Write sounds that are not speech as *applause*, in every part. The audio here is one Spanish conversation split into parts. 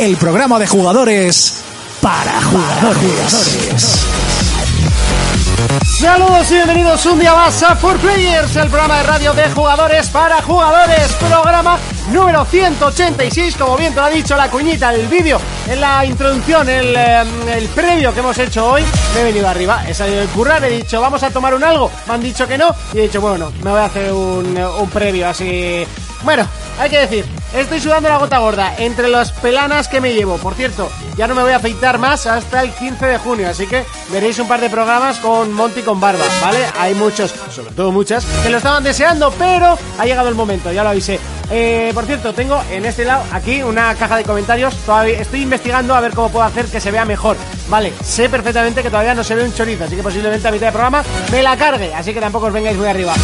el programa de jugadores para jugadores. Saludos y bienvenidos un día más a For Players, el programa de radio de jugadores para jugadores, programa número 186, como bien te lo ha dicho la cuñita, el vídeo, en la introducción, el, eh, el previo que hemos hecho hoy, me he venido arriba, he salido de currar, he dicho, vamos a tomar un algo, me han dicho que no, y he dicho, bueno, me voy a hacer un, un previo, así... Bueno, hay que decir, estoy sudando la gota gorda entre las pelanas que me llevo. Por cierto, ya no me voy a afeitar más hasta el 15 de junio, así que veréis un par de programas con Monty con barba, ¿vale? Hay muchos, sobre todo muchas, que lo estaban deseando, pero ha llegado el momento, ya lo avisé. Eh, por cierto, tengo en este lado aquí una caja de comentarios. Todavía estoy investigando a ver cómo puedo hacer que se vea mejor. Vale, sé perfectamente que todavía no se ve un chorizo, así que posiblemente a mitad de programa me la cargue, así que tampoco os vengáis muy arriba.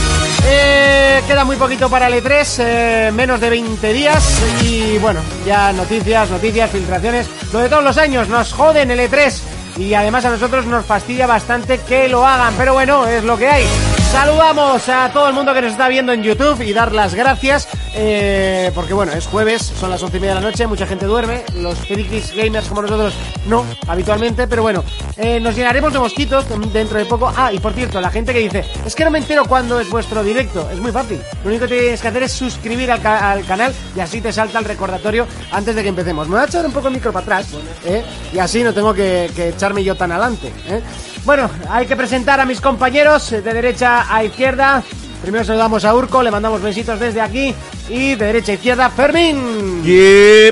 Eh, queda muy poquito para el E3, eh, menos de 20 días y bueno, ya noticias, noticias, filtraciones, lo de todos los años, nos joden el E3 y además a nosotros nos fastidia bastante que lo hagan, pero bueno, es lo que hay. Saludamos a todo el mundo que nos está viendo en YouTube y dar las gracias eh, porque bueno, es jueves, son las once y media de la noche, mucha gente duerme, los frikis gamers como nosotros no, habitualmente, pero bueno, eh, nos llenaremos de mosquitos dentro de poco. Ah, y por cierto, la gente que dice, es que no me entero cuándo es vuestro directo, es muy fácil, lo único que tienes que hacer es suscribir al, ca- al canal y así te salta el recordatorio antes de que empecemos. Me voy a echar un poco el micro para atrás ¿eh? y así no tengo que, echarme yo tan adelante. Bueno, hay que presentar a mis compañeros eh, de derecha a izquierda. Primero saludamos a Urco, le mandamos besitos desde aquí. Y de derecha a izquierda, Fermín.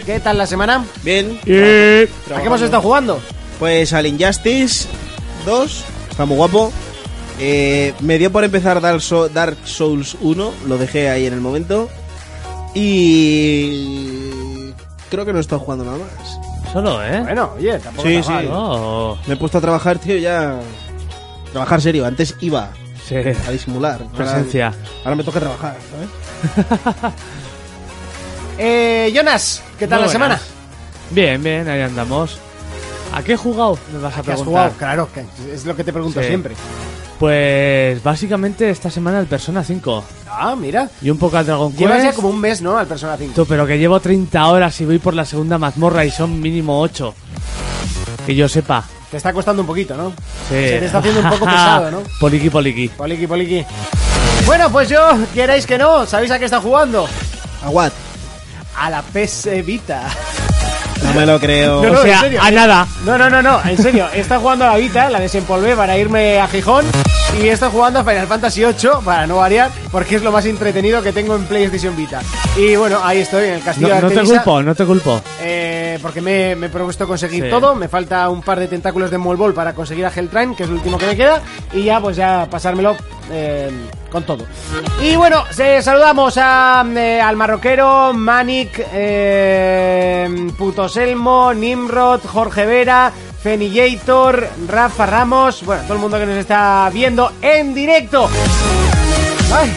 ¿Qué tal la semana? Bien. ¿A qué hemos estado jugando? Pues al Injustice 2, está muy guapo. Eh, me dio por empezar Dark, So- Dark Souls 1, lo dejé ahí en el momento. Y creo que no he estado jugando nada más. Solo, ¿eh? Bueno, oye, tampoco Sí, está mal. sí. Me he puesto a trabajar, tío, ya. Trabajar serio. Antes iba sí. a disimular. Ahora- Presencia. Ahora, me toca trabajar, ¿sabes? *laughs* Eh, Jonas, ¿qué tal Muy la semana? Bien, bien, ahí andamos. ¿A qué he jugado? Me vas a ¿Qué has preguntar. jugado? Claro, que es lo que te pregunto Sí. siempre. Pues básicamente esta semana el Persona 5 Ah, mira. y un poco al Dragon Llevas ya Quest. como un mes, ¿no? Al Persona 5. Tú, pero que llevo 30 horas y voy por la segunda mazmorra y son mínimo 8. Que yo sepa. Te está costando un poquito, ¿no? Sí. Se te está haciendo un poco *laughs* pesado, ¿no? Poliqui, poliqui. Poliqui, poliqui. Bueno, pues yo, queréis que no, ¿sabéis a qué está jugando? A what? A la PS Vita. No me lo creo. *laughs* No, no, o sea, en serio. a nada. No, no, no, no, en serio, está jugando a la Vita, la desempolvé para irme a Gijón y está jugando a Final Fantasy VIII, para no variar, porque es lo más entretenido que tengo en PlayStation Vita. Y bueno, ahí estoy, en el castillo No, de no te Artemisa, culpo, no te culpo. eh, porque me, me he propuesto conseguir Sí. todo, me falta un par de tentáculos de Molbol para conseguir a Helltrain, que es el último que me queda, y ya pues ya pasármelo eh, con todo. Y bueno, se- saludamos a, eh, al marroquero, Manik, eh, Putoselmo, Nimrod, Jorge Vera, Fenillator, Rafa Ramos, bueno, todo el mundo que nos está viendo en directo.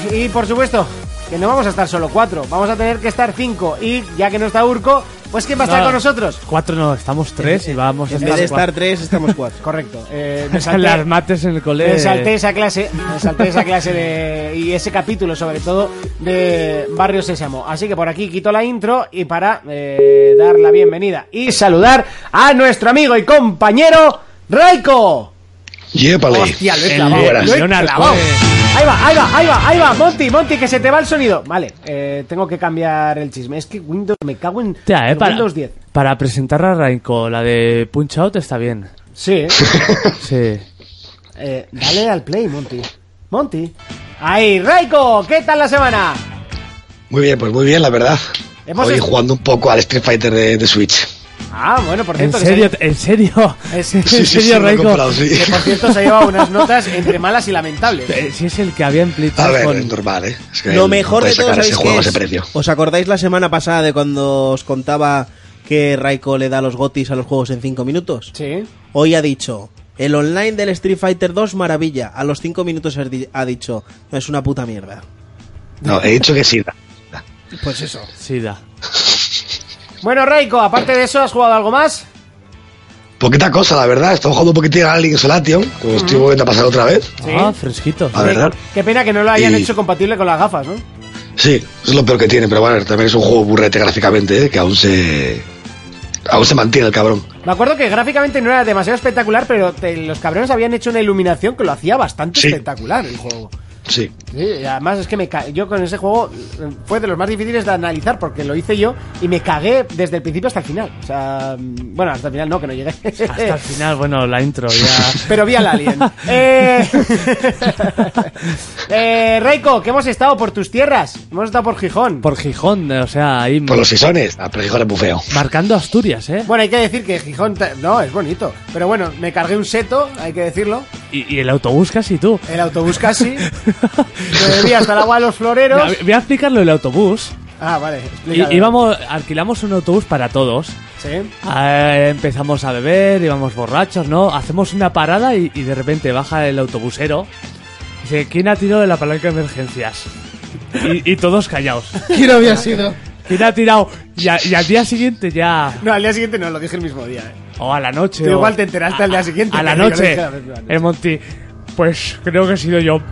Y por supuesto, que no vamos a estar solo cuatro, vamos a tener que estar cinco. Y ya que no está Urco, pues ¿quién va a estar No. con nosotros? Cuatro no, estamos tres y vamos a En vez de estar estar tres, estamos cuatro. *laughs* Correcto. Eh, me salté, Las mates en el me colegio. salté esa clase, me salté esa clase de, y ese capítulo sobre todo de Barrio Sésamo. Así que por aquí quito la intro y para eh, dar la bienvenida y saludar a nuestro amigo y compañero Raiko. Yépale. Hostia, lo he El- clavado. Lo he Jonas, clavado. Ahí va, ahí va, ahí va, ahí va. Monty, Monty, que se te va el sonido. Vale, eh, tengo que cambiar el chisme. Es que Windows, me cago en, Hostia, eh, en para, Windows 10. para presentar a Rainco, la de Punch Out está bien. Sí, ¿eh? *laughs* Sí. Eh, dale al play, Monty. Monty. Ahí, Raiko, ¿qué tal la semana? Muy bien, pues muy bien, la verdad. Hemos Hoy est- jugando un poco al Street Fighter de, de Switch. Ah, bueno, por ¿En cierto, que serio? se- ¿En serio? *laughs* *laughs* Es- ¿En Sí, sí, *laughs* sí, serio, comprado, sí. que por cierto se ha llevado unas notas entre malas y lamentables. Eh, Si es el que había en Play A ver, con- es normal, ¿eh? Es que Lo no mejor de todo, sacar ¿sabéis ese qué juego a ese es? precio. ¿Os acordáis la semana pasada de cuando os contaba que Raiko le da los gotis a los juegos en 5 minutos? Sí. Hoy ha dicho, el online del Street Fighter 2 maravilla. A los 5 minutos ha di- ha dicho, es una puta mierda. No, he dicho que sí. Pues eso. Sí, da. Bueno, Raiko, aparte de eso, ¿has jugado algo más? Poquita cosa, la verdad. Estamos jugando un poquitín a Alien Isolation, como estoy volviendo a pasar otra vez. Sí. Ah, fresquito. A ver, ¿verdad? Qué pena que no lo hayan Y- hecho compatible con las gafas, ¿no? Sí, eso es lo peor que tiene, pero bueno, también es un juego burrete gráficamente, ¿eh? que aún se Aún se mantiene el cabrón. Me acuerdo que gráficamente no era demasiado espectacular, pero te- los cabrones habían hecho una iluminación que lo hacía bastante Sí. espectacular el juego. Sí. Sí, y además es que me ca- yo con ese juego fue de los más difíciles de analizar porque lo hice yo y me cagué desde el principio hasta el final. O sea, bueno, hasta el final no, que no llegué. Hasta el final, bueno, la intro ya. *laughs* Pero vi al alien. *laughs* eh... *laughs* eh, Reiko, que hemos estado por tus tierras. Hemos estado por Gijón. Por Gijón, o sea, ahí Por los sisones. Ah, pero Gijón es muy feo. marcando Asturias, ¿eh? Bueno, hay que decir que Gijón... No, es bonito. Pero bueno, me cargué un seto, hay que decirlo. Y, y el autobús casi tú. El autobús casi. Me bebí hasta el agua de los floreros. Mira, Voy a explicarlo el autobús. Ah, vale. Y, explícalo. íbamos, alquilamos un autobús para todos. Sí. Eh, empezamos a beber, íbamos borrachos, ¿no? Hacemos una parada y, y de repente baja el autobusero. Dice, ¿quién ha tirado de la palanca de emergencias? Y, y todos callados. *laughs* ¿Quién había sido? ¿Quién ha tirado? Y, a- y al día siguiente ya... No, al día siguiente no, lo dije el mismo día. eh. O a la noche. Tú o- igual te enteraste al día siguiente, A, la pero *laughs* yo lo noche. dije la misma noche. El Monty. Pues creo que he sido yo. *laughs*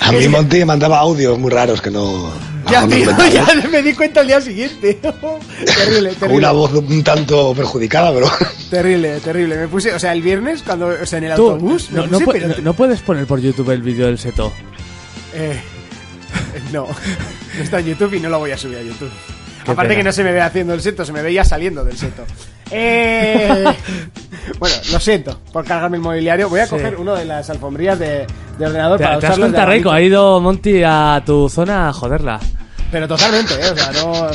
A mí Monty me mandaba audios muy raros que no. Ya, tío, ya me di cuenta al día siguiente. *laughs* terrible, Con terrible. una voz un tanto perjudicada, pero. Terrible, terrible. Me puse, o sea, el viernes, cuando, o sea, en el Tú, autobús. me no, no puse, pu- pero- no- no puedes poner por YouTube el vídeo del seto. Eh, *laughs* no, no está en YouTube y no lo voy a subir a YouTube. Aparte pena. que no se me ve haciendo el seto, se me veía saliendo del seto. Eh, *laughs* bueno, lo siento por cargarme el mobiliario. Voy a Sí. coger uno de las alfombrillas de, de ordenador ¿Te, para te das cuenta, Reiko? Ha ido Monty a tu zona a joderla. Pero totalmente, ¿eh? O sea, no...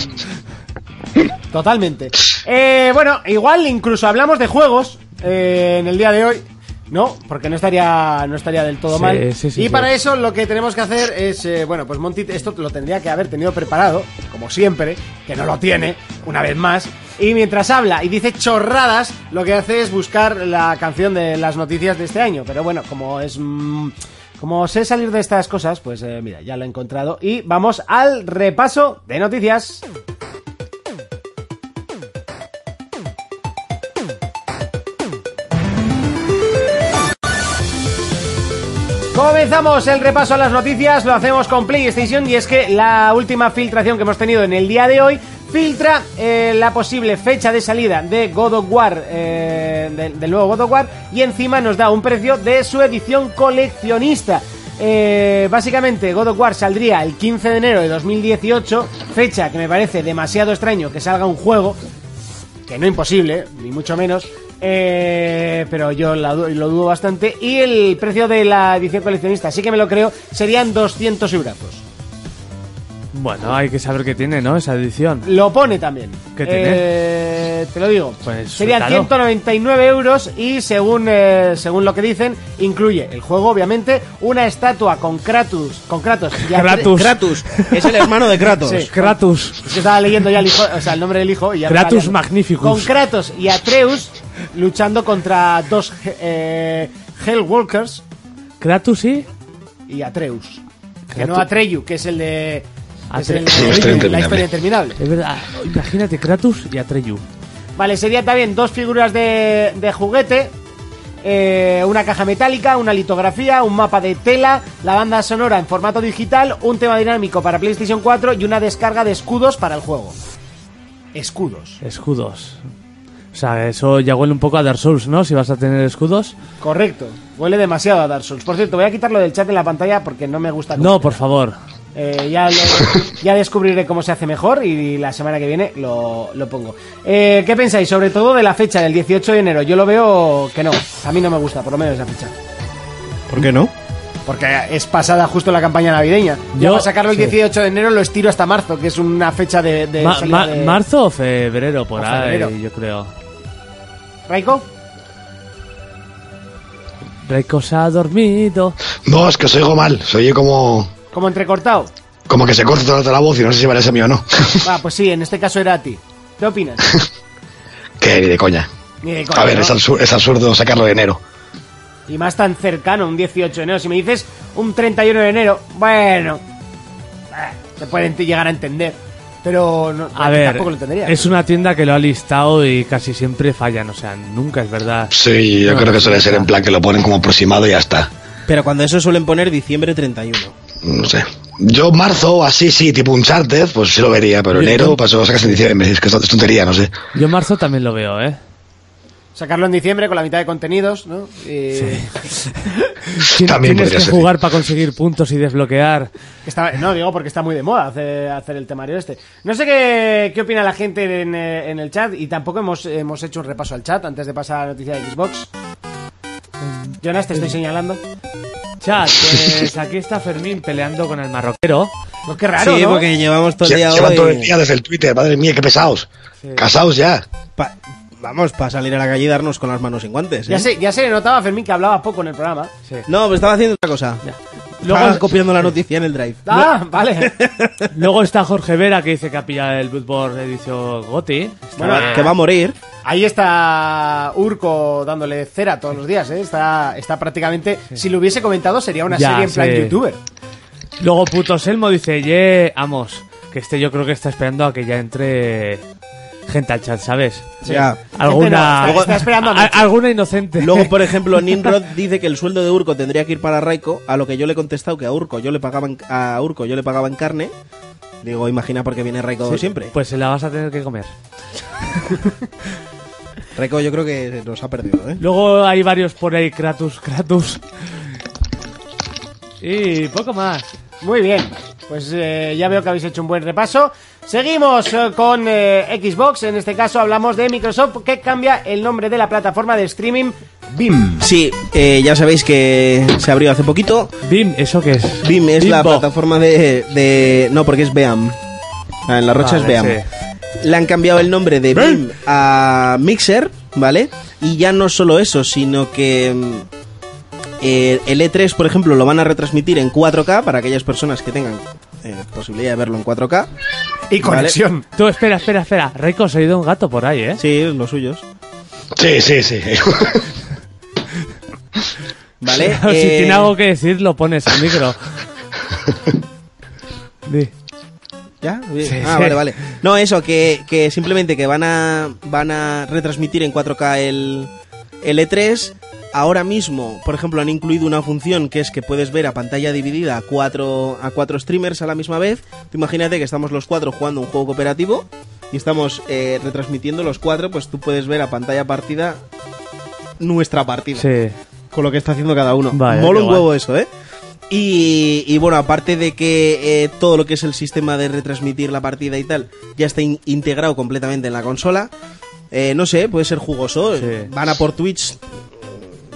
Totalmente. Eh, bueno, igual incluso hablamos de juegos eh, en el día de hoy. No, porque no estaría, no estaría del todo Sí, mal. sí, sí, y para eso lo que tenemos que hacer es, eh, bueno, pues Monty esto lo tendría que haber tenido preparado, como siempre, que no lo tiene, una vez más. Y mientras habla y dice chorradas, lo que hace es buscar la canción de las noticias de este año. Pero bueno, como es... mm, como sé salir de estas cosas, pues eh, mira, ya lo he encontrado. Y vamos al repaso de noticias. Comenzamos el repaso a las noticias, lo hacemos con PlayStation y es que la última filtración que hemos tenido en el día de hoy filtra eh, la posible fecha de salida de God of War, eh, del, nuevo God of War, y encima nos da un precio de su edición coleccionista. Eh, básicamente, God of War saldría el 15 de enero de 2018, fecha que me parece demasiado extraño que salga un juego que no imposible, ni mucho menos, eh, pero yo la lo dudo bastante. Y el precio de la edición coleccionista, sí que me lo creo, serían 200 euros. Bueno, hay que saber qué tiene, ¿no? Esa edición. Lo pone también. ¿Qué tiene? Eh, te lo digo. Pues, Serían suéltalo. 199 euros y según, eh, según lo que dicen, incluye el juego, obviamente, una estatua con Kratos. Con Kratos. y Atre- Kratos. Kratos. Es el hermano de Kratos. Sí. Kratos. Es que estaba leyendo ya el, hijo, o sea, el nombre del hijo y ya Kratos. Magnificus. Con Kratos y Atreus luchando contra dos eh, Hellwalkers Kratos sí. y Atreus. Que no Atreyu, que es el de. es el de La historia la interminable. historia interminable. Es verdad. Imagínate, Kratos y Atreyu. Vale, sería también dos figuras de, de juguete, eh, una caja metálica, una litografía, un mapa de tela, la banda sonora en formato digital, un tema dinámico para PlayStation 4 y una descarga de escudos para el juego. Escudos. Escudos. O sea, eso ya huele un poco a Dark Souls, ¿no? Si vas a tener escudos. Correcto. Huele demasiado a Dark Souls. Por cierto, voy a quitarlo del chat en la pantalla porque no me gusta. cómo No, por favor. Eh, ya, lo- ya descubriré cómo se hace mejor y la semana que viene lo, lo pongo. Eh, ¿Qué pensáis? Sobre todo de la fecha del 18 de enero. Yo lo veo que no. A mí no me gusta, por lo menos esa fecha. ¿Por qué no? Porque es pasada justo la campaña navideña. Yo para sacarlo el sí. 18 de enero lo estiro hasta marzo, que es una fecha de, de Ma- salida ma- de- ¿Marzo o febrero? Por O ahí, febrero. yo creo. ¿Raiko? Reiko se ha dormido. No, es que os oigo mal. Se oye como. ¿Como entrecortado? Como que se corta toda la voz y no sé si parece a mí o no. *laughs* Ah, pues sí, en este caso era a ti. ¿Qué opinas? *laughs* que ni de coña. Ni de coña, A ver, ¿no? es, absur- es absurdo sacarlo de enero. Y más tan cercano, un 18 de enero. Si me dices un 31 de enero, bueno, eh, se pueden llegar a entender. Pero no, A ver, tampoco lo entendería. es una tienda que lo ha listado y casi siempre fallan. O sea, nunca es verdad. Sí, yo No, creo que suele ser en plan que lo ponen como aproximado y ya está. Pero cuando eso suelen poner diciembre 31. No sé. Yo marzo, así, sí, tipo un charter, pues sí lo vería, pero Yo- enero pasó sacas en diciembre, es que es tontería, no sé. Yo en marzo también lo veo, ¿eh? Sacarlo en diciembre con la mitad de contenidos, ¿no? Y- *laughs* Tien- También Tienes que ser. jugar para conseguir puntos y desbloquear. está- no, digo porque está muy de moda hacer, hacer el temario este. No sé qué, qué opina la gente en, eh, en el chat y tampoco hemos, hemos hecho un repaso al chat antes de pasar a la noticia de Xbox. Jonas, te estoy señalando. Chat, pues aquí está Fermín peleando con el marroquero. Pues qué raro, sí, ¿no? porque llevamos todo el día Llevan todo el día desde el Twitter, madre mía, qué pesados. Casaos ya. pa- vamos, para salir a la calle y darnos con las manos sin guantes. ¿eh? Ya se, ya se le notaba a Fermín que hablaba poco en el programa. Sí. No, me estaba haciendo otra cosa. Luego- Estaba copiando la noticia en el drive. Ah, vale. *laughs* Luego está Jorge Vera que dice que ha pillado el Bloodborne edición Goti. Bueno, que va a morir. Ahí está Urco dándole cera todos los días, ¿eh? Está, está prácticamente... Si lo hubiese comentado sería una Ya, serie en plan sí. youtuber. Luego Puto Selmo dice, ye, amos. Que este yo creo que está esperando a que ya entre gente al chat, ¿sabes? Ya. Alguna, no, está- está esperando a a- Nacho. alguna inocente. Luego, por *laughs* ejemplo, Nimrod dice que el sueldo de Urco tendría que ir para Raiko, a lo que yo le he contestado que a Urco yo le pagaba en, a Urco yo le pagaba en carne. Digo, imagina porque viene Raiko siempre. Pues se la vas a tener que comer. *laughs* Raiko yo creo que nos ha perdido, ¿eh? Luego hay varios por ahí, Kratos, Kratos. Y poco más. Muy bien, pues eh, ya veo que habéis hecho un buen repaso. Seguimos eh, con eh, Xbox, en este caso hablamos de Microsoft que cambia el nombre de la plataforma de streaming BIM. Sí, eh, ya sabéis que se abrió hace poquito. Bim, ¿eso qué es? BIM es la plataforma de, de- No, porque es Beam. Ah, En la rocha es Beam. sí. Le han cambiado el nombre de BIM a Mixer, ¿vale? Y ya no solo eso, sino que mm, eh, el E3, por ejemplo, lo van a retransmitir en 4K para aquellas personas que tengan eh, posibilidad de verlo en 4K. Y conexión. Tú, espera, espera, espera. Reiko, se ha ido un gato por ahí, ¿eh? Sí, los suyos. Sí, sí, sí. ¿Vale? *laughs* si Eh, tiene algo que decir, lo pones al micro. *laughs* Di. ¿Ya? Bien. Sí, ah, sí. vale, vale. No, eso, que, que simplemente que van a, van a retransmitir en 4K el, el E3. Ahora mismo, por ejemplo, han incluido una función que es que puedes ver a pantalla dividida a cuatro, a cuatro streamers a la misma vez. Tú imagínate que estamos los cuatro jugando un juego cooperativo y estamos eh, retransmitiendo los cuatro, pues tú puedes ver a pantalla partida nuestra partida Sí. con lo que está haciendo cada uno. Vaya, Mola un guay. huevo eso, ¿eh? Y, y bueno, aparte de que eh, todo lo que es el sistema de retransmitir la partida y tal ya está in- integrado completamente en la consola, eh, no sé, puede ser jugoso. Sí. Van a por Twitch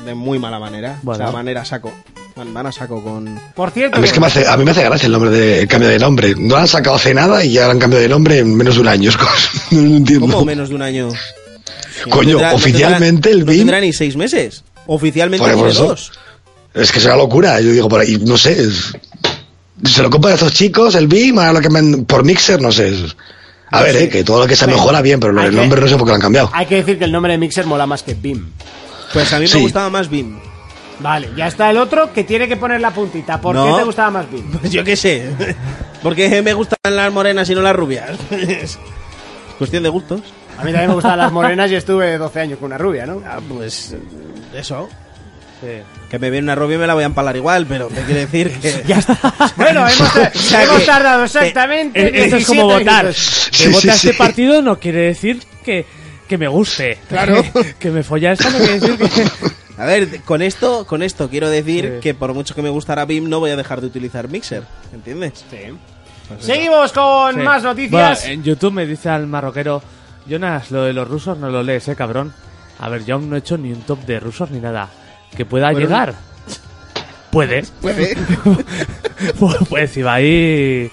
de muy mala manera. Bueno. O sea, manera saco. Van, van a saco con... Por cierto, A mí, es que me hace, a mí me hace gracia el nombre de el cambio de nombre. No lo han sacado hace nada y ya lo han cambiado de nombre en menos de un año. *laughs* No lo entiendo. ¿Cómo menos de un año? Coño, tendrá- oficialmente el no BIM- tendrá ni seis meses. Oficialmente Por tiene eso. dos. Es que es una locura. Yo digo por ahí, no sé. es- Se lo compran a estos chicos, el BIM, ahora lo que me- por Mixer, no sé. es- A ver, eh, que todo lo que se mejora bien, pero que- nombre no sé por qué lo han cambiado. hay que decir que el nombre de Mixer mola más que BIM. Pues a mí Sí. me gustaba más BIM. Vale, ya está el otro que tiene que poner la puntita. ¿Por No. qué te gustaba más BIM? Pues yo qué sé. *laughs* Porque me gustan las morenas y no las rubias. Es *laughs* cuestión de gustos. A mí también me gustaban las morenas y estuve 12 años con una rubia, ¿no? Ah, pues eso. Sí. Que me viene una rubia y me la voy a empalar igual, pero te quiere decir *laughs* que... Ya está. Bueno, hemos, sea hemos que- tardado exactamente. Eh, Esto es como 17 votar. Que Sí, vota sí, este sí. partido no quiere decir que, que me guste. Claro. *laughs* que me folla esta no quiere decir que... A ver, con esto, con esto quiero decir Sí. que por mucho que me gustara BIM, no voy a dejar de utilizar Mixer, ¿entiendes? Seguimos con Sí. más noticias. Bueno, en YouTube me dice al marroquero, Jonas, lo de los rusos no lo lees, eh, cabrón. A ver, yo aún no he hecho ni un top de rusos ni nada. Que pueda llegar. Puede. Puede. *laughs* pues, pues si va ahí...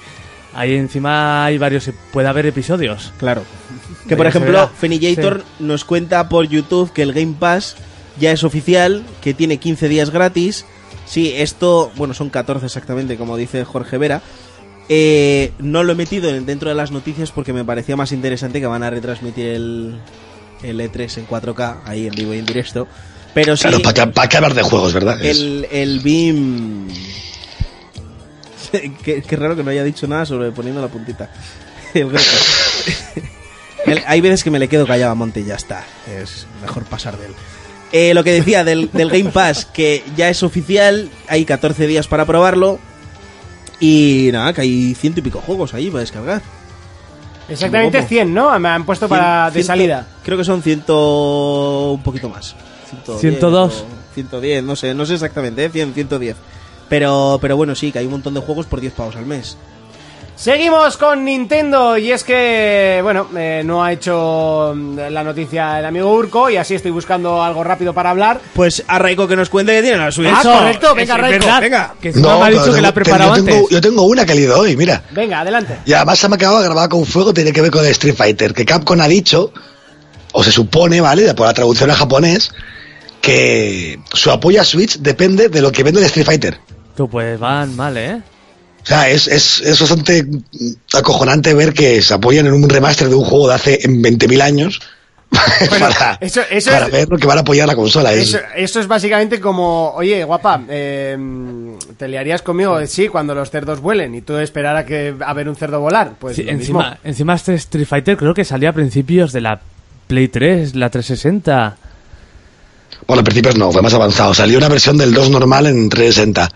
Ahí encima hay varios... Puede haber episodios. Claro. Que por ejemplo. Fenillator nos cuenta por YouTube que el Game Pass ya es oficial, que tiene 15 días gratis. Sí, esto, bueno, son 14 exactamente, como dice Jorge Vera. Eh, no lo he metido en- dentro de las noticias porque me parecía más interesante que van a retransmitir el, el E3 en 4K, ahí en vivo y en directo. Pero sí, Claro, ¿para qué, para qué hablar de juegos, verdad? El, el BIM... *laughs* qué, qué raro que no haya dicho nada sobre poniendo la puntita. *laughs* El *laughs* Hay veces que me le quedo callado a Monte y ya está. Es mejor pasar de él. Eh, lo que decía del, del Game Pass, que ya es oficial, hay 14 días para probarlo. Y nada, que hay ciento y pico juegos ahí para descargar. Exactamente ¿Cómo? 100, ¿no? Me han puesto para Cien- de ciento- salida. Creo que son ciento... un poquito más. 110 102. o 110, no sé, no sé exactamente, ¿eh? 100, 110. Pero, pero bueno, sí, que hay un montón de juegos por 10 pavos al mes. Seguimos con Nintendo y es que, bueno, eh, no ha hecho mm, la noticia el amigo Urco y así estoy buscando algo rápido para hablar. Pues a Raiko que nos cuente que tiene la suya. Ah, correcto, venga, Raiko, venga. Que encima me ha dicho que la ha preparado yo tengo, antes. yo tengo una que he leído hoy, mira. Venga, adelante. Y además se me acababa grabada con fuego, tiene que ver con el Street Fighter. Que Capcom ha dicho, o se supone, ¿vale? Por la traducción a japonés, que su apoyo a Switch depende de lo que vende el Street Fighter. Tú, pues van mal, ¿eh? O sea, es, es, es bastante acojonante ver que se apoyan en un remaster de un juego de hace 20.000 años *laughs* para, eso- eso para es- ver lo que van a apoyar la consola. Es- Eso, eso es básicamente como, oye, guapa, eh, ¿te liarías conmigo? Sí, cuando los cerdos vuelen y tú esperar a, que, a ver un cerdo volar. Pues Sí, lo encima, mismo. encima este Street Fighter creo que salía a principios de la Play 3, la 360. Bueno, al principio no, fue más avanzado. Salió una versión del 2 normal en 360.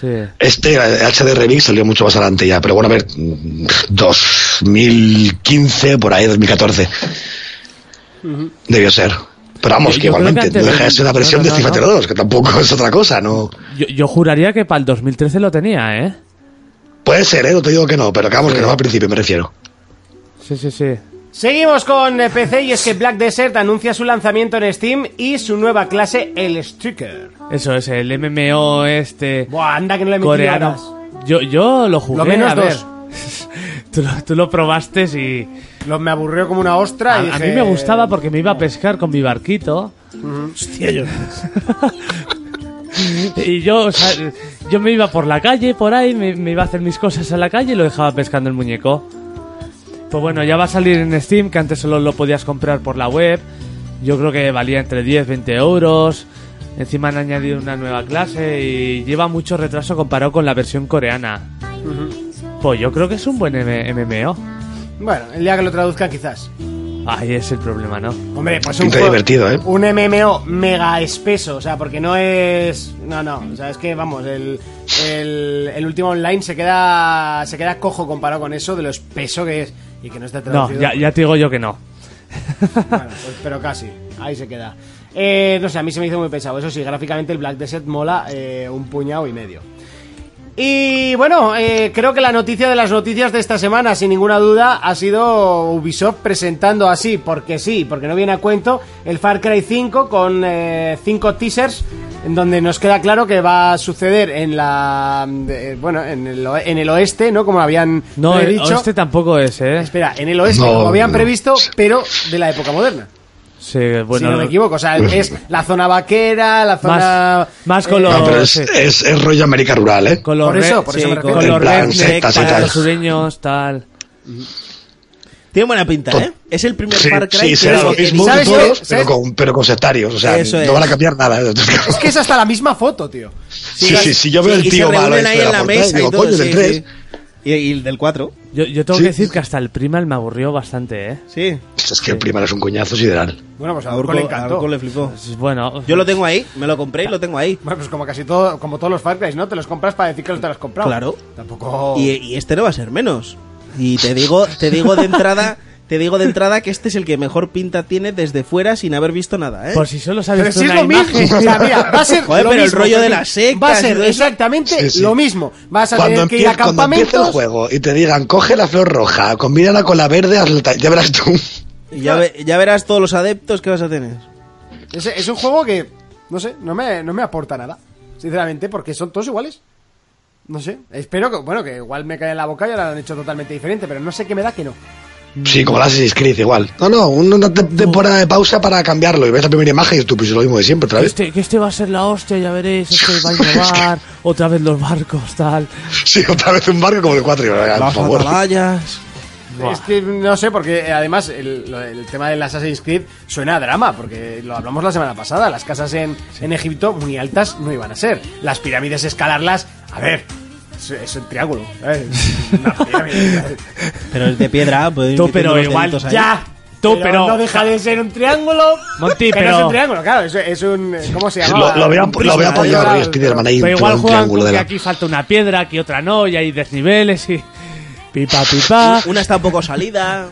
Sí. Este HD Remix salió mucho más adelante ya, pero bueno, a ver, mm, 2015, por ahí, 2014. Debió ser. Pero vamos, que yo creo que igualmente, no deja de ser una versión no, no, de no. 2, que tampoco es otra cosa, ¿no? Yo, yo juraría que para el 2013 lo tenía, ¿eh? Puede ser, ¿eh? No te digo que no, pero que vamos, que no al principio me refiero. Sí, sí, sí. Seguimos con eh, PC y es que Black Desert anuncia su lanzamiento en Steam y su nueva clase, el Striker. Eso es, el MMO este Buah, anda que no le coreano. Yo, yo lo jugué, Lo menos a ver. dos. *laughs* tú, lo, tú lo probaste y... Lo, me aburrió como una ostra A, y a mí me gustaba porque me iba a pescar con mi barquito. Hostia, yo. *laughs* Y yo, o sea, yo me iba por la calle, por ahí, me, me iba a hacer mis cosas en la calle y lo dejaba pescando el muñeco. Pues bueno, ya va a salir en Steam, que antes solo lo podías comprar por la web. Yo creo que valía entre 10, 20 euros. Encima han añadido una nueva clase y lleva mucho retraso comparado con la versión coreana. Pues yo creo que es un buen M- MMO. Bueno, el día que lo traduzca quizás. Ahí es el problema, ¿no? Hombre, pues un juego- divertido, ¿eh? Un MMO mega espeso, o sea, porque no es... No, no, o sea, es que, vamos, el, el, el último online se queda se queda cojo comparado con eso de lo espeso que es y que no está No, traducido. ya, ya te digo yo que no. Bueno, pues, pero casi, ahí se queda. Eh, no sé, a mí se me hizo muy pesado. Eso sí, gráficamente el Black Desert mola eh, un puñado y medio. Y bueno, eh, creo que la noticia de las noticias de esta semana, sin ninguna duda, ha sido Ubisoft presentando así, porque sí, porque no viene a cuento, el Far Cry 5 con 5 teasers, en donde nos queda claro que va a suceder en la. eh, bueno, en el, oe- en el oeste, ¿no? Como habían No, el dicho. este tampoco es, ¿eh? Espera, en el oeste, No, como habían no. previsto, pero de la época moderna Sí, si bueno. no me equivoco. O sea, es la zona vaquera, la zona. Más- más con eh, los- No, pero es, sí. es, es rollo América rural, ¿eh? Con los Por eso, por sí, eso me con- refiero. con los los sureños, tal. Tiene buena pinta, ¿eh? Es el primer Sí, Far Cry sí, que será es- lo mismo ¿sabes que todos, ¿Sabes? pero con, pero con sectarios. O sea, Eso no es. van a cambiar nada. Es que es hasta la misma foto, tío. Sí, sí, sí, yo veo Sí, el y se tío malo este ahí en la mesa y digo, todo, coño, del sí, 3. sí. Y, y el del 4. Yo, yo tengo Sí. que decir que hasta el primal me aburrió bastante, ¿eh? Sí. Es que el primero es un coñazo sideral. Bueno, pues a Urco le a encantó. Urco le flipó. Pues Bueno, Yo lo tengo ahí, me lo compré y lo tengo ahí. Bueno, pues como casi todo, como todos los Far Cry, ¿no? Te los compras para decir que los te los has comprado. Claro. Tampoco. Y, y este no va a ser menos. Y te digo, te digo de entrada, te digo de entrada que este es el que mejor pinta tiene desde fuera sin haber visto nada, ¿eh? por si solo Pero sabes si es una lo mismo. imagen. O sea, mira, va a ser. Joder, lo pero el mismo, rollo de las sectas Va a ser exactamente Sí, sí. lo mismo. Vas a Cuando, tener que ir a empie- cuando el campamentos. juego y te digan, coge la flor roja, combínala con la verde, ya verás tú. Y ya, ve- ya verás todos los adeptos que vas a tener. Es, es un juego que, no sé, no me, no me aporta nada. Sinceramente, porque son todos iguales. No sé. Espero que, bueno, que igual me cae en la boca y ahora lo han hecho totalmente diferente, pero no sé qué me da que no. Sí, como la Assassin's Creed, igual. No, no, una te- temporada de pausa para cambiarlo y ves la primera imagen y tú, pues lo mismo de siempre, otra vez. este, que este va a ser la hostia, ya veréis, este *laughs* va a innovar, otra vez los barcos, tal. Sí, otra vez un barco como el 4, por Las favor. atalayas. Es que no sé, porque eh, además el, el tema del Assassin's Creed suena a drama, porque lo hablamos la semana pasada. Las casas en, en Egipto muy altas no iban a ser. Las pirámides, escalarlas, a ver, es, es un triángulo. ¿sabes? Una *laughs* pirámide. Pero es de piedra, pues. Tú, pero igual, ya. ya. Tú, pero, pero- no deja de ser un triángulo. Monty, pero- es un triángulo, claro, es, es un. ¿Cómo se llama? lo, lo había, lo había apoyado Pero igual un juegan triángulo con de que la... aquí falta una piedra, aquí otra no, y hay desniveles y... Pipa, pipa. Una está un poco salida.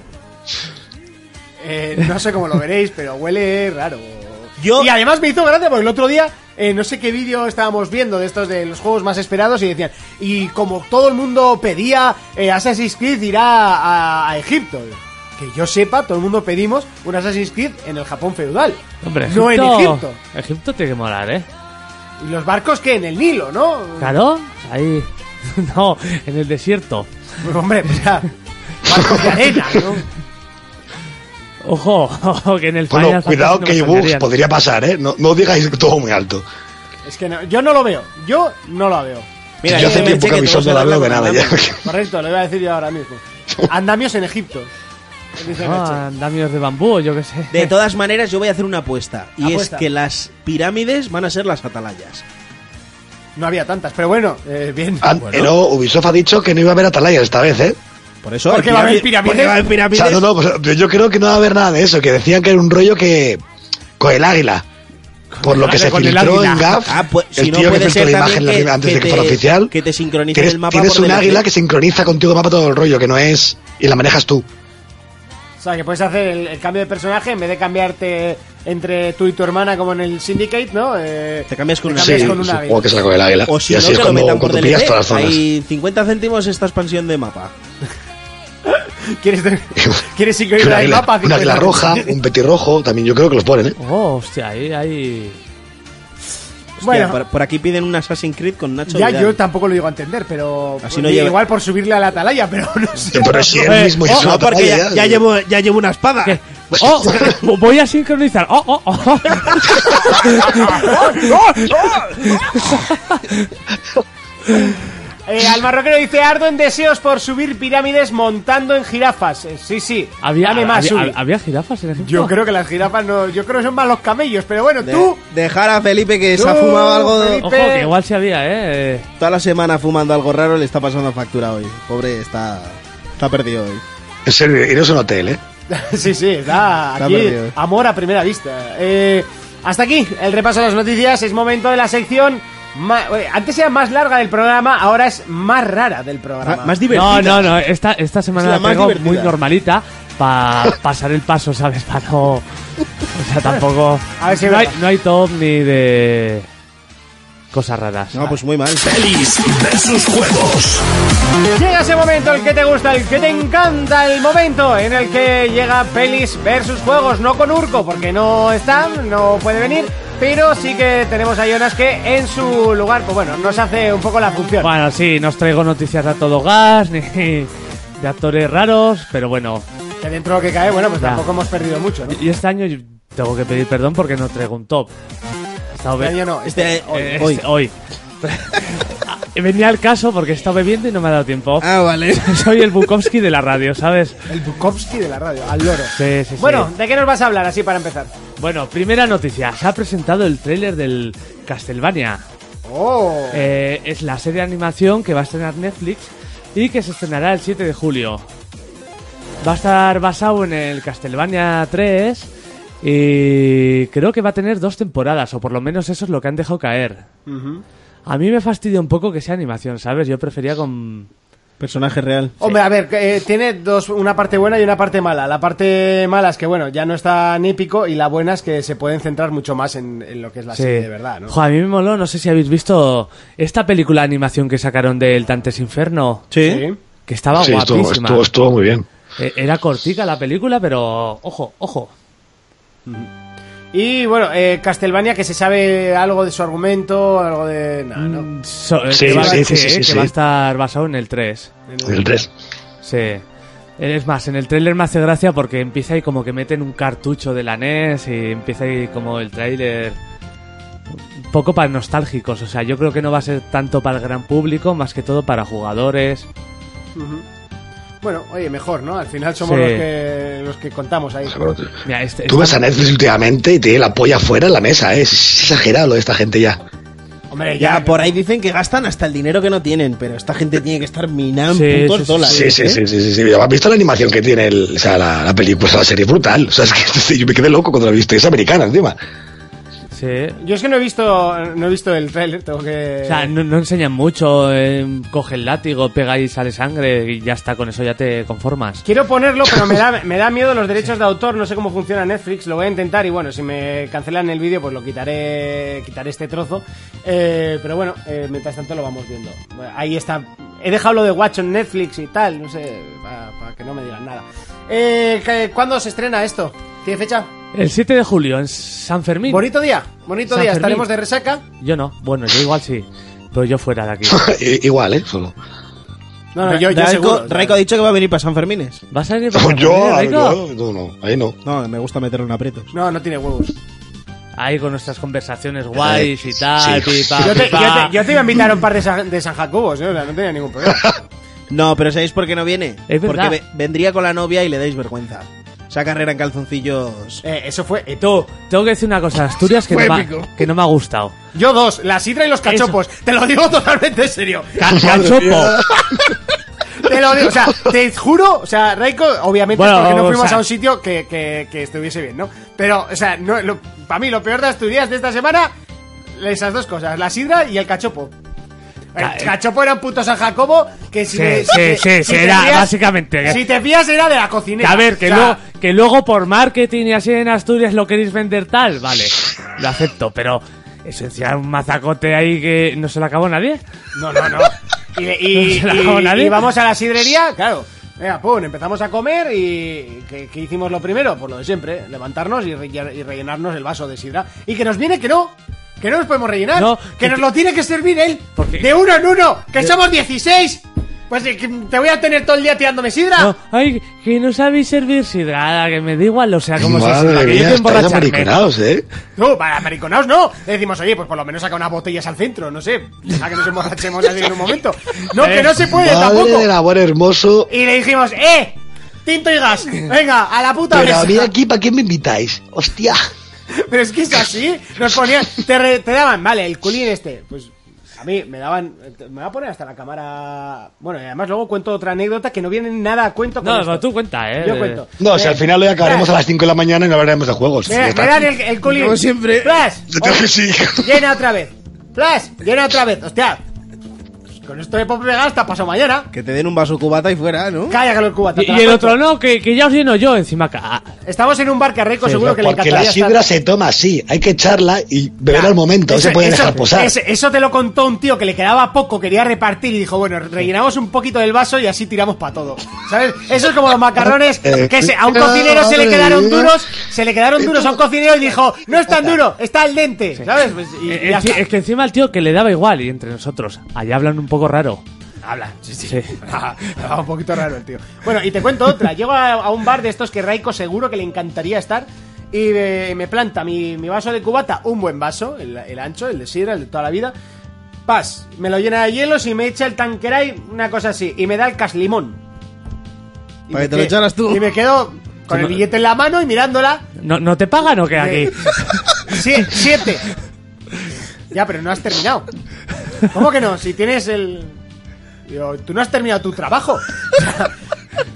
Eh, no sé cómo lo veréis, pero huele raro. Yo- Y además me hizo gracia porque el otro día, eh, no sé qué vídeo estábamos viendo de estos de los juegos más esperados y decían, y como todo el mundo pedía eh, Assassin's Creed irá a, a Egipto. Que yo sepa, todo el mundo pedimos un Assassin's Creed en el Japón feudal. Hombre, no en Egipto. Egipto tiene que molar, ¿eh? Y los barcos que en el Nilo, ¿no? Claro, ahí... *laughs* No, en el desierto. Pues, hombre, o sea, barcos de arena, ¿no? *laughs* Ojo, ojo, que en el Bueno, Final cuidado Fantasy que hay no bugs, podría pasar, ¿eh? No, no digáis todo muy alto. Es que no- yo no lo veo. Yo no lo veo. Mira, yo hace tiempo que a mi no la veo de con nada ya. *laughs* Correcto, lo iba a decir yo ahora mismo. *laughs* Andamios en Egipto. Ah, andamios de bambú, yo qué sé. De todas maneras, yo voy a hacer una apuesta. Y Apuesta. es que las pirámides van a ser las atalayas. No había tantas, pero bueno, eh, bien. Ah, Bueno. Pero Ubisoft ha dicho que no iba a haber atalayas esta vez, ¿eh? Por eso. Porque va a haber pirámide- pirámides. va a haber O pirámides. sea, no, no, pues, yo creo que no va a haber nada de eso, que decían que era un rollo que... Con el águila. Por lo que se con el filtró en GAF, Ah, pues, si el no tío que puede filtró ser la imagen la- que- antes que de que te- fuera oficial, que te sincronice tienes, el mapa tienes por un águila que sincroniza contigo el mapa todo el rollo, que no es... Y la manejas tú. O sea, que puedes hacer el, el cambio de personaje en vez de cambiarte entre tú y tu hermana como en el Syndicate, ¿no? Eh, Te cambias con te una cambias águila. con un águila. que será con el águila. O si y no, así que es cuando, cuando pillas todas las zonas. Hay 50 céntimos esta expansión de mapa. *laughs* ¿Quieres, *laughs* ¿Quieres Y un sincronizar el águila, mapa? un águila roja, un petirrojo, también yo creo que los ponen, ¿eh? Oh, hostia, ahí, ahí... Hostia, Bueno. por, por aquí piden un Assassin's Creed con Nacho Ya, Vidal. yo tampoco lo digo a entender, pero. Así no lleva- Igual por subirle a la atalaya, pero no sé. Pero si él Eh, mismo oh, una No, porque ya, ya llevo, ya llevo una espada. ¿Qué? Oh, *laughs* voy a sincronizar. Oh, oh, oh. *laughs* Eh, al marroquero dice Ardo en deseos por subir pirámides montando en jirafas. Eh, sí, sí. ¿Había, Dame más, había, Uri. había jirafas en Egipto? Yo creo que las jirafas no. Yo creo que son más los camellos, pero bueno, De- tú. dejar a Felipe que se ha Tú, fumado algo. Felipe. Ojo, que igual sí había, ¿eh? Toda la semana fumando algo raro le está pasando factura hoy. Pobre, está, está perdido hoy. En serio, y no es un hotel, ¿eh? *laughs* sí, sí, está Está aquí. perdido. Amor a primera vista. Eh, hasta aquí el repaso de las noticias. Es momento de la sección. Eh, antes era más larga del programa, ahora es más rara del programa. Ma- Más divertido. No, no, no. Esta, esta semana Es la la más tengo divertida. muy normalita para pasar el paso, ¿sabes? Para no... O sea, tampoco... A ver si no, hay, no hay top ni de... Cosas raras. No, pues muy mal. Pelis versus juegos. Llega ese momento, el que te gusta, el que te encanta, el momento en el que llega pelis versus juegos, no con Urco, porque no está, no puede venir, pero sí que tenemos a Jonas que en su lugar, pues bueno, nos hace un poco la función. Bueno, sí, no os traigo noticias de a todo gas, ni de actores raros, pero bueno. Que dentro de lo que cae, bueno, pues Ya. tampoco hemos perdido mucho, ¿no? Y este año tengo que pedir perdón porque no traigo un top. Este año no, Este, este- hoy. eh, hoy. este- hoy. *laughs* Venía al caso porque he estado bebiendo y no me ha dado tiempo. Ah, vale. *laughs* Soy el Bukowski de la radio, ¿sabes? El Bukowski de la radio, al loro. Sí, sí, sí. Bueno, ¿de qué nos vas a hablar así para empezar? Bueno, primera noticia. Se ha presentado el tráiler del Castlevania. Oh, Eh, es la serie de animación que va a estrenar Netflix y que se estrenará el 7 de julio. Va a estar basado en el Castlevania 3 y creo que va a tener dos temporadas, o por lo menos eso es lo que han dejado caer. A mí me fastidia un poco que sea animación, ¿sabes? Yo prefería con... Personaje real. Hombre, a ver, eh, tiene dos, una parte buena y una parte mala. La parte mala es que, bueno, ya no es tan épico y la buena es que se pueden centrar mucho más en, en lo que es la Sí. serie de verdad, ¿no? Joder, a mí me moló, no sé si habéis visto esta película de animación que sacaron del Dantes Inferno, Sí. que estaba sí, estuvo, guapísima. estuvo, estuvo muy bien. Eh, Era cortica la película, pero ojo, ojo. Y bueno, eh, Castlevania, que se sabe algo de su argumento, algo de. No, no. So- eh, Sí, que va, sí, sí, que- sí, sí, que sí. va a estar basado en el 3. El 3. Sí. Es más, en el tráiler me hace gracia porque empieza ahí como que meten un cartucho de la NES y empieza ahí como el tráiler un poco para nostálgicos. O sea, yo creo que no va a ser tanto para el gran público, más que todo para jugadores. Bueno, oye, mejor, ¿no? Al final somos Sí. los, que, los que contamos ahí. Mira, este, Tú ves esta- a Netflix últimamente y tiene la polla fuera en la mesa, ¿eh? Es exagerado lo de esta gente ya. Hombre, Ya, ya, por ahí dicen que gastan hasta el dinero que no tienen, pero esta gente tiene que estar minando Sí, en putos sí, sí. dólares. Sí, sí, ¿eh? sí, sí, sí, sí. ¿Has visto la animación que tiene el, o sea, la, la película, la serie brutal? O sea, es que *laughs* yo me quedé loco cuando la viste. Es americana encima. Sí. Yo es que no he visto, no he visto el trailer, tengo que... O sea, no, no enseñan mucho, eh, coge el látigo, pega y sale sangre y ya está, con eso ya te conformas. Quiero ponerlo, pero me da, *laughs* me da miedo los derechos de autor, no sé cómo funciona Netflix, lo voy a intentar y bueno, si me cancelan el vídeo pues lo quitaré, quitaré este trozo. Eh, pero bueno, eh, mientras tanto lo vamos viendo. Ahí está. He dejado lo de Watch en Netflix y tal, no sé, para, que no me digan nada. Eh, ¿qué- ¿Cuándo se estrena esto? ¿Tiene fecha? El 7 de julio en San Fermín. Bonito día, bonito San día, Fermín. estaremos de resaca. Yo no, bueno, yo igual sí, pero yo fuera de aquí. *laughs* Igual, ¿eh? Solo. No, no, yo, yo Raiko, seguro. o sea, Raiko ha dicho que va a venir para San Fermines. ¿Vas a venir para San yo, Fermín, Raiko? yo, no, no, ahí no. No, me gusta meterlo en aprietos. No, no tiene huevos. Ahí con nuestras conversaciones guays y tal, sí. pipa, Yo te, yo, te, yo te iba a invitar a un par de San, de San Jacobos, ¿eh? o sea, no tenía ningún problema. *laughs* No, pero ¿sabéis por qué no viene? Es Porque verdad. ve- vendría con la novia y le dais vergüenza. Esa carrera en calzoncillos. Eh, eso fue. eh, Tú, tengo que decir una cosa, Asturias que, no Fue me, ha- épico. que no me ha gustado. Yo dos, la sidra y los cachopos. Te lo digo totalmente en serio. *laughs* Ca- Cachopo. Te lo digo, o sea, te juro, o sea, Raiko, obviamente Bueno, es porque no o fuimos sea- a un sitio que, que, que estuviese bien, ¿no? Pero, o sea, no, lo- para mí lo peor de Asturias de esta semana, esas dos cosas, la sidra y el cachopo. El Ca- cachopo era un puto San Jacobo que si Sí, me- sí, que- sí, si sí, te era fías- básicamente. Si te fías era de la cocinera. Que a ver, que, O sea, luego, que luego por marketing y así en Asturias lo queréis vender tal, vale, lo acepto, pero esencial un mazacote ahí que no se lo acabó nadie. No, no, no. *laughs* Y, y- No se la y- nadie. y vamos a la sidrería, claro. Venga, pum, empezamos a comer y ¿qué, qué hicimos lo primero? Pues lo de siempre, levantarnos y, re- y rellenarnos el vaso de sidra. Y que nos viene que no, que no nos podemos rellenar, No, que, que- nos lo tiene que servir él, ¿Por qué? de uno en uno, que somos 16. Pues eh, te voy a tener todo el día tirándome sidra. No, ay, que no sabéis servir sidra, que me da igual, o sea, como se Madre sirva, que yo emborracharme. ¿eh? No, para mariconaos no. Le decimos, oye, pues por lo menos saca unas botellas al centro, no sé, a que nos emborrachemos así en un momento. No, que no se puede Madre tampoco. del amor hermoso. Y le dijimos, ¡eh! Tinto y gas. Venga, a la puta Pero a mesa. mí aquí, ¿para qué me invitáis? Hostia. *laughs* Pero es que es así. Nos ponían, te, re- te daban, vale, el culín este. Pues a mí me daban, me voy a poner hasta la cámara. Bueno, y además luego cuento otra anécdota que no viene nada a cuento con No, esto. pero tú cuenta, eh. Yo cuento. No, si Eh, al final hoy acabaremos a las 5 de la mañana y no hablaremos de juegos. Me, me dan el, el culín. Como siempre. Flash. Yo que sí. Llena otra vez. Flash, llena otra vez. Hostia. Con esto de pop pegar hasta pasado mañana. Que te den un vaso cubata y fuera, ¿no? Calla que lo cubata. Y, y la el otro no, que, que ya os lleno yo encima. ca- Estamos en un bar Reiko Sí, seguro que le Porque encantaría la estar. sidra se toma así. Hay que echarla y beber al momento. No se puede dejar posar. ese- eso te lo contó un tío que le quedaba poco, quería repartir y dijo, bueno, rellenamos un poquito del vaso y así tiramos para todo. ¿Sabes? Eso es como los macarrones *laughs* que se- a un cocinero se le quedaron duros, se le quedaron duros a un cocinero y dijo, no es tan duro, está al dente. ¿Sabes? Pues, y, y Eh, enci- está. es que encima el tío que le daba igual y entre nosotros, allá hablan un poco raro. Habla, sí, sí. Sí. *laughs* Ah, un poquito raro el tío. Bueno, y te cuento otra. Llego a, a un bar de estos que Raiko seguro que le encantaría estar. Y me, me planta mi, mi vaso de cubata, un buen vaso, el, el ancho, el de sidra, el de toda la vida. Pas, me lo llena de hielos y me echa el tanqueray, una cosa así. Y me da el caslimón. Y Para me que te lo que- echaras tú. Y me quedo con el billete en la mano y mirándola. ¿No, ¿no te pagan o qué aquí? *laughs* Eh, sie- siete. Ya, pero no has terminado. ¿Cómo que no? Si tienes el. Digo, tú no has terminado tu trabajo. *laughs*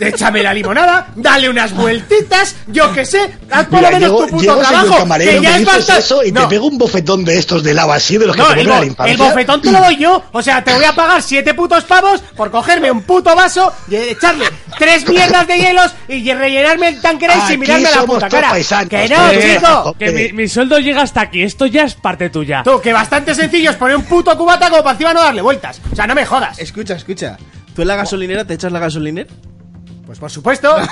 Échame la limonada, dale unas vueltitas, yo qué sé, haz por lo menos llego, tu puto trabajo. que ya me es bastante. eso y No, te pego un bofetón de estos de lava así, de los que no, te el, ponen a la bo- infancia. el bofetón te lo doy yo. O sea, te voy a pagar siete putos pavos por cogerme un puto vaso y echarle tres mierdas de hielos y rellenarme el tanqueray sin Aquí mirarme la puta cara. paisanos, que no, chico. paisanos. Que mi, mi sueldo llega hasta aquí, esto ya es parte tuya. Tú, que bastante sencillo es poner un puto cubata como para encima no darle vueltas. O sea, no me jodas. Escucha, escucha. ¿Tú en la gasolinera te echas la gasolinera? Pues por supuesto. *laughs*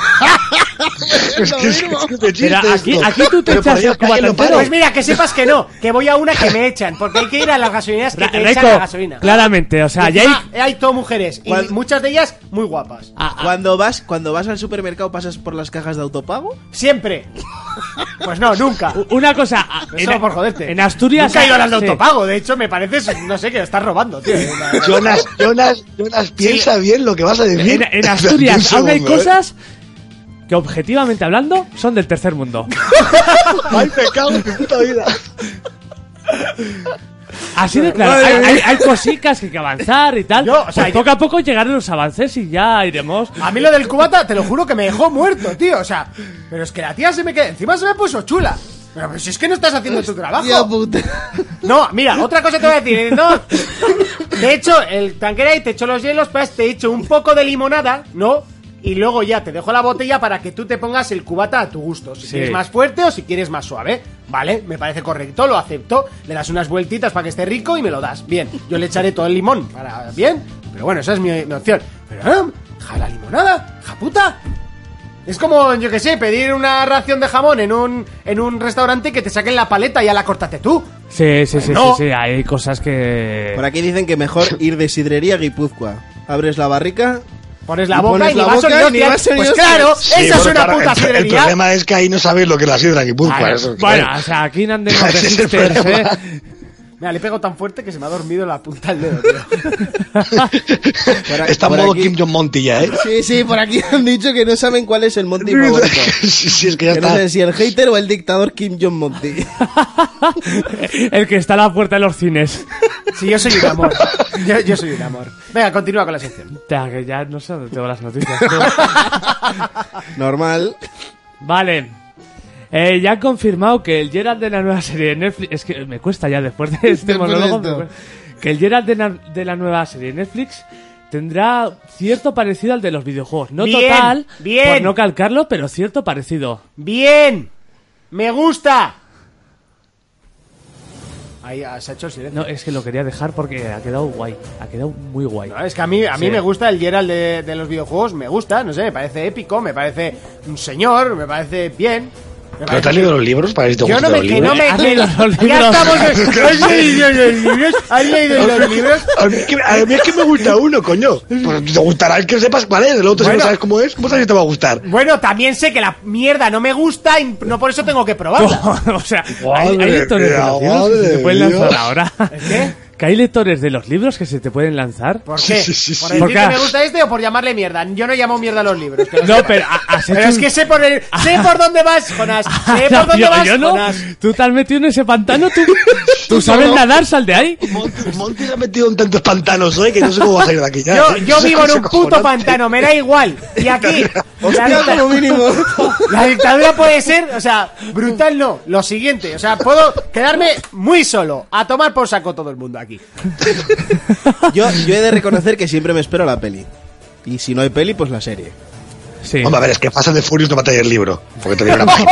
Es que es, es que me chiste Pero aquí- esto. aquí tú te Pero echas el. Pues mira, que sepas que no, que voy a una que *laughs* me echan, porque hay que ir a las gasolineras que Ra- te echan la gasolina. claramente, o sea, Y ya hay... hay todo mujeres, y muchas de ellas muy guapas. Ah, ah, Cuando vas, cuando vas al supermercado pasas por las cajas de autopago. Siempre. Pues no, nunca. *laughs* una cosa... Eso por joderte. En Asturias... Nunca he ido a las de sí. autopago, de hecho, me parece, no sé, que lo estás robando, tío. Jonas, Jonas, Jonas, piensa bien lo que vas a decir. En, en Asturias aún hay. Cosas que objetivamente hablando son del tercer mundo. *laughs* Ay, en mi puta vida. Así de claro, hay, hay- hay cositas que hay que avanzar y tal. Yo, o sea, Pues yo- poco a poco llegarán los avances y ya iremos. A mí lo del cubata, te lo juro que me dejó muerto, tío. O sea, pero es que la tía se me queda. Encima se me puso chula. Pero, pero si es que no estás haciendo tu trabajo. Puta. No, mira, otra cosa te voy a decir. No, te echo el tanquera y te echo los hielos, pues te echo un poco de limonada, ¿no? Y luego ya te dejo la botella para que tú te pongas el cubata a tu gusto. Si Sí. quieres más fuerte o si quieres más suave. Vale, me parece correcto, lo acepto. Le das unas vueltitas para que esté rico y me lo das. Bien, yo le echaré todo el limón para. Bien, pero bueno, esa es mi, mi opción. Pero, ¿eh? ¿Ja la limonada? ¿Ja puta? Es como, yo que sé, pedir una ración de jamón en un, en un restaurante y que te saquen la paleta y ya la cortate tú. Sí, sí, sí, No. sí, sí, hay cosas que... Por aquí dicen que mejor ir de sidrería a Guipúzcoa. Abres la barrica. Pones la boca y ni la boca ni y ni Pues claro, Sí, esa es una claro, puta el, el sidrería. problema es que ahí no sabéis lo que es la sidra. Vale, eso, bueno, claro. o sea, aquí no han *laughs* de el problema. ¿eh? Mira, le pego tan fuerte que se me ha dormido la punta del dedo, tío. *laughs* Por a- Está en por modo aquí- Kim Jong-Monty ya, ¿eh? Sí, sí, por aquí *laughs* han dicho que no saben cuál es el Monty favorito. *laughs* sí, sí, es que ya Que no está. sé si el hater o el dictador Kim Jong Monty. El que está a la puerta de los cines. Sí, yo soy un amor. Yo, yo soy un amor. Venga, continúa con la sección. Que ya no sé dónde tengo las noticias. Normal. Vale. Eh, ya han confirmado que el Gerald de la nueva serie de Netflix. Es que me cuesta ya después de *laughs* este monólogo. Que el Gerald de, la- de la nueva serie de Netflix tendrá cierto parecido al de los videojuegos. No Bien, total, bien. por no calcarlo, pero cierto parecido. Bien, me gusta. Ahí ah, se ha hecho el silencio. No, es que lo quería dejar porque ha quedado guay. Ha quedado muy guay. No, es que a mí, a mí Sí. me gusta el Gerald de, de los videojuegos, me gusta, no sé, me parece épico, me parece un señor, me parece bien. Me ¿Pero parece- te has leído los libros para ver si te Yo no me, los que libros? no me, ¿Has que- leído *laughs* los ya libros? estamos, *laughs* ¿has leído los libros? ¿Has leído los libros? A mí, es que, a mí es que me gusta uno, coño. Pues te gustará el que sepas cuál es. El otro, si Bueno. no sabes cómo es, ¿cómo sabes si te va a gustar? Bueno, también sé que la mierda no me gusta y no por eso tengo que probarla. *laughs* o sea, hay, hay que se madre pueden lanzar ahora. qué? Que hay lectores de los libros que se te pueden lanzar. ¿Por qué? sí, sí, ¿Por sí. decir Porque- que me gusta este o por llamarle mierda? Yo no llamo mierda a los libros. que No, pero Pero es que sé por, el, sé por dónde vas, Jonas. Sé por dónde yo, vas, yo no. Jonas. Tú te has metido en ese pantano, tú, tú sabes nadar, sal de ahí. Monty, Monty se ha metido en tantos pantanos hoy que no sé cómo va a salir de aquí ya. Yo, yo No sé vivo en un puto cojonante. pantano, me da igual. Y aquí, Hostia, mínimo. *laughs* la dictadura puede ser, o sea, brutal no. Lo siguiente, o sea, puedo quedarme muy solo. A tomar por saco todo el mundo aquí. *laughs* Yo, yo he de reconocer que siempre me espero la peli. Y si no hay peli, pues la serie. Sí. Hombre, a ver, es que Fast the Furious no va a tener el libro. Porque te página.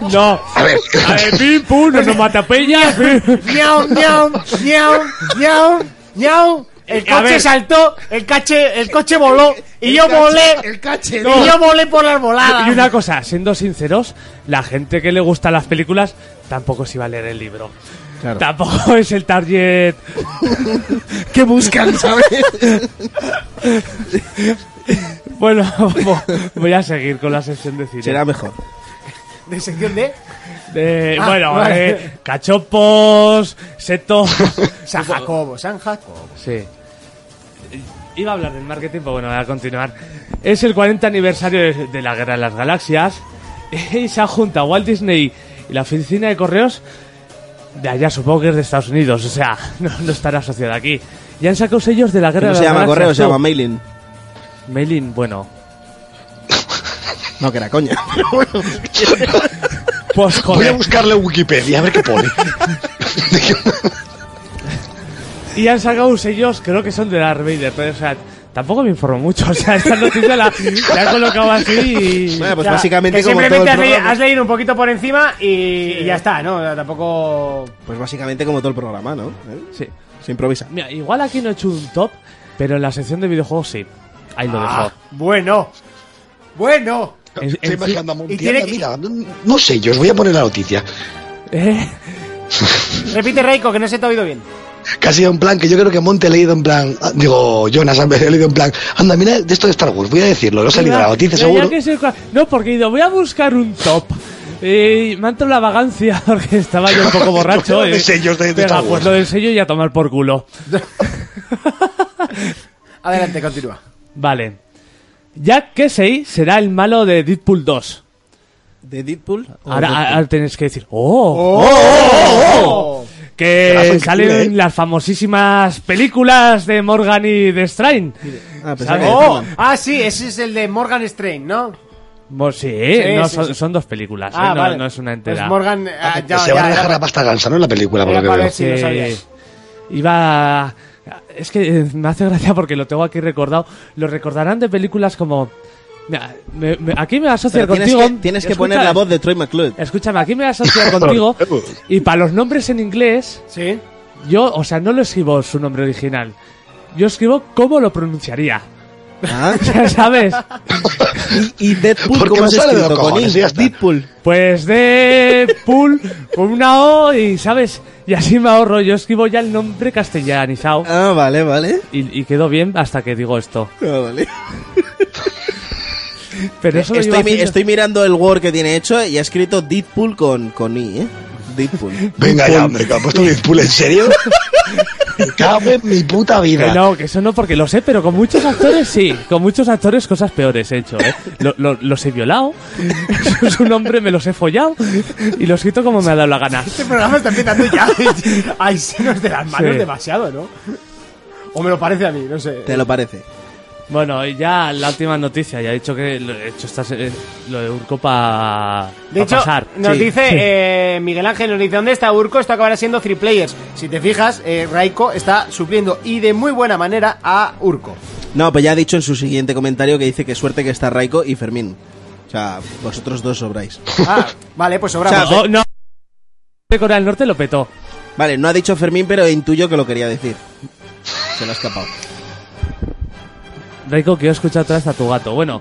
*laughs* No. A ver. A ver, pim, pum, no nos mata peña. *laughs* Miau, miau, miau, miau, miau. El coche saltó, el coche, el coche voló y yo volé. El cache, Y yo volé por las voladas. Y una cosa, siendo sinceros, la gente que le gustan las películas tampoco se va a leer el libro. Claro. Tampoco es el target. *laughs* ¿Qué buscan, sabes? Bueno, vo- *laughs* voy a seguir con la sección de cine. Será mejor. De sección de De- Ah, bueno, vale. eh, cachopos, seto. *laughs* San Jacobo, San Jacobo. Sí. Iba a hablar del marketing, pero bueno, voy a continuar. Es el 40 aniversario de, de la Guerra de las Galaxias y se ha juntado Walt Disney y la oficina de correos de allá, supongo que es de Estados Unidos, o sea, *laughs* no, no estará asociada aquí. Y han sacado sellos de la Guerra no de se las llama Galaxias. correo, se tú. llama mailing. Mailing, bueno. No, que era coña. *laughs* Pues Voy a joder. buscarle en Wikipedia a ver qué pone. *laughs* Y han sacado sellos, creo que son de Darth Vader, pero o sea, tampoco me informo mucho. O sea, esta noticia la, la he colocado así y... Bueno, pues O sea, básicamente que como todo simplemente el has, leído, programa. has leído un poquito por encima y, y ya está, ¿no? Tampoco... Pues básicamente como todo el programa, ¿no? ¿Eh? Sí. Se improvisa. Mira, igual aquí no he hecho un top, pero en la sección de videojuegos sí. Ahí lo dejo. Bueno. Bueno. En- Estoy en- imaginando a Monty. y tiene Mira, no, no sé, yo os voy a poner la noticia. *laughs* Eh, *laughs* Repite, Reiko, que no se te ha oído bien. Casi en plan que yo creo que Monte ha leído en plan, ah, digo, Jonas ha leído en plan, anda, mira de esto de Star Wars, voy a decirlo, lo ha salido la noticia seguro. No, porque he ido, voy a buscar un top. Y me la vagancia *laughs* porque estaba yo un poco *laughs* borracho. Lo de sellos de- de Venga, Star Wars. pues lo del sello y a tomar por culo. *laughs* Adelante, continúa. Vale. Jack Kesey será el malo de Deadpool 2. ¿De Deadpool? Ahora, Deadpool? ahora tenéis que decir, ¡Oh! ¡Oh! Que la Que salen ¿eh? las famosísimas películas de Morgan y de Strain. Ah, Oh, ah, sí, ese es el de Morgan Strain, ¿no? Bo- sí, Sí, no, sí, son, sí. son dos películas, ¿eh? Ah, no, vale. no es una Pues entera. Morgan. ah, ya, se ya, van a dejar la pasta gansa, ¿no? En la película, por lo que veo. Iba... Es que eh, me hace gracia porque lo tengo aquí recordado. Lo recordarán de películas como... Mira, me- me- aquí me voy a asociar Pero tienes contigo. que, tienes que poner la voz de Troy McClure. Escúchame, aquí me voy a asociar *laughs* contigo. Y para los nombres en inglés, Sí. yo, o sea, no lo escribo su nombre original. Yo escribo cómo lo pronunciaría. Ah, *laughs* ¿Sabes? y, y Deadpool, Porque ¿cómo no has sale de escrito? los Con cojones, ya. Deadpool. Pues de pool con una O y, ¿sabes? Y así me ahorro. Yo escribo ya el nombre castellanizado. Ah, vale, vale. Y, y quedó bien hasta que digo esto. Ah, vale. *laughs* Pero eso Estoy, mi- estoy mirando el Word que tiene hecho y ha escrito Deadpool con, con I, ¿eh? Deadpool. *laughs* Venga ya, hombre, que ha puesto Deadpool, ¿en serio? Me *laughs* cago en mi puta Que vida. no, que eso no porque lo sé, pero con muchos actores sí. Con muchos actores cosas peores he hecho, ¿eh? Lo- lo- los he violado, *laughs* su nombre me los he follado y lo he escrito como me ha dado la gana. Este programa está empezando ya. Ay, se nos de las manos Sí. demasiado, ¿no? O me lo parece a mí, no sé. ¿Te lo parece? Bueno, y ya la última noticia, ya he dicho que lo he hecho esta se- lo de Urco para De hecho, pasar. nos Sí. dice Sí. eh, Miguel Ángel, nos dice, ¿dónde está Urco? Esto acabará siendo three players. Si te fijas, eh, Raiko está supliendo y de muy buena manera a Urco. No, pues ya ha dicho en su siguiente comentario que dice que suerte que está Raiko y Fermín. O sea, vosotros dos sobráis. Ah, vale, pues sobramos. O sea, Oh, no. De Corea del Norte lo petó. Vale, no ha dicho Fermín, pero intuyo que lo quería decir. Se lo ha escapado. Raiko, quiero escuchar otra vez a tu gato. Bueno.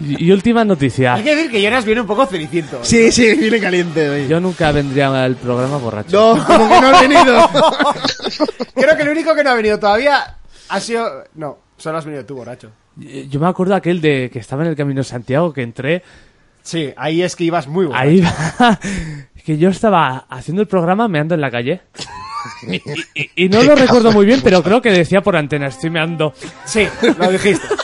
y, y última noticia. Hay que decir que Jonas viene un poco ceniciento. Sí, sí, viene caliente hoy. Yo nunca vendría al programa borracho. No, como que no ha venido. *laughs* Creo que el único que no ha venido todavía ha sido... No, solo has venido tú, borracho. Eh, Yo me acuerdo aquel de que estaba en el camino de Santiago que entré. Sí, ahí es que ibas muy borracho. Ahí va. Que yo estaba haciendo el programa meando en la calle. *laughs* Y, y- y no lo recuerdo muy bien, pero creo que decía por antena, estoy meando. Sí, lo dijiste. *laughs*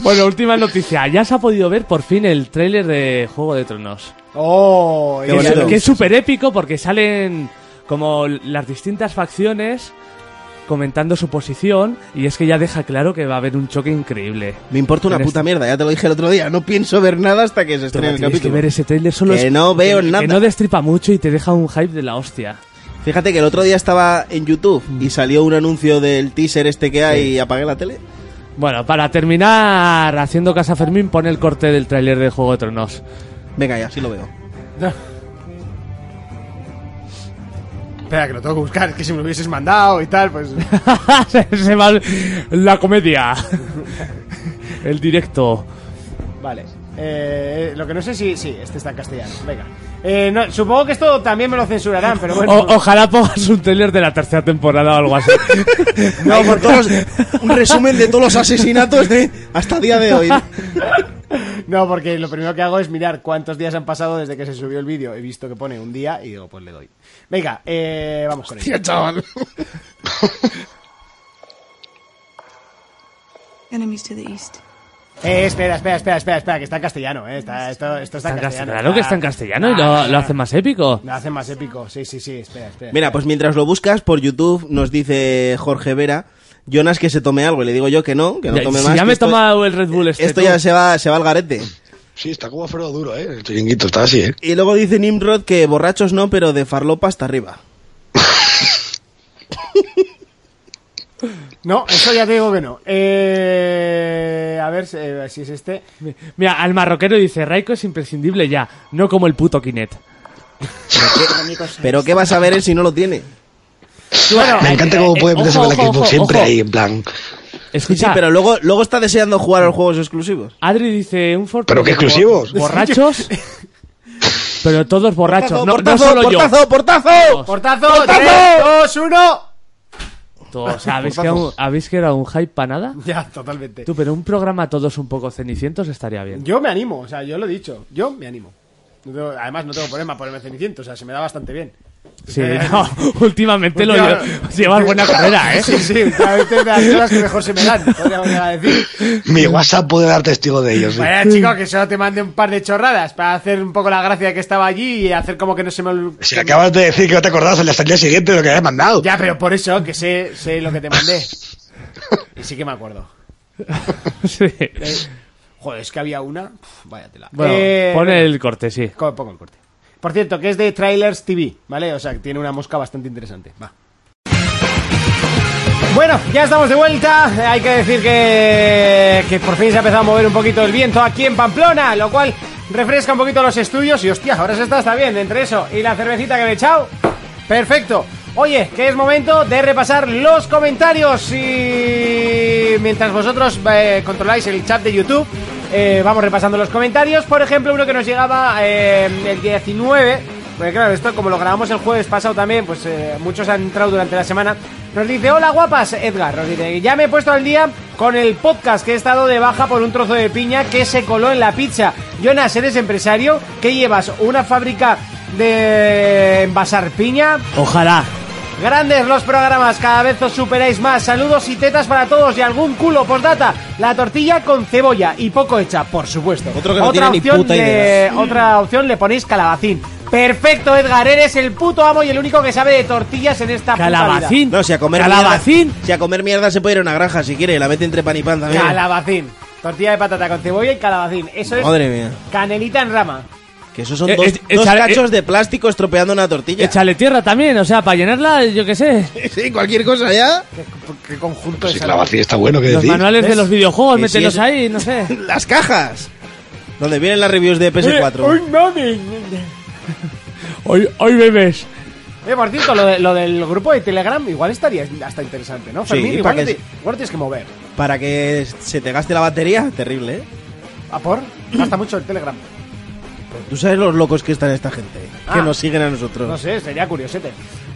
Bueno, última noticia. Ya se ha podido ver por fin el tráiler de Juego de Tronos. Oh, bonito. Que es súper épico porque salen como las distintas facciones comentando su posición y es que ya deja claro que va a haber un choque increíble. Me importa una puta este- mierda, ya te lo dije el otro día. No pienso ver nada hasta que se estrene el Tienes que capítulo. ver ese tráiler solo Que es- no veo que- nada. Que no destripa mucho y te deja un hype de la hostia. Fíjate que el otro día estaba en YouTube Mm. y salió un anuncio del teaser este que hay y apagué la tele. Bueno, para terminar haciendo casa Fermín, pone el corte del tráiler de Juego de Tronos. Venga, ya, sí lo veo. *laughs* Espera, que lo tengo que buscar. Que si me lo hubieses mandado y tal, pues... *laughs* se, se va la comedia. el directo. Vale. Eh, lo que no sé si... Sí, este está en castellano. Venga. Eh, no, supongo que esto también me lo censurarán, pero bueno... O- ojalá pongas un tráiler de la tercera temporada o algo así. No, por todos un resumen de todos los asesinatos de hasta el día de hoy. *laughs* No, porque lo primero que hago es mirar cuántos días han pasado desde que se subió el vídeo. He visto que pone un día y digo, pues le doy. Venga, eh, vamos con ello. chaval. Enemies to the east. Eh, espera, espera, espera, espera, espera, que está en castellano, eh. Está, esto, esto está en Está en castellano. castellano, que está en castellano y lo, lo hace más épico. Lo hace más épico, sí, sí, sí, espera, espera. Mira, pues mientras lo buscas por YouTube nos dice Jorge Vera, Jonas que se tome algo y le digo yo que no, que no Ya- tome si más. ya me he tomado el Red Bull este. Esto tú. ya se va, se va al garete. Sí, está como fuego duro, ¿eh? El chiringuito está así, ¿eh? Y luego dice Nimrod que borrachos no, pero de farlopa hasta arriba. *laughs* No, eso ya te digo que no. Eh, a ver eh, si es este. Mira, al marroquero dice, Raiko es imprescindible ya, no como el puto Kinet. Pero ¿qué vas a ver él si no lo tiene? Bueno, Me encanta eh, cómo eh, puede meterse ojo, con la ojo, Xbox siempre ojo. ahí, en plan. Escucha, Sí, pero luego, luego está deseando jugar a los juegos exclusivos. Adri dice un Fortnite ¿Pero qué exclusivos? bo- *laughs* Borrachos. *laughs* pero todos borrachos, no, no portazo, solo yo. portazo, portazo. portazo, ¡Portazo! 3, 2, 1. Todos, ¿habéis, que era un, ¿Habéis que era un hype para nada? Ya, totalmente. Tú, pero un programa todos un poco cenicientos estaría bien. Yo me animo, o sea, yo lo he dicho. Yo me animo. No tengo- además, no tengo problema ponerme ceniciento, o sea, se me da bastante bien. Sí, no, *laughs* últimamente lo llevas buena carrera, ¿eh? Sí, sí, últimamente las cosas que mejor se me dan, podríamos llegar a decir. Mi WhatsApp puede dar testigo de ello. sí. Bueno, chico, que solo te mandé un par de chorradas para hacer un poco la gracia de que estaba allí y hacer como que no se me... Si acabas de decir que no te acordabas hasta el día siguiente de lo que habías mandado. Ya, pero por eso, que sé, sé lo que te mandé. Y sí que me acuerdo. *laughs* Sí. Eh, Joder, es que había una... Uf, vaya tela. Bueno, Eh, pon el corte, sí. Pongo el corte. Por cierto, que es de Trailers TV, ¿vale? O sea, que tiene una mosca bastante interesante. Va. Bueno, ya estamos de vuelta. Hay que decir que, que por fin se ha empezado a mover un poquito el viento aquí en Pamplona, lo cual refresca un poquito los estudios. Y hostia, ahora se está, está bien. Entre eso y la cervecita que me he echado. Perfecto. Oye, que es momento de repasar los comentarios y mientras vosotros eh, controláis el chat de YouTube, eh, vamos repasando los comentarios. Por ejemplo, uno que nos llegaba eh, el 19, porque claro, esto como lo grabamos el jueves pasado también, pues eh, muchos han entrado durante la semana. Nos dice, hola guapas, Edgar, nos dice, ya me he puesto al día con el podcast que he estado de baja por un trozo de piña que se coló en la pizza. Jonas, eres empresario, ¿qué llevas? ¿Una fábrica de envasar piña? Ojalá. Grandes los programas, cada vez os superáis más. Saludos y tetas para todos y algún culo postdata. La tortilla con cebolla y poco hecha, por supuesto. Otro que no otra tiene ni opción puta le- idea. otra opción le ponéis calabacín. Perfecto, Edgar, eres el puto amo y el único que sabe de tortillas en esta puta vida. Calabacín. No, si a comer Calabacín. mierda, si a comer mierda se puede ir a una granja si quiere, la mete entre pan y pan también. Calabacín. Tortilla de patata con cebolla y calabacín. Eso es Madre mía. canelita en rama. Que esos son Eh, dos, eh, dos cachos de plástico estropeando una tortilla. Échale tierra también, o sea, para llenarla, yo qué sé. Sí, cualquier cosa ya. ¿Qué, qué conjunto Pues sí, es la vacía está bueno, que Los decir. manuales de los videojuegos, sí mételos es- ahí, no sé. *laughs* Las cajas. Donde vienen las reviews de PS4. Hoy, hoy bebés. Eh, por cierto, lo, de- lo del grupo de Telegram igual estaría hasta interesante, ¿no? Sí, Fermín, igual, para no que te, igual tienes que mover. Para que se te gaste la batería, terrible, ¿eh? ¿A por? Gasta mucho el Telegram. Tú sabes los locos que están esta gente. Que Ah. nos siguen a nosotros. No sé, sería curiosete.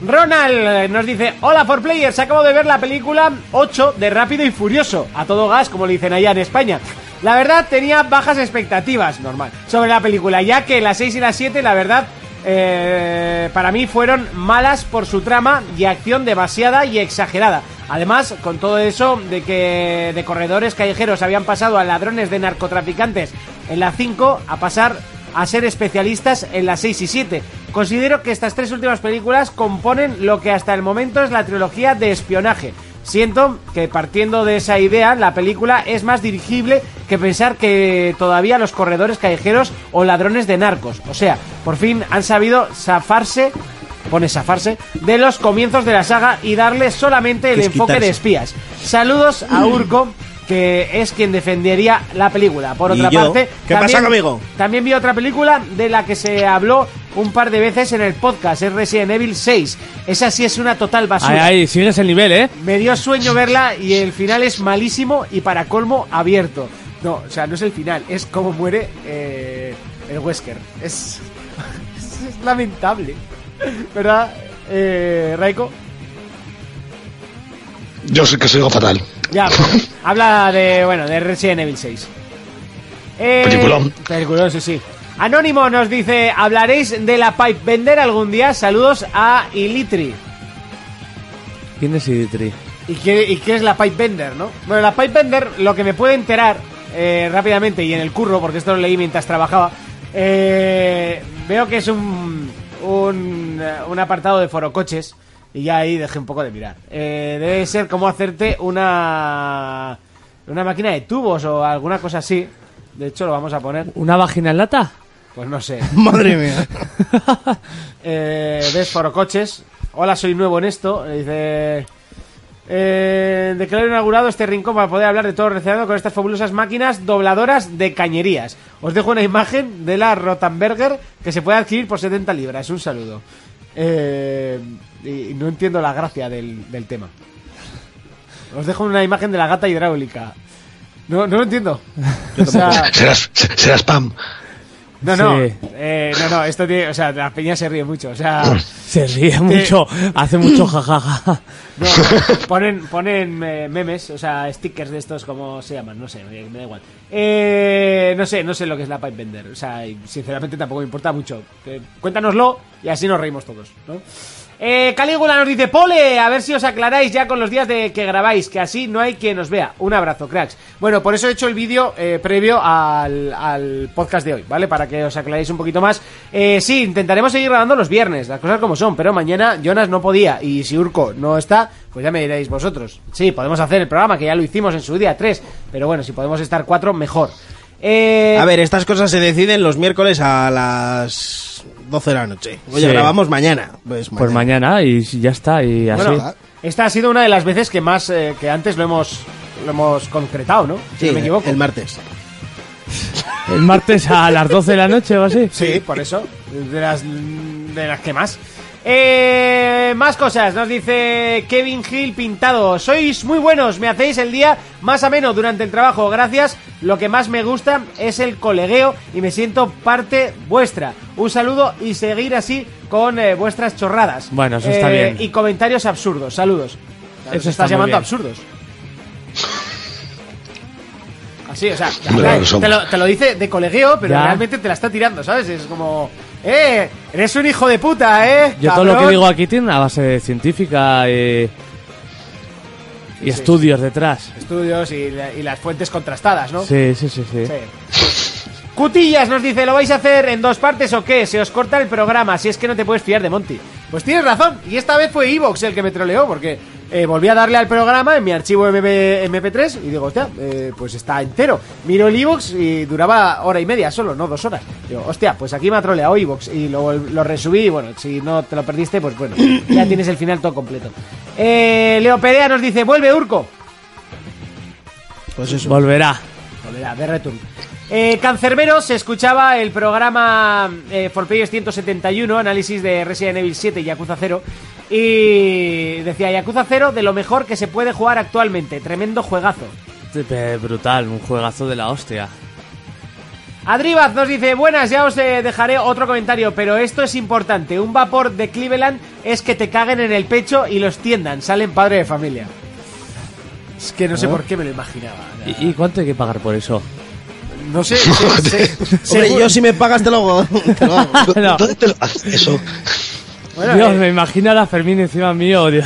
Ronald eh, nos dice, hola for players, acabo de ver la película 8 de Rápido y Furioso, a todo gas, como le dicen allá en España. La verdad tenía bajas expectativas, normal, sobre la película, ya que las 6 y las 7, la verdad, eh, para mí fueron malas por su trama y acción demasiada y exagerada. Además, con todo eso de que de corredores callejeros habían pasado a ladrones de narcotraficantes en la 5 a pasar a ser especialistas en las 6 y 7. Considero que estas tres últimas películas componen lo que hasta el momento es la trilogía de espionaje. Siento que partiendo de esa idea, la película es más dirigible que pensar que todavía los corredores callejeros o ladrones de narcos. O sea, por fin han sabido zafarse, pone zafarse, de los comienzos de la saga y darle solamente el enfoque de espías. Saludos a Urco, que es quien defendería la película. Por ¿Y otra yo? parte, ¿Qué pasa conmigo? también vi otra película de la que se habló un par de veces en el podcast, es Resident Evil 6. Esa sí es una total basura. ahí, sigues el nivel, ¿eh? Me dio sueño verla y el final es malísimo y para colmo abierto. No, o sea, no es el final, es como muere eh, el Wesker. Es, *laughs* es lamentable. ¿Verdad, eh, Raiko? Yo sé que soy fatal. Ya, pues, *laughs* habla de, bueno, de Resident Evil 6. Eh, Peliculón. Peliculón, sí, sí. Anónimo nos dice, ¿hablaréis de la Pipe Bender algún día? Saludos a Ilitri. ¿Quién es Iditri? ¿Y qué, ¿Y qué es la Pipe Bender, no? Bueno, la Pipe Bender, lo que me puede enterar eh, rápidamente y en el curro, porque esto lo leí mientras trabajaba, eh, veo que es un, un, eh, un apartado de forocoches y ya ahí dejé un poco de mirar. Eh, debe ser como hacerte una, una máquina de tubos o alguna cosa así. De hecho, lo vamos a poner, ¿Una vagina en lata? pues no sé. *laughs* Madre mía. *laughs* Eh, ves Forocoches. Hola, soy nuevo en esto. Dice. Eh, declaro inaugurado este rincón para poder hablar de todo relacionado con estas fabulosas máquinas dobladoras de cañerías. Os dejo una imagen de la Rotenberger que se puede adquirir por 70 libras. Un saludo. Eh, y no entiendo la gracia del, del tema. Os dejo una imagen de la gata hidráulica. No, no lo entiendo. O sea, Será, será spam. No, no, Sí. eh, no, no, esto tiene, o sea, la peña se ríe mucho, o sea, *clears throat* Se ríe mucho, hace mucho *clears throat* jajaja. no, ponen, ponen eh, memes, o sea, stickers de estos, como se llaman? No sé, me, me da igual. Eh, no sé, no sé lo que es la pipe vender, o sea, y sinceramente tampoco me importa mucho. Eh, cuéntanoslo y así nos reímos todos, ¿no? Eh, Calígula nos dice, Pole, a ver si os aclaráis ya con los días de que grabáis, que así no hay quien os vea. Un abrazo, cracks. Bueno, por eso he hecho el vídeo eh, previo al, al podcast de hoy, ¿vale? Para que os aclaréis un poquito más. Eh, sí, intentaremos seguir grabando los viernes, las cosas como son, pero mañana Jonas no podía y si Urco no está, pues ya me diréis vosotros. Sí, podemos hacer el programa, que ya lo hicimos en su día, tres, pero bueno, si podemos estar cuatro, mejor. Eh, A ver, estas cosas se deciden los miércoles a las 12 de la noche. Oye, Sí. grabamos mañana. Pues mañana. Pues mañana y ya está, y así. Bueno, esta ha sido una de las veces que más, eh, que antes lo hemos, lo hemos concretado, ¿no? Si Sí, no me equivoco. el martes. El martes a las 12 de la noche o así. Sí, por eso. De las, de las que más. Eh, más cosas, nos dice Kevin Hill Pintado. Sois muy buenos, me hacéis el día más ameno durante el trabajo. Gracias. Lo que más me gusta es el colegueo y me siento parte vuestra. Un saludo y seguir así con eh, vuestras chorradas. Bueno, eso está Eh, bien. Y comentarios absurdos. Saludos. Nos Eso estás está llamando bien. absurdos. Así, o sea, claro, te, lo, te lo dice de colegueo, pero Ya. realmente te la está tirando, ¿sabes? Es como, ¡eh! Eres un hijo de puta, ¿eh? Yo todo lo que cabrón". digo aquí tiene una base científica y, y estudios detrás. Estudios y las fuentes contrastadas, ¿no? Sí, sí, sí, sí. Sí. Cutillas nos dice, ¿lo vais a hacer en dos partes o qué? Se os corta el programa, si es que no te puedes fiar de Monty. Pues tienes razón, y esta vez fue Evox el que me troleó, porque eh, volví a darle al programa en mi archivo MP, MP3 y digo, hostia, eh, pues está entero. Miro el Evox y duraba hora y media solo, no dos horas. Digo, hostia, pues aquí me ha troleado Evox y lo, lo resubí y bueno, si no te lo perdiste, pues bueno, ya *coughs* tienes el final todo completo. Eh, Leo Perea nos dice, vuelve Urco. Pues eso. Volverá. Volverá, de return. Eh, Cancerbero se escuchaba el programa eh, For Players 171, análisis de Resident Evil 7 y Yakuza 0. Y decía Yakuza 0 de lo mejor que se puede jugar actualmente. Tremendo juegazo. Brutal, un juegazo de la hostia. Adribaz nos dice, buenas, ya os eh, dejaré otro comentario, pero esto es importante. Un vapor de Cleveland es que te caguen en el pecho y los tiendan. Salen padre de familia. Es que no sé por qué me lo imaginaba. ¿Y, y cuánto hay que pagar por eso? No sé. *laughs* se- se- Hombre, yo si me pagas te lo hago. *laughs* Te lo hago. No. ¿Dónde te lo haces eso? bueno, Dios, eh, me imagino a la Fermín encima mío. Dios.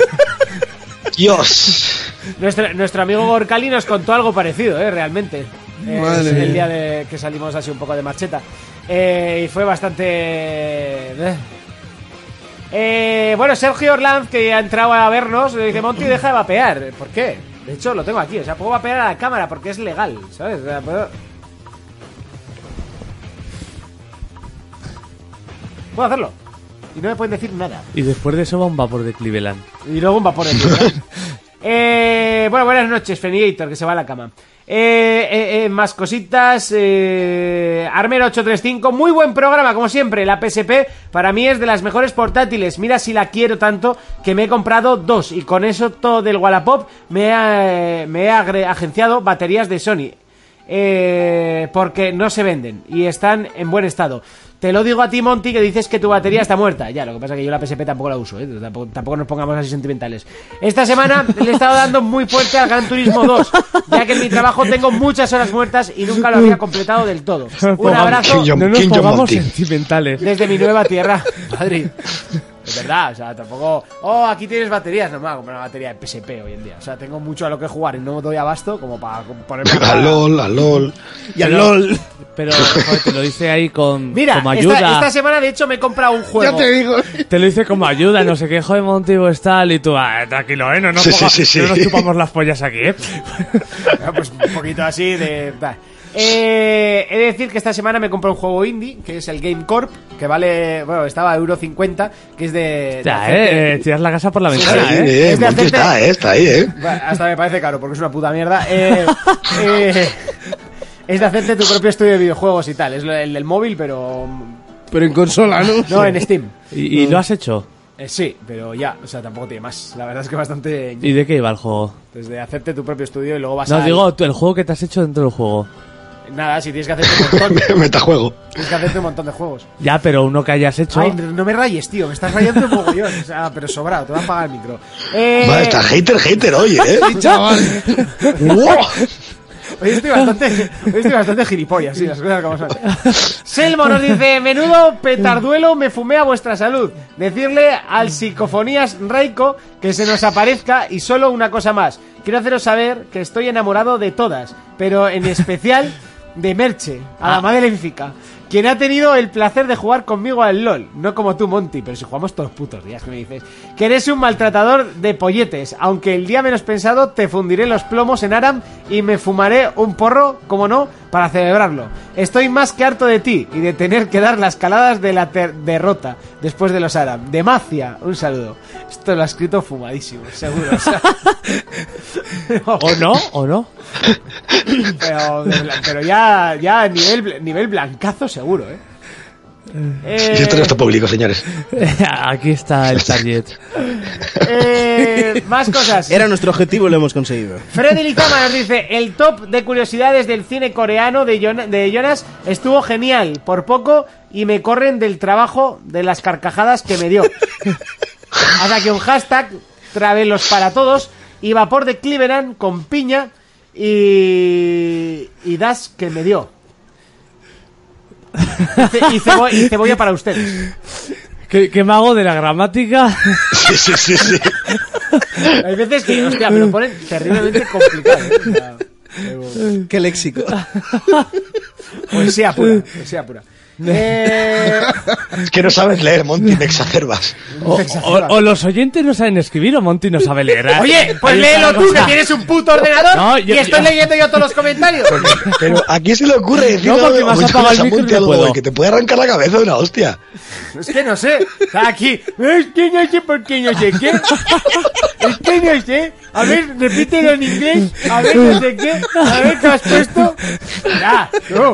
Dios. Nuestro, nuestro amigo Gorkali nos contó algo parecido, ¿eh? Realmente. Eh, Madre el día de que salimos así un poco de marcheta. Eh, y fue bastante... eh. Eh, bueno, Sergio Orlanz, que ha entrado a vernos, le dice, Monty, deja de vapear. ¿Por qué? De hecho, lo tengo aquí. O sea, puedo vapear a la cámara porque es legal, ¿sabes? O sea, puedo... Puedo hacerlo. Y no me pueden decir nada. Y después de eso va un vapor de Cleveland. Y luego un vapor de tierra. *laughs* eh, Bueno, buenas noches, Feniator, que se va a la cama. Eh, eh, eh, más cositas. Eh, Armero 835, muy buen programa, como siempre. La PSP para mí es de las mejores portátiles. Mira si la quiero tanto que me he comprado dos. Y con eso todo del Wallapop me, ha- me he agenciado baterías de Sony. Eh, porque no se venden y están en buen estado. Te lo digo a ti, Monty, que dices que tu batería está muerta. Ya, lo que pasa es que yo la PSP tampoco la uso, ¿eh? tampoco, tampoco nos pongamos así sentimentales. Esta semana le he estado dando muy fuerte al Gran Turismo 2, ya que en mi trabajo tengo muchas horas muertas y nunca lo había completado del todo. *laughs* Un abrazo No nos pongamos sentimentales. desde mi nueva tierra, Madrid. Es verdad, o sea, tampoco. Oh, aquí tienes baterías. No me voy a comprar una batería de PSP hoy en día. O sea, tengo mucho a lo que jugar y no doy abasto como *laughs* para ponerme a LOL, al LOL. Y al Pero- LOL. Pero joder, te lo dice ahí con, Mira, como esta, ayuda. esta semana de hecho me he comprado un juego. digo. Te lo dice como ayuda, no sé qué, joder, Montivo es tal, y tú, ah, tranquilo, ¿eh? No nos, Sí, sí, ponga- sí, sí. no nos chupamos las pollas aquí, ¿eh? *laughs* Pues un poquito así de... bah. Eh, he de decir que esta semana me compré un juego indie, que es el Game Corp, que vale, bueno, estaba a euro 50, que es de... de Ya, hacerte- ¿eh? eh, Tiras la casa por la ventana, Ahí, ¿eh? eh, Es de hacerte- está, eh, está ahí, eh. Bueno, hasta me parece caro, porque es una puta mierda. Eh, *laughs* eh, es de hacerte tu propio estudio de videojuegos y tal. Es el del móvil, pero... Pero en consola, ¿no? *laughs* No, en Steam. ¿Y, y lo has hecho? Eh, sí, pero ya, o sea, tampoco tiene más. La verdad es que bastante... ¿Y de qué iba el juego? Desde hacerte tu propio estudio y luego vas No, al- digo, tú, el juego que te has hecho dentro del juego. Nada, si tienes que hacerte un montón. *laughs* Metajuego. tienes que hacerte un montón de juegos. Ya, pero uno que hayas hecho. Ay, no me rayes, tío. Me estás rayando un mogollón. O sea, pero sobrado. Te va a apagar el micro. Eh, Vale, está hater, hater hoy, ¿eh? chaval. *laughs* ¡Wow! Hoy estoy bastante, hoy estoy bastante gilipollas, sí, las cosas como son. *laughs* Selmo nos dice, menudo petarduelo me fumé a vuestra salud. Decirle al psicofonías Raiko que se nos aparezca y solo una cosa más. Quiero haceros saber que estoy enamorado de todas, pero en especial de Merche, a la madre léfica. Quien ha tenido el placer de jugar conmigo al LOL, no como tú, Monty, pero si jugamos todos los putos días, que me dices? Que eres un maltratador de polletes, aunque el día menos pensado te fundiré los plomos en Aram y me fumaré un porro, como no, para celebrarlo. Estoy más que harto de ti y de tener que dar las caladas de la derrota después de los Aram. Demacia, un saludo. Esto lo ha escrito fumadísimo, seguro. o sea. *laughs* ¿O no? ¿O no? *laughs* pero, de ya, ya nivel, nivel blancazo seguro, ¿eh? Eh, Y esto no está público, señores. *laughs* Aquí está el target. eh, *laughs* más cosas. Era nuestro objetivo y lo hemos conseguido. Freddy *laughs* Lizama nos dice, el top de curiosidades del cine coreano de, Jon- de Jonas estuvo genial, por poco, y me corren del trabajo de las carcajadas que me dio. Hasta que un hashtag, travelos para todos, y vapor de Cleveland con piña y... y das que me dio. *laughs* Y, ce- y cebo- y cebolla para ustedes. ¿Qué, qué mago de la gramática? Sí, sí, sí, sí. Hay veces que, hostia, me lo ponen terriblemente complicado. ¿eh? O sea, pero- Qué léxico. *laughs* Poesía pura, poesía pura. Eh, *laughs* Es que no sabes leer, Monty, me exacerbas. O, o- o los oyentes no saben escribir o Monty no sabe leer. ¿eh? oye, pues léelo tú, que tienes un puto ordenador No, yo- y estoy yo- leyendo yo todos los comentarios. *laughs* Pero ¿a quién se le ocurre decir No, porque apagado el Jonas micro y Monty no algo puedo. que te puede arrancar la cabeza de una hostia. Es que no sé. Está aquí. Es que no sé por qué no sé qué. Es que no sé. A ver, repítelo en inglés. A ver, no sé qué. A ver, ¿qué has puesto? Ya, no.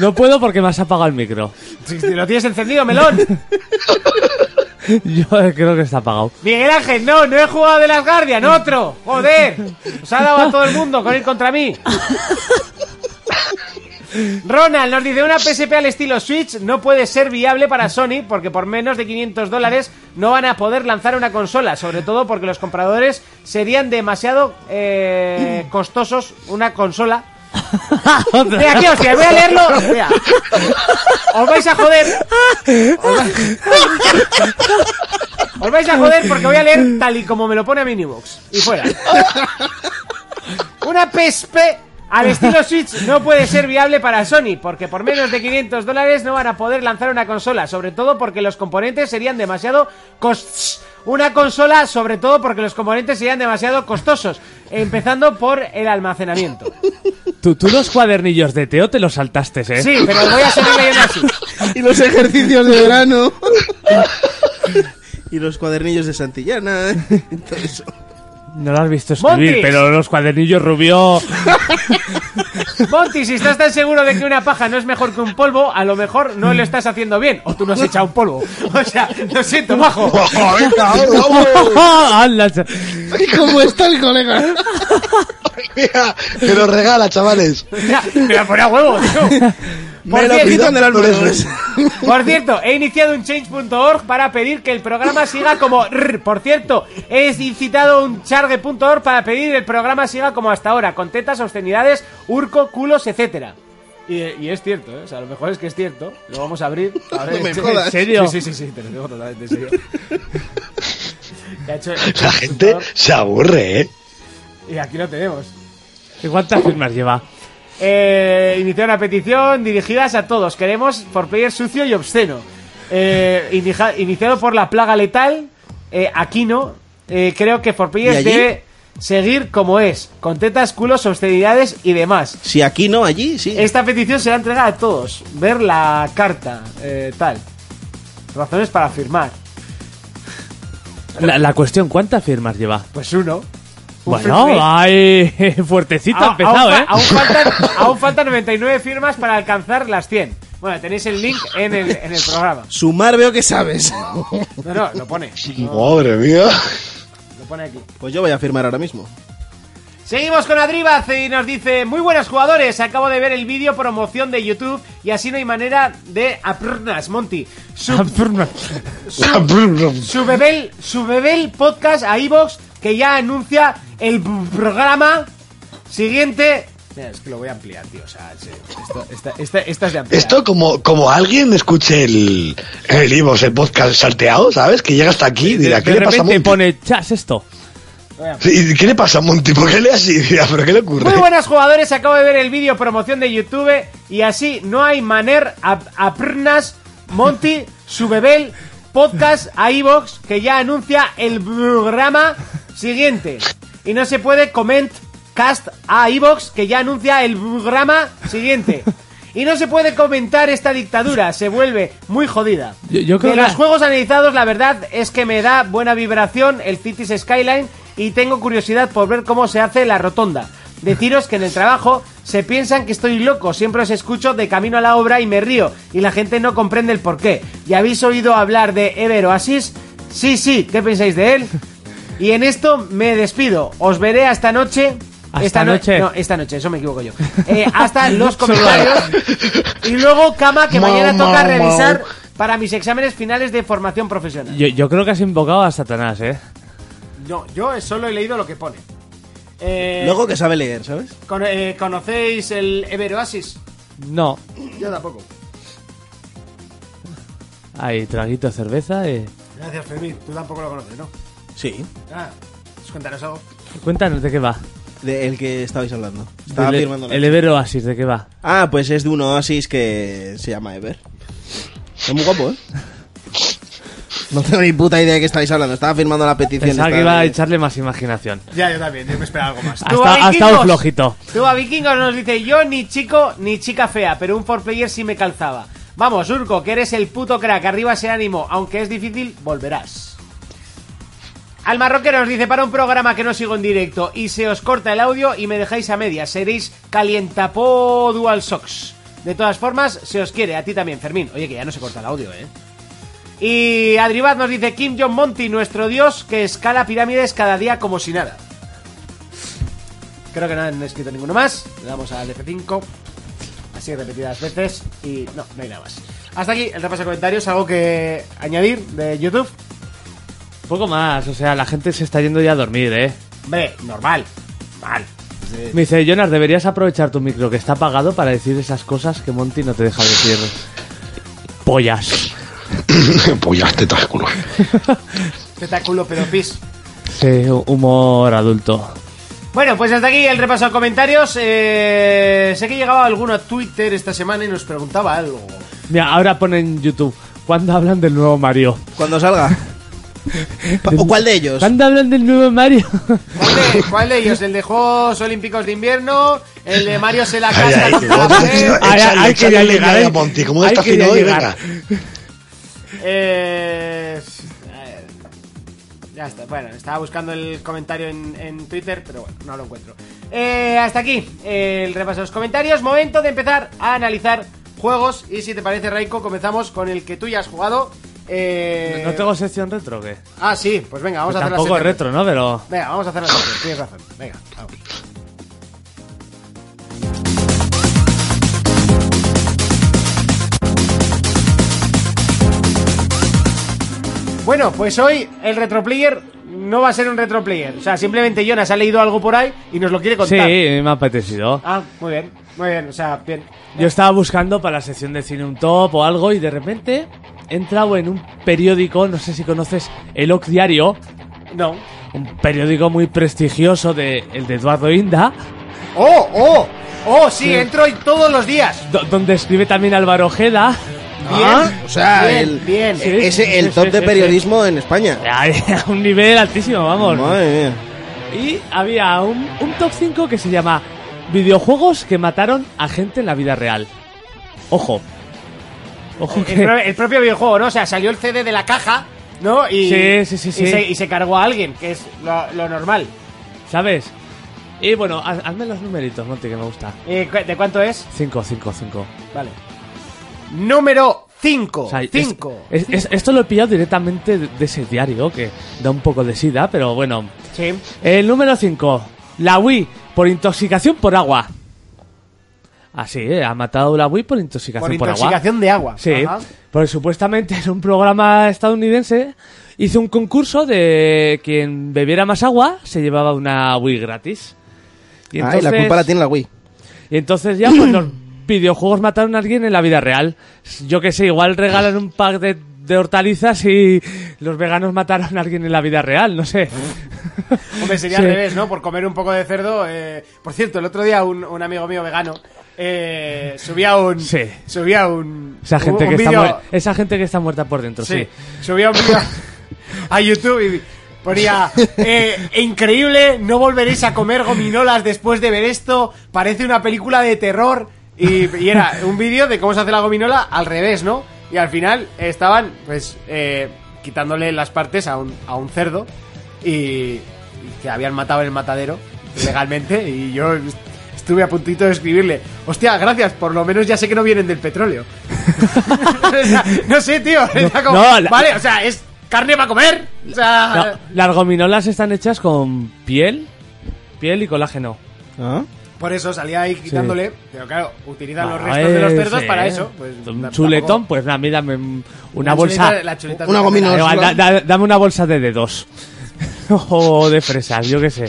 No puedo porque me has apagado el micro. Si si lo tienes encendido, melón. *laughs* Yo creo que está apagado. Miguel Ángel, no, no he jugado de las Guardian, otro. Joder. Os ha dado a todo el mundo con ir contra mí. Ronald nos dice una PSP al estilo Switch no puede ser viable para Sony porque por menos de 500 dólares no van a poder lanzar una consola, sobre todo porque los compradores serían demasiado eh, costosos una consola. Mira, aquí, hostia, voy a leerlo. *laughs* Mira. Os vais a joder. Os vais... Os vais a joder porque voy a leer tal y como me lo pone Minibox. Y fuera. Una PSP al estilo Switch no puede ser viable para Sony, porque por menos de 500 dólares no van a poder lanzar una consola, sobre todo porque los componentes serían demasiado cos... Una consola, sobre todo porque los componentes serían demasiado costosos, empezando por el almacenamiento. Tú, tú los cuadernillos de Teo te los saltaste, ¿eh? Sí, pero voy a seguir leyendo así. *laughs* y los ejercicios de verano. *laughs* y los cuadernillos de Santillana. y todo eso. No lo has visto escribir, Montis. pero los cuadernillos rubio... *laughs* Monty, si estás tan seguro de que una paja no es mejor que un polvo, a lo mejor no lo estás haciendo bien. O tú no has echado un polvo. O sea, lo siento, majo. venga, vamos. *laughs* ¡Hala! ¿Y cómo está el colega? *laughs* Mira, que lo regala, chavales. Mira, me la pone a huevo, tío. Por Me lo cierto- quitan de las manos. Por cierto, he iniciado un change.org para pedir que el programa siga como. *laughs* Por cierto, he incitado un charge.org para pedir el programa siga como hasta ahora, con tetas, obscenidades, urco, culos, etcétera. Y, y es cierto, ¿eh? O sea, lo mejor es que es cierto. Lo vamos a abrir. *laughs* A ver, No me en- jodas. ¿En serio? Sí, sí, sí, sí, te lo digo totalmente en serio. *laughs* Que ha hecho el La gente se aburre, ¿eh? Y aquí lo tenemos. ¿Y cuántas firmas lleva? Eh, iniciar una petición dirigidas a todos. Queremos por player sucio y obsceno. Eh, inija- iniciado por la plaga letal, eh, Aquino. Eh, creo que for ¿Y players debe seguir como es, con tetas, culos, obscenidades y demás. Si aquí no, allí sí. Esta petición será entregada a todos. Ver la carta, eh, tal. Razones para firmar. La, la cuestión, ¿cuántas firmas lleva? Pues uno. Bueno, free play. ay, *laughs* fuertecito ha Aún- empezado, aún, fa- ¿eh? Aún faltan, *laughs* aún faltan 99 firmas para alcanzar las 100. Bueno, tenéis el link en el, en el programa. Sumar veo que sabes. No, no, lo pone. No, Madre mía. lo pone aquí. Pues yo voy a firmar ahora mismo. Seguimos con Adribaz y nos dice Muy buenos jugadores, acabo de ver el vídeo promoción de YouTube Y así no hay manera de aprnas, Monty Sub, su bebel, su bebel podcast a iVox Que ya anuncia el programa Siguiente Mira, es que lo voy a ampliar, tío O sea, sí, esto, esta, esta- esta es de ampliar Esto como, como alguien escuche el, el Ivos, el podcast salteado, ¿sabes? Que llega hasta aquí y dirá, de ¿qué le pasa a Monty? pone chas esto. Sí, ¿Qué le pasa a Monty? ¿Por qué lee así? *laughs* Dirá, ¿pero qué le ocurre? Muy buenas jugadores, acabo de ver el vídeo promoción de YouTube y así no hay maner a, a prnas, Monty, su bebel, podcast a iVox que ya anuncia el programa siguiente. Y no se puede comment cast a iVox que ya anuncia el programa siguiente. Y no se puede comentar esta dictadura, se vuelve muy jodida. Yo- yo creo de que- los juegos analizados, la verdad es que me da buena vibración el Cities Skyline y tengo curiosidad por ver cómo se hace la rotonda. Deciros que en el trabajo se piensan que estoy loco, siempre os escucho de camino a la obra y me río, y la gente no comprende el porqué. ¿Y habéis oído hablar de Ever Oasis? Sí, sí, ¿qué pensáis de él? *laughs* Y en esto me despido, os veré esta noche. ¿Hasta esta no- noche? No, esta noche, eso me equivoco yo. *laughs* Eh, hasta los comentarios. *laughs* y luego, cama, que mañana Mau, toca mau, revisar mau. para mis exámenes finales de formación profesional. Yo, yo creo que has invocado a Satanás, ¿eh? No, yo solo he leído lo que pone. Eh, Luego que sabe leer, ¿sabes? con- eh, ¿Conocéis el Ever Oasis? No. Yo tampoco. Hay traguito de cerveza y... Gracias, Fermín. Tú tampoco lo conoces, ¿no? Sí. Ah, pues cuéntanos algo. Cuéntanos de qué va. De el que estabais hablando. Estaba el, firmando. la- el Ever Oasis, ¿de qué va? Ah, pues es de un oasis que se llama Ever. Es muy guapo, ¿eh? No tengo ni puta idea de qué estáis hablando. Estaba firmando la petición. Pensaba que iba a echarle más imaginación. Ya, yo también. Yo me esperaba algo más. *laughs* Ha estado- ha estado flojito. Tú a Vikingos nos dice, yo ni chico ni chica fea, pero un 4player sí me calzaba. Vamos, Urco, que eres el puto crack. Arriba ese ánimo. Aunque es difícil, volverás. Al marroquero nos dice, para un programa que no sigo en directo y se os corta el audio y me dejáis a medias, seréis calientapó dual socks. De todas formas, se os quiere, a ti también, Fermín. Oye, que ya no se corta el audio, ¿eh? Y Adribat nos dice, Kim Jong Monty, nuestro dios, que escala pirámides cada día como si nada. Creo que no han escrito ninguno más. Le damos al F5. Así repetidas veces. Y no, no hay nada más. Hasta aquí el repaso de comentarios. ¿Algo que añadir de YouTube? Poco más, o sea, la gente se está yendo ya a dormir, ¿eh? Hombre, normal. Mal. Me dice, Jonas, deberías aprovechar tu micro que está apagado para decir esas cosas que Monty no te deja decir. Pollas. *laughs* pues ya este tásculo. Espectáculo, pero pis. Sí, humor adulto. Bueno, pues hasta aquí el repaso de comentarios. Eh, sé que llegaba alguno a Twitter esta semana y nos preguntaba algo. Mira, ahora ponen en YouTube, ¿cuándo hablan del nuevo Mario? Cuando salga. *laughs* ¿O cuál de ellos? ¿Cuándo hablan del nuevo Mario? ¿Cuál de, *laughs* cuál de ellos? ¿El de Juegos Olímpicos de Invierno? ¿El de Mario se la Ay, casca ay, con que pared? Ay, Échale, ay, que ya leña llegaré. a Monty, ¿cómo Ay, está que fino ya hoy? llegar. Venga. Eh, ya está, bueno, estaba buscando el comentario en, en Twitter, pero bueno, no lo encuentro. Eh, hasta aquí el repaso de los comentarios. Momento de empezar a analizar juegos. Y si te parece, Raiko, comenzamos con el que tú ya has jugado. Eh, ¿No tengo sección retro o qué? Ah, sí, pues venga, vamos a hacer la Tampoco es sección. retro, ¿no? Pero... Venga, vamos a hacer la sección, tienes razón. Venga, vamos. Bueno, pues hoy el retroplayer no va a ser un retroplayer. O sea, simplemente Jonas ha leído algo por ahí y nos lo quiere Sí, contar. me ha apetecido. Ah, muy bien, muy bien, o sea, bien. Yo estaba buscando para la sección de cine un top o algo y de repente he entrado en un periódico, no sé si conoces El Oc Diario, No. un periódico muy prestigioso de el de Eduardo Inda, ¡Oh, oh! ¡Oh, sí, entro todos los días! do- donde escribe también Álvaro Ojeda. Bien, Ah, o sea, bien, el, bien. e- ese, el top sí, de sí, periodismo en España. A *laughs* un nivel altísimo, vamos. Madre mía. Y había un, un top 5 que se llama Videojuegos que mataron a gente en la vida real. Ojo. Ojo El, que... pro- el propio videojuego, ¿no? O sea, salió el CD de la caja, ¿no? Y, Sí, sí, sí, y sí. se, y se cargó a alguien, que es lo, lo normal. ¿Sabes? Y bueno, haz- hazme los numeritos, Monty, que me gusta. Eh, cu- ¿De cuánto es? 5, 5, 5. Vale. Número 5. O sea, es- 5. es- es- esto lo he pillado directamente de, de ese diario, que da un poco de sida, pero bueno. Sí. El número 5. la Wii por intoxicación por agua. Así, ¿eh? Ha matado la Wii por intoxicación Por por, agua. intoxicación de agua. Sí, Ajá. porque supuestamente en un programa estadounidense hizo un concurso de quien bebiera más agua se llevaba una Wii gratis. Y Ay, la culpa la tiene la Wii. y entonces ya pues *clears throat* los videojuegos mataron a alguien en la vida real. Yo que sé, igual regalan un pack de, de hortalizas y los veganos mataron a alguien en la vida real, no sé. *laughs* Hombre, sería Sí. al revés, ¿no? Por comer un poco de cerdo. eh, Por cierto, el otro día un, un amigo mío vegano eh, subía un. Sí. Subía un. Esa gente, un que está, vídeo- muer- esa gente que está muerta por dentro, sí. Sí, subía un vídeo *laughs* a YouTube y ponía eh, increíble, no volveréis a comer gominolas después de ver esto, parece una película de terror y, y era un vídeo de cómo se hace la gominola al revés, ¿no? Y al final estaban pues eh, quitándole las partes a un, a un cerdo y, y que habían matado en el matadero legalmente y yo est- estuve a puntito de escribirle, hostia, gracias, por lo menos ya sé que no vienen del petróleo. *laughs* O sea, no sé, tío. como, no, la- vale, o sea, es carne para comer. O sea, No, las gominolas están hechas con piel, piel y colágeno. ¿Ah? Por eso salía ahí quitándole. Pero claro, utilizan los restos de los eh, cerdos sí, para eso. Pues, un tampoco- chuletón, pues nada, mira, dame una bolsa. chuleta- la chuleta Una. Da da- da- dame una bolsa de dedos. *laughs* o de fresas, yo qué sé.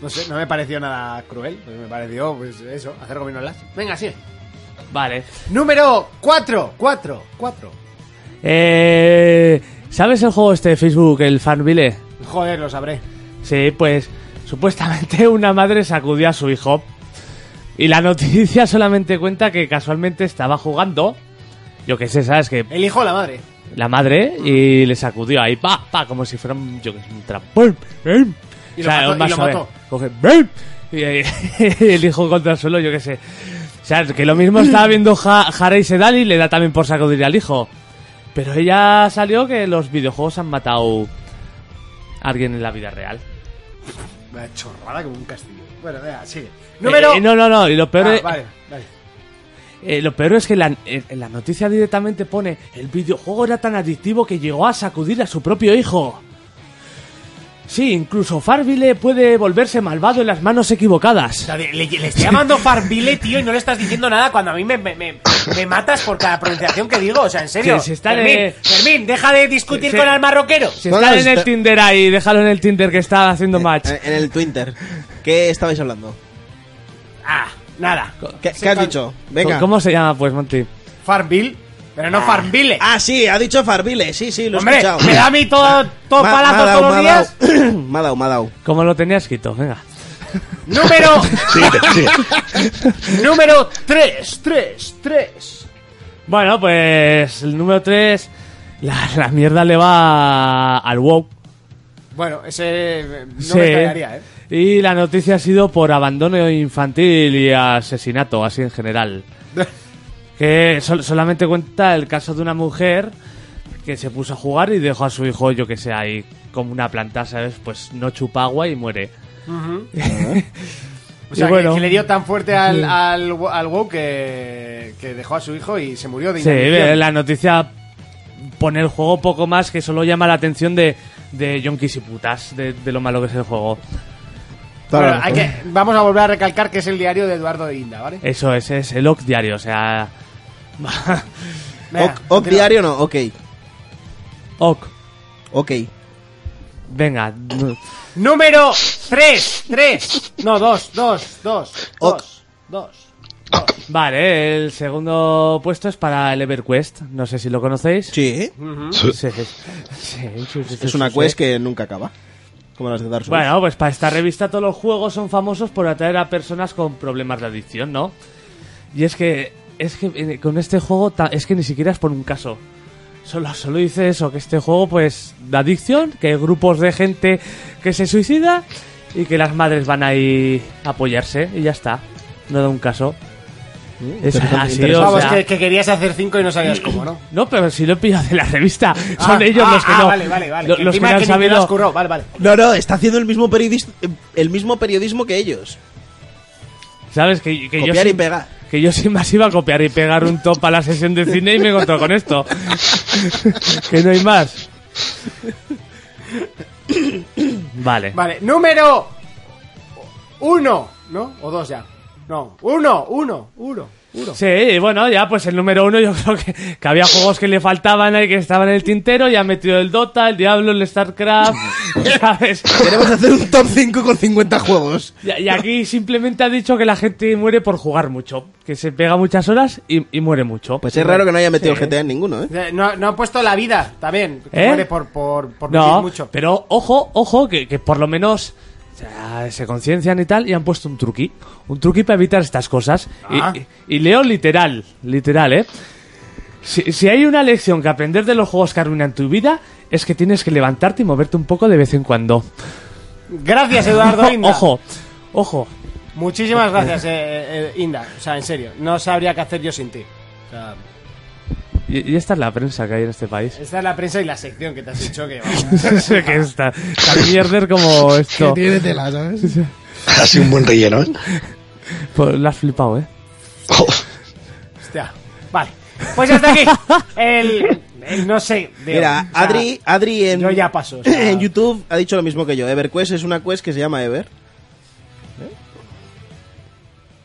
No sé, no me pareció nada cruel. Pues me pareció, pues eso, hacer gominolas. Venga, sí. Vale. Número 4. 4. 4. Eh, ¿Sabes el juego este de Facebook, el Farmville? Joder, lo sabré. Sí, pues supuestamente *laughs* una madre sacudió a su hijo. Y la noticia *laughs* solamente cuenta que casualmente estaba jugando. Yo qué sé, ¿sabes? Que El hijo o la madre. la madre y le sacudió ahí, pa, pa, como si fuera un, yo que sé, un trampón. ¡bum! Y lo mató- un y lo mató. Coge, y, *laughs* el hijo contra el suelo, yo qué sé. O sea, que lo mismo estaba viendo ja Harry Sedal y le da también por sacudir al hijo. Pero ella salió que los videojuegos han matado a alguien en la vida real. Una chorrada como un castillo. Bueno, venga, sigue. Número. Eh, no, no, no, y lo peor Ah, es... vale, vale. Eh, lo peor es que la, en en la noticia directamente pone el videojuego era tan adictivo que llegó a sacudir a su propio hijo. Sí, incluso Farville puede volverse malvado en las manos O equivocadas. sea, le, le- le estoy llamando *laughs* Farmville, tío, y no le estás diciendo nada cuando a mí me, me, me- me matas por cada pronunciación que digo. O sea, en serio. Si está Fermín, de- Fermín, deja de discutir Sí. con el marroquero. Si No, está no, en el Tinder ahí, déjalo en el Tinder que está haciendo match. En, en el Twitter. ¿Qué estabais hablando? Ah, nada. ¿Qué, qué has dicho? Venga. ¿Cómo se llama, pues, Monty? Farmville, pero no Farmville. Ah, sí, ha dicho Farville. Sí, sí, lo he Hombre, escuchado. me da a mí todo, todo Ma- palazo me ha dado, todos los me ha días. *coughs* dado. Me ha dado, me ha dado. ¿Cómo lo tenía escrito? Venga. *laughs* Número. *laughs* Sigue, sigue. *laughs* número 3, 3, 3. Bueno, pues el número 3, la, la mierda le va al WoW. Bueno, ese eh, no Sí. me callaría, ¿eh? Y la noticia ha sido por abandono infantil y asesinato, así en general. Que sol- solamente cuenta el caso de una mujer que se puso a jugar y dejó a su hijo, yo que sé, ahí como una planta, ¿sabes? Pues no chupa agua y muere. *laughs* O sea, bueno. que, que le dio tan fuerte al, al, al WoW que, que dejó a su hijo y se murió de Sí, la noticia pone el juego poco más que solo llama la atención de, de yonkis y putas, de, de lo malo que es el juego. Bueno, hay que, vamos a volver a recalcar que es el diario de Eduardo de Inda, ¿vale? Eso es, es el OC diario, o sea... *laughs* Venga, Ok, ok, diario no, ok. OC, Ok. venga. no- Número 3, 3. No, 2, 2, 2, Ok. 2, 2. Vale, el segundo puesto es para el EverQuest, no sé si lo conocéis. Sí. Sí, sí, sí, sí, sí, sí, Es una sí. quest que nunca acaba. Como las de Dark Souls. Bueno, pues para esta revista todos los juegos son famosos por atraer a personas con problemas de adicción, ¿no? Y es que es que eh, con este juego es que ni siquiera es por un caso. Solo, solo dice eso, que este juego pues de adicción, que hay grupos de gente que se suicida y que las madres van ahí a apoyarse y ya está. No da un caso. Es interesante, así, o Vamos, que, que querías hacer 5 y no sabías cómo, ¿no? No, pero si lo he pillado de la revista. Son Ah, ellos ah, los que ah, no. Vale, vale, vale. lo- Que los que han que sabido. Vale, vale. No, no, está haciendo el mismo, periodis- el mismo periodismo que ellos. ¿Sabes? Que, que yo Copiar y sin- pegar. Que yo sin más iba a copiar y pegar un top a la sesión de cine y me encontró con esto. *laughs* que no hay más. Vale. Vale, número uno, ¿no? O dos ya. No, uno, uno, uno, Sí, bueno, ya pues el número uno yo *laughs* creo que, que había juegos que le faltaban ahí que estaban en el tintero, ya ha metido el Dota, el Diablo, el StarCraft, *laughs* ¿sabes? Queremos hacer un top 5 con 50 juegos. Y, y aquí simplemente ha dicho que la gente muere por jugar mucho, que se pega muchas horas y, y muere mucho. Pues es raro que no haya metido Sí. el GTA en ninguno, ¿eh? Eh, No, no ha puesto la vida también, que ¿Eh? muere por, por, por No, mucho. pero ojo, ojo, que, que por lo menos sea, se conciencian y tal y han puesto un truqui. Un truqui para evitar estas cosas. Y- Ah. Y, y leo literal, literal, ¿eh? Si, si hay una lección que aprender de los juegos que arruinan tu vida, es que tienes que levantarte y moverte un poco de vez en cuando. Gracias, Eduardo *laughs* Inda. Ojo, ojo. Muchísimas gracias, eh, eh, Inda. O sea, en serio, no sabría qué hacer yo sin ti. O sea, Y, y esta es la prensa que hay en este país. esta es la prensa y la sección que te has dicho que *laughs* vamos. Sé que está tan mierder como esto. tiene tela, ¿sabes? Ha sido un buen relleno, ¿eh? Pues la has flipado, ¿eh? Oh, Hostia. Vale. Pues hasta aquí. El, el no sé. de- Mira, o sea, Adri, Adri en, yo ya paso, o *clears throat* sea- en YouTube ha dicho lo mismo que yo. EverQuest es una quest que se llama Ever.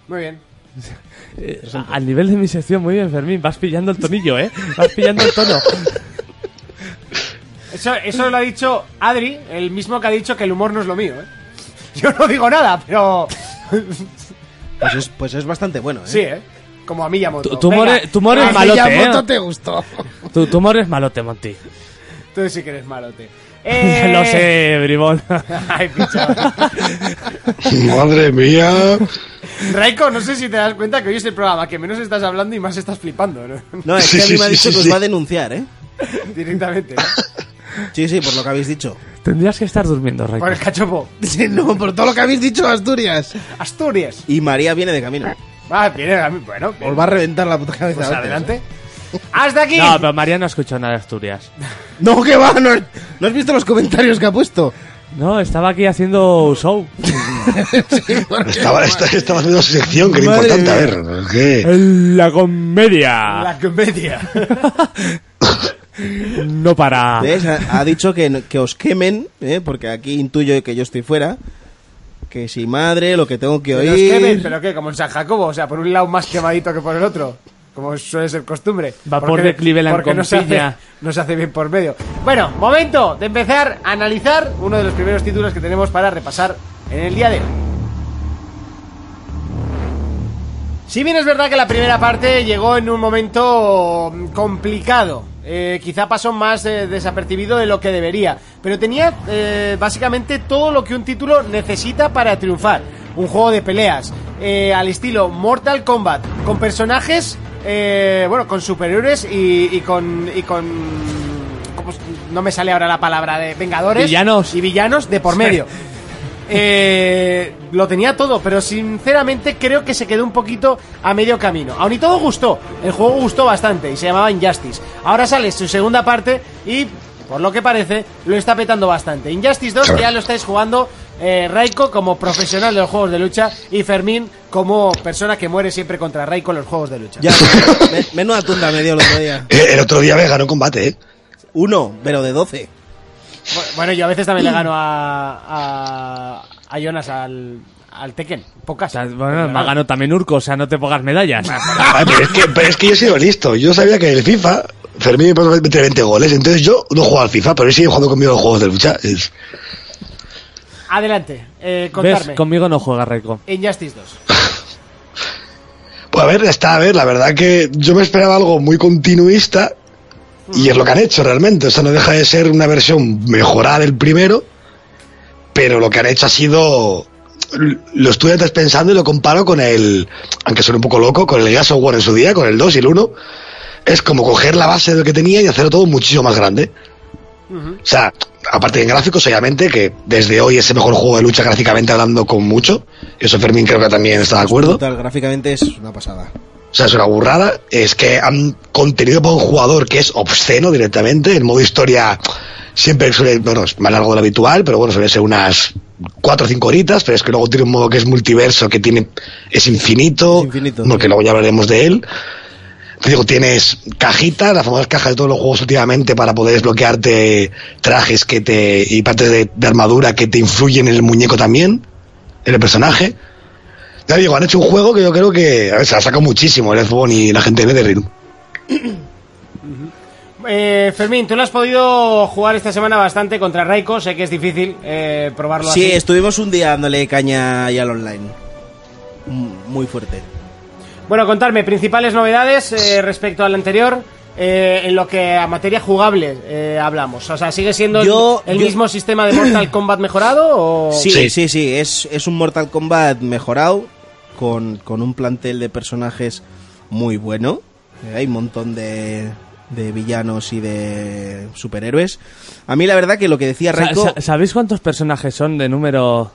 Muy bien. Eh, Al nivel de mi sección, muy bien, Fermín. Vas pillando el tonillo, ¿eh? Vas pillando el tono. *laughs* Eso, eso lo ha dicho Adri, el mismo que ha dicho que el humor no es lo mío, ¿eh? *laughs* Yo no digo nada, pero... *laughs* Pues es, pues es bastante bueno, ¿eh? Sí, ¿eh? Como a mí Yamoto. Tu, tu humor, Venga, es- tu humor es a mí malote, Yamoto ¿eh? te gustó. Tu, tu humor es malote, Monty. Tú sí que eres malote. Eh... Lo sé, bribón. *laughs* Ay, picha. madre mía. Raiko, no sé si te das cuenta que hoy es el programa que menos estás hablando y más estás flipando, ¿no? No, es Sí, que a mí sí, me ha sí, dicho sí, que os sí. va a denunciar, ¿eh? Directamente, ¿no? Sí, sí, por lo que habéis dicho. Tendrías que estar durmiendo, Raiko. Por el cachopo. no, por todo lo que habéis dicho, Asturias. Asturias. Y María viene de camino. Ah, viene a mí. Bueno, bien. Os va a reventar la puta cabeza. pues adelante. Hasta aquí. No, pero María no ha escuchado nada de Asturias. No, que va, no, ¿no has visto los comentarios que ha puesto? No, estaba aquí haciendo show. Estaba, esta- estaba haciendo su sección, que era importante. A ver, ¿qué? La comedia. La comedia. No para. ¿Ves? Ha, ha dicho que, que os quemen, ¿eh? porque aquí intuyo que yo estoy fuera. Que si madre, lo que tengo que oír. es que, ¿Pero qué? Como en San Jacobo. O sea, por un lado más quemadito que por el otro. Como suele ser costumbre. Vapor Porque- de Cleveland porque con no se, hace, *laughs* no se hace bien por medio. Bueno, momento de empezar a analizar uno de los primeros títulos que tenemos para repasar en el día de hoy. Si bien es verdad que la primera parte llegó en un momento complicado, eh, quizá pasó más eh, desapercibido de lo que debería, pero tenía eh, básicamente todo lo que un título necesita para triunfar. Un juego de peleas eh, al estilo Mortal Kombat, con personajes, bueno, con superhéroes y, y con... Y con ¿cómo no me sale ahora la palabra de Vengadores Villanos. y villanos de por medio. *laughs* Eh, lo tenía todo, pero sinceramente creo que se quedó un poquito a medio camino. Aún y todo gustó, el juego gustó bastante y se llamaba Injustice. Ahora sale su segunda parte y, por lo que parece, lo está petando bastante. Injustice 2 que ya lo estáis jugando eh, Raiko como profesional de los juegos de lucha y Fermín como persona que muere siempre contra Raiko en los juegos de lucha. Ya, me- menuda tunda me dio el otro día. Eh, El otro día me ganó combate, ¿eh? Uno, pero de 12. Bu- Bueno, yo a veces también le gano a, a, a Jonas al, al Tekken, O pocas. sea, bueno, me ha ganado también Urco, o sea, no te pongas medallas. Ah, *laughs* pero, es que, pero es que yo he sido listo. Yo sabía que el FIFA, Fermín me puede meter 20 goles. Entonces yo no juego al FIFA, pero él sigue jugando conmigo los juegos de lucha. Es- Adelante, eh, ¿Ves? contarme. Conmigo no juega Raiko. Injustice 2. Pues a ver, está, a ver, la verdad que yo me esperaba algo muy continuista y es lo que han hecho realmente. O sea, no deja de ser una versión mejorada del primero, pero lo que han hecho ha sido. Lo estuve antes pensando y lo comparo con el. Aunque suene un poco loco, con el Gears of War en su día, con el 2 y el 1. Es como coger la base de lo que tenía y hacerlo todo muchísimo más grande. O sea, aparte de en gráficos, obviamente, que desde hoy es el mejor juego de lucha gráficamente hablando con mucho. Eso Fermín creo que también está de acuerdo. Total, gráficamente es una pasada. O sea, es una burrada. Es que han contenido para un jugador que es obsceno directamente. El modo historia siempre suele, bueno, es más largo de lo habitual, pero bueno, suele ser unas cuatro o cinco horitas, pero es que luego tiene un modo que es multiverso, que tiene, es infinito. Es infinito, Porque sí. luego ya hablaremos de él. Te digo, tienes cajitas, las famosas cajas de todos los juegos últimamente para poder desbloquearte trajes que te, y partes de, de armadura que te influyen en el muñeco también. en el personaje. Ya digo, han hecho un juego que yo creo que a ver, se ha sacado muchísimo el Xbox y la gente de NetherRealm. *clears throat* Eh, Fermín, tú lo has podido jugar esta semana bastante contra Raiko. Sé que es difícil eh, probarlo Sí, así. estuvimos un día dándole caña ahí al online. Muy fuerte. Bueno, contarme, principales novedades eh, respecto al anterior. Eh, en lo que a materia jugable eh, hablamos. O sea, ¿sigue siendo el- Yo- el, yo- mismo sistema de Mortal *clears throat* Kombat mejorado? O... Sí, Sí. sí, sí, Es, es un Mortal Kombat mejorado, con, con un plantel de personajes muy bueno. Eh, hay un montón de, de villanos y de superhéroes. A mí la verdad que lo que decía sa- ¿Sabéis cuántos personajes son de número...?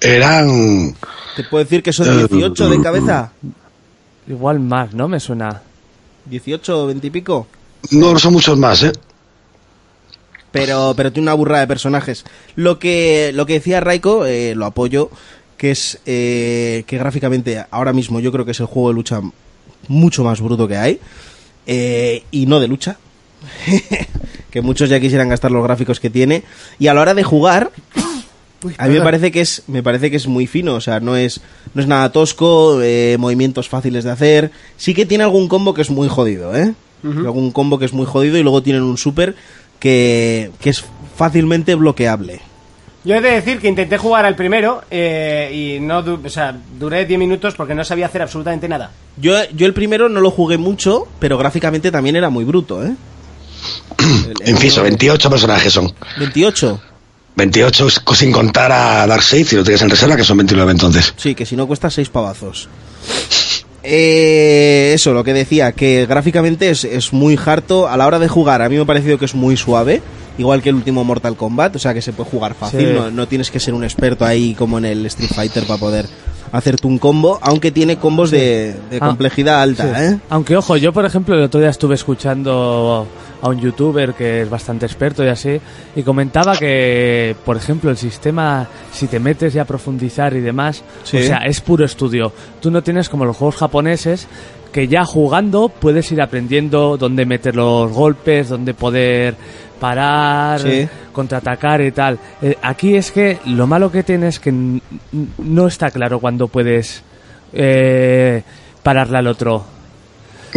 Eran. Te puedo decir que son 18 de cabeza. Igual más, ¿no? Me suena. 18 o 20 y pico. No son muchos más, ¿eh? pero pero tiene una burrada de personajes. Lo que lo que decía Raiko, eh, lo apoyo, que es eh, que gráficamente ahora mismo yo creo que es el juego de lucha mucho más bruto que hay eh, y no de lucha. *laughs* que muchos ya quisieran gastar los gráficos que tiene y a la hora de jugar a mí me parece que es me parece que es muy fino o sea no es no es nada tosco eh, movimientos fáciles de hacer. Sí que tiene algún combo que es muy jodido eh algún combo que es muy jodido y luego tienen un super que, que es fácilmente bloqueable. Yo he de decir que intenté jugar al primero eh, y no, du- o sea, duré 10 minutos porque no sabía hacer absolutamente nada. yo yo el primero no lo jugué mucho pero gráficamente también era muy bruto eh el *coughs* Inciso, juego- 28 personajes son. 28 28 sin contar a Darkseid, si lo tienes en reserva, que son 29 entonces. Sí, que si no cuesta seis pavazos. Eh, eso, lo que decía, que gráficamente es, es muy harto. A la hora de jugar, a mí me ha parecido que es muy suave. Igual que el último Mortal Kombat, o sea que se puede jugar fácil. Sí. No, no tienes que ser un experto ahí como en el Street Fighter para poder hacerte un combo. Aunque tiene combos de, de Ah, complejidad alta, Sí. ¿eh? Aunque, ojo, yo, por ejemplo, el otro día estuve escuchando a un youtuber que es bastante experto y así, y comentaba que, por ejemplo, el sistema, si te metes ya a profundizar y demás, Sí. o sea, es puro estudio. Tú no tienes como los juegos japoneses que ya jugando puedes ir aprendiendo dónde meter los golpes, dónde poder parar, Sí. contraatacar y tal. Eh, aquí es que lo malo que tienes es que no está claro cuándo puedes eh, pararle al otro.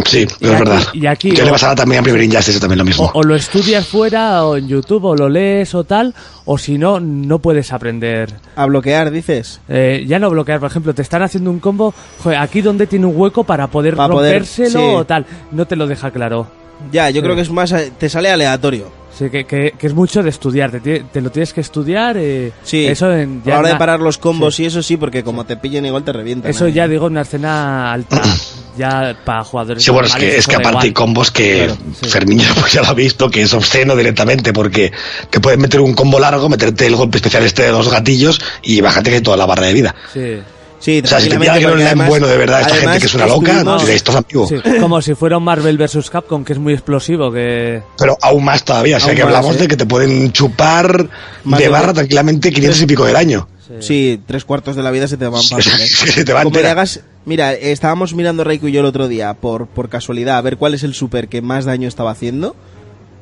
Sí, Y es aquí- verdad. y aquí- que le o- pasaba también a Primer Injustice, también lo mismo. O, o lo estudias fuera o en YouTube o lo lees o tal, o si no, no puedes aprender. A bloquear, dices. Eh, ya no bloquear, por ejemplo, te están haciendo un combo, joder, aquí donde tiene un hueco para poder Para poder, rompérselo sí. o tal, no te lo deja claro. Ya, yo Sí. creo que es más. eh, Te sale aleatorio. Sí, que, que- que es mucho de estudiar, te, te lo tienes que estudiar. eh, Sí, eso en, a la hora en de parar los combos sí. y eso sí, porque como te pillen igual te revientan. Eso ¿eh? ya digo, una escena alta, *clears throat* ya para jugadores. Sí, bueno, es que, es que aparte hay combos que Claro, sí. Fermín ya, *laughs* pues ya lo ha visto, que es obsceno directamente, porque te puedes meter un combo largo, meterte el golpe especial este de los gatillos y bájate que toda la barra de vida. Sí. Sí, O sea, si te que no además- bueno de verdad, esta gente que es una loca, estuvimos- de esto es amigo. Sí, como si fuera un Marvel vs. Capcom, que es muy explosivo, que... Pero aún más todavía, o sea que más, hablamos ¿eh? de que te pueden chupar Más de de- barra tranquilamente 500 y pico del año. Sí, tres cuartos de la vida se te van Sí, fácil, ¿eh? sí, se te va Como le entera. hagas- Mira, estábamos mirando Reiko y yo el otro día por, por casualidad a ver cuál es el super que más daño estaba haciendo.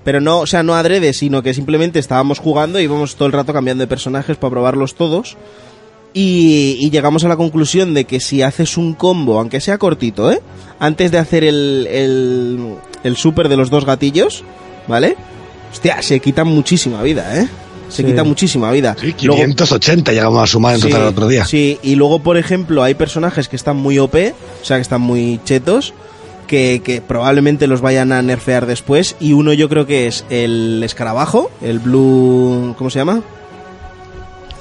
Pero no, o sea, no adrede, sino que simplemente estábamos jugando y íbamos todo el rato cambiando de personajes para probarlos todos. Y, y llegamos a la conclusión de que si haces un combo, aunque sea cortito, ¿eh? Antes de hacer el, el, el super de los dos gatillos, ¿vale? Hostia, se quita muchísima vida, ¿eh? Se Sí. quita muchísima vida. Sí, Luego- 580 llegamos a sumar en total el otro día. Sí, y luego, por ejemplo, hay personajes que están muy OP, o sea, que están muy chetos, que, que probablemente los vayan a nerfear después. Y uno yo creo que es el escarabajo, el Blue... ¿Cómo se llama?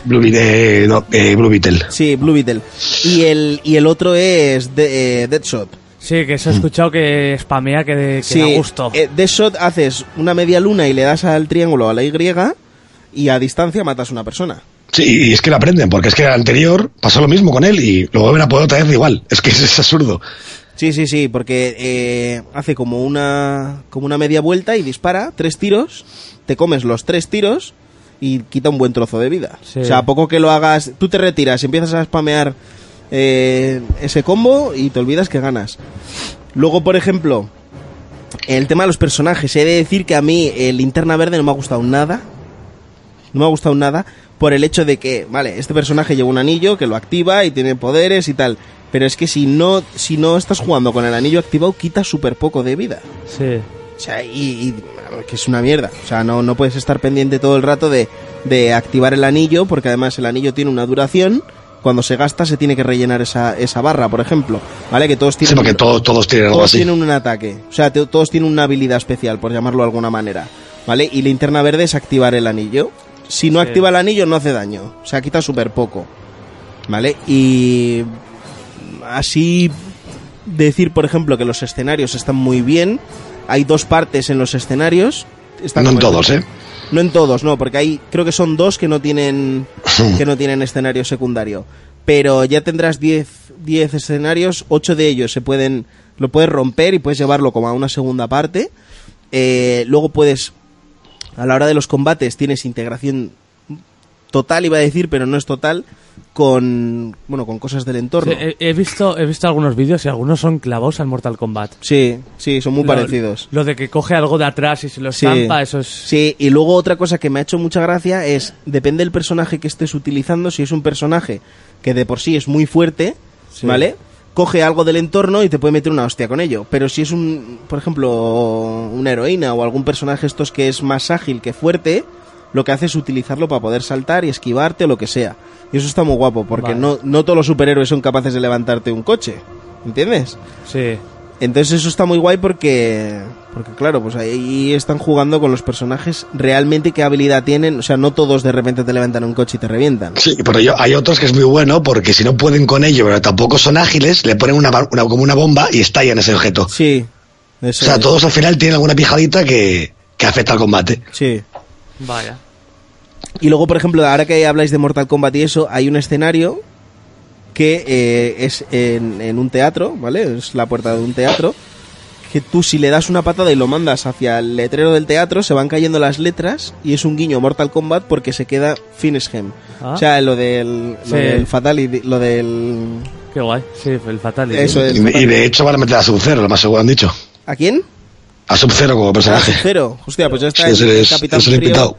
Blue, Beetle, eh, no, eh, Blue Beetle. Sí, Blue Beetle. Y el, y el otro es de, eh, Deadshot. Sí, que eso he escuchado que spamea que, que Sí, da gusto. eh, Deadshot haces una media luna y le das al triángulo a la Y y a distancia matas a una persona. Sí, y es que lo aprenden, porque es que el anterior pasó lo mismo con él y lo vuelven a poder otra vez igual. *laughs* Es que es, es absurdo. Sí, sí, sí, porque eh, hace como una, como una media vuelta y dispara tres tiros, te comes los tres tiros y quita un buen trozo de vida. Sí. O sea, a poco que lo hagas, tú te retiras, empiezas a spamear eh, ese combo y te olvidas que ganas. Luego, por ejemplo, el tema de los personajes, he de decir que a mí el linterna verde no me ha gustado nada. No me ha gustado nada por el hecho de que, vale, este personaje lleva un anillo que lo activa y tiene poderes y tal. Pero es que si no, si no estás jugando con el anillo activado, quita súper poco de vida. Sí. O sea, y, y- que es una mierda. O sea, no, no puedes estar pendiente todo el rato de, de activar el anillo, porque además el anillo tiene una duración. Cuando se gasta se tiene que rellenar esa, esa barra, por ejemplo. ¿Vale? Que todos Sí, tienen, porque todos, todos tienen algo todos así. tienen un ataque. O sea, todos tienen una habilidad especial, por llamarlo de alguna manera. ¿Vale? Y linterna verde es activar el anillo. Si no Sí. activa el anillo, no hace daño. O sea, quita súper poco. ¿Vale? Y así decir, por ejemplo, que los escenarios están muy bien. Hay dos partes en los escenarios. Están No en todos, ¿eh? No en todos, no, porque hay creo que son dos que no tienen *laughs* que no tienen escenario secundario. Pero ya tendrás 10 10 escenarios, 8 de ellos se pueden lo puedes romper y puedes llevarlo como a una segunda parte. Eh, luego puedes a la hora de los combates tienes integración total iba a decir, pero no es total con bueno, con cosas del entorno. Sí, he, he visto, he visto algunos vídeos y algunos son clavados al Mortal Kombat. Sí, sí, son muy Lo- parecidos. Lo de que coge algo de atrás y se lo Sí. estampa, eso es... Sí, y luego otra cosa que me ha hecho mucha gracia es, depende del personaje que estés utilizando, si es un personaje que de por sí es muy fuerte, Sí. ¿vale? Coge algo del entorno y te puede meter una hostia con ello. Pero si es un, por ejemplo, una heroína o algún personaje estos que es más ágil que fuerte, lo que hace es utilizarlo para poder saltar y esquivarte o lo que sea. Y eso está muy guapo, porque Vale. no, no todos los superhéroes son capaces de levantarte un coche. ¿Entiendes? Sí. Entonces eso está muy guay porque, porque claro, pues ahí están jugando con los personajes realmente qué habilidad tienen. O sea, no todos de repente te levantan un coche y te revientan. Sí, pero yo, hay otros que es muy bueno porque si no pueden con ello, pero tampoco son ágiles, le ponen una, ba- una- como una bomba y estallan ese objeto. Sí, O sea, es. todos al final tienen alguna pijadita que, que afecta al combate. Sí. Vaya. Y luego, por ejemplo, ahora que habláis de Mortal Kombat y eso, hay un escenario que eh, es en, en un teatro, ¿vale? Es la puerta de un teatro. Que tú si le das una patada y lo mandas hacia el letrero del teatro, se van cayendo las letras y es un guiño Mortal Kombat porque se queda Finish Him. Ah. O sea, lo del, lo Sí. del Fatality, lo del... Qué guay. Sí, el Fatality. Eso es. Y, y de hecho van a meter a Sub-Zero, lo más seguro han dicho. ¿A quién? A Sub-Zero como personaje. Cero. Hostia, pues ya está Sí, el, ese el es- Capitán el Frío, pitao.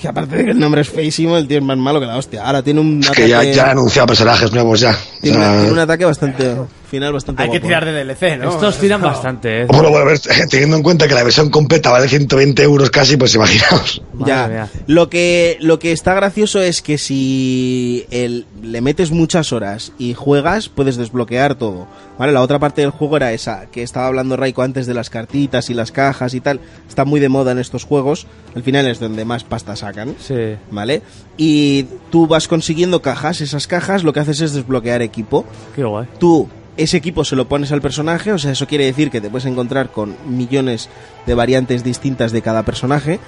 Que aparte de que el nombre es feísimo, el tío es más malo que la hostia. Ahora tiene un Es ataque... que ya, ya han anunciado personajes nuevos ya. O tiene, sea, una- tiene un ataque bastante... Final bastante Hay que tirar de DLC, ¿no? Estos tiran bastante, ¿eh? Bueno, bueno, a ver, teniendo en cuenta que la versión completa vale 120 euros casi, pues imaginaos. Madre Ya. mía. Lo que, lo que está gracioso es que si el- le metes muchas horas y juegas, puedes desbloquear todo. ¿Vale? La otra parte del juego era esa, que estaba hablando Raiko antes de las cartitas y las cajas y tal. Está muy de moda en estos juegos. Al final es donde más pasta sacan. Sí. ¿Vale? Y tú vas consiguiendo cajas. Esas cajas lo que haces es desbloquear equipo. Qué guay. Tú ese equipo se lo pones al personaje, o sea, eso quiere decir que te puedes encontrar con millones de variantes distintas de cada personaje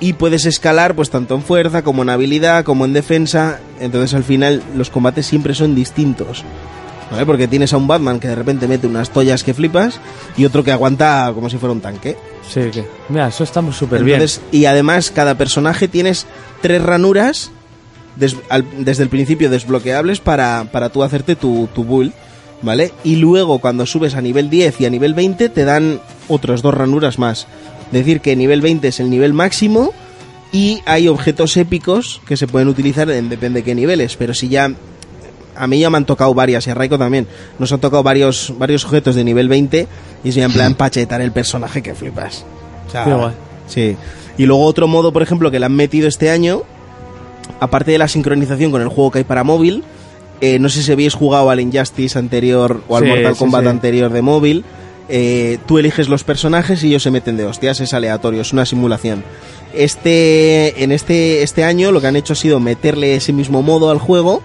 y puedes escalar pues tanto en fuerza como en habilidad como en defensa, entonces al final los combates siempre son distintos. ¿Vale? Porque tienes a un Batman que de repente mete unas toallas que flipas y otro que aguanta como si fuera un tanque. Sí, que... Mira, eso está súper bien. Y además cada personaje tienes tres ranuras des- al- desde el principio desbloqueables para, para tú hacerte tu, tu build, ¿vale? Y luego cuando subes a nivel 10 y a nivel 20 te dan otras dos ranuras más. Decir que nivel 20 es el nivel máximo y hay objetos épicos que se pueden utilizar en depende de qué niveles, pero si ya a mí ya me han tocado varias y a Raiko también. Nos han tocado varios varios objetos de nivel 20 y soy en plan pachetar el personaje que flipas. O sea, guay. Sí. Y luego otro modo, por ejemplo, que le han metido este año, aparte de la sincronización con el juego que hay para móvil, eh, no sé si habéis jugado al Injustice anterior o al Sí, Mortal sí, Kombat sí. anterior de móvil. eh, tú eliges los personajes y ellos se meten de hostias, es aleatorio, es una simulación. Este, en este, este año lo que han hecho ha sido meterle ese mismo modo al juego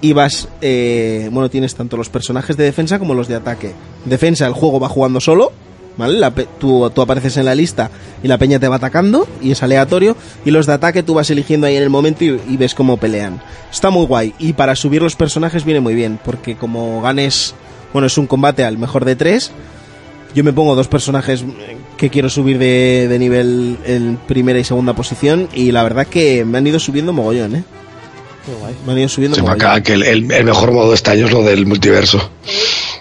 y vas, eh, bueno, tienes tanto los personajes de defensa como los de ataque. Defensa, el juego va jugando solo, ¿vale? La tú, tú apareces en la lista y la peña te va atacando y es aleatorio. Y los de ataque tú vas eligiendo ahí en el momento y, y ves cómo pelean. Está muy guay. Y para subir los personajes viene muy bien, porque como ganes, bueno, es un combate al mejor de tres. Yo me pongo dos personajes que quiero subir de, de nivel en primera y segunda posición y la verdad que me han ido subiendo mogollón, ¿eh? Qué guay. Me han ido subiendo Se me mogollón. acaba que el, el- el mejor modo de este año es lo del multiverso.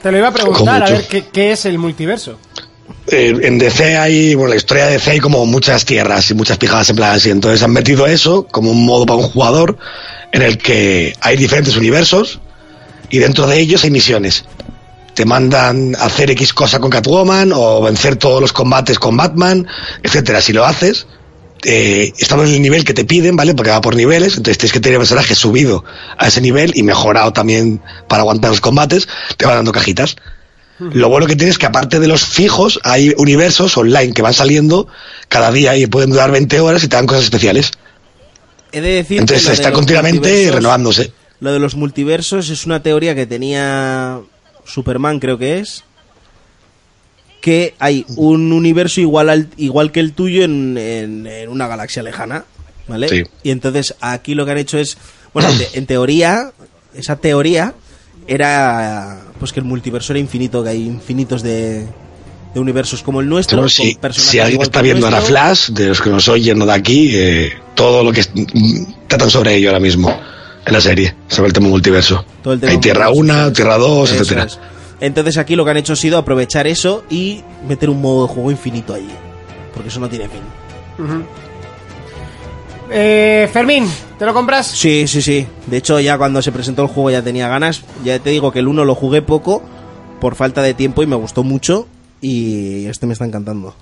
Te lo iba a preguntar, a ver, ¿qué, qué es el multiverso? Eh, en DC hay, bueno, la historia de DC hay como muchas tierras y muchas pijadas en plan así. Entonces han metido eso como un modo para un jugador en el que hay diferentes universos y dentro de ellos hay misiones. Te mandan hacer X cosa con Catwoman o vencer todos los combates con Batman, etcétera. Si lo haces, eh, estamos en el nivel que te piden, ¿vale? Porque va por niveles, entonces tienes que tener personaje subido a ese nivel y mejorado también para aguantar los combates, te van dando cajitas. Lo bueno que tienes es que aparte de los fijos, hay universos online que van saliendo cada día y pueden durar 20 horas y te dan cosas especiales. He de decir Entonces que lo de está continuamente renovándose. Lo de los multiversos es una teoría que tenía Superman, creo que es. Que hay un universo igual, al, igual que el tuyo en, en- en una galaxia lejana. ¿Vale? Sí. Y entonces aquí lo que han hecho es. Bueno, *clears throat* en teoría, esa teoría era pues que el multiverso era infinito, que hay infinitos de, de universos como el nuestro. Si, alguien está viendo ahora nuestro. Flash, de los que nos oyen de aquí, eh, todo lo que es- mm, tratan sobre ello ahora mismo en la serie, sobre el tema multiverso. Todo el tema Hay Tierra multiverso, 1, eso es. Tierra 2, Eso etcétera. es. Entonces aquí lo que han hecho ha sido aprovechar eso y meter un modo de juego infinito allí. Porque eso no tiene fin. Eh, Fermín, ¿te lo compras? Sí, sí, sí. De hecho, ya cuando se presentó el juego ya tenía ganas. Ya te digo que el 1 lo jugué poco por falta de tiempo y me gustó mucho. Y este me está encantando.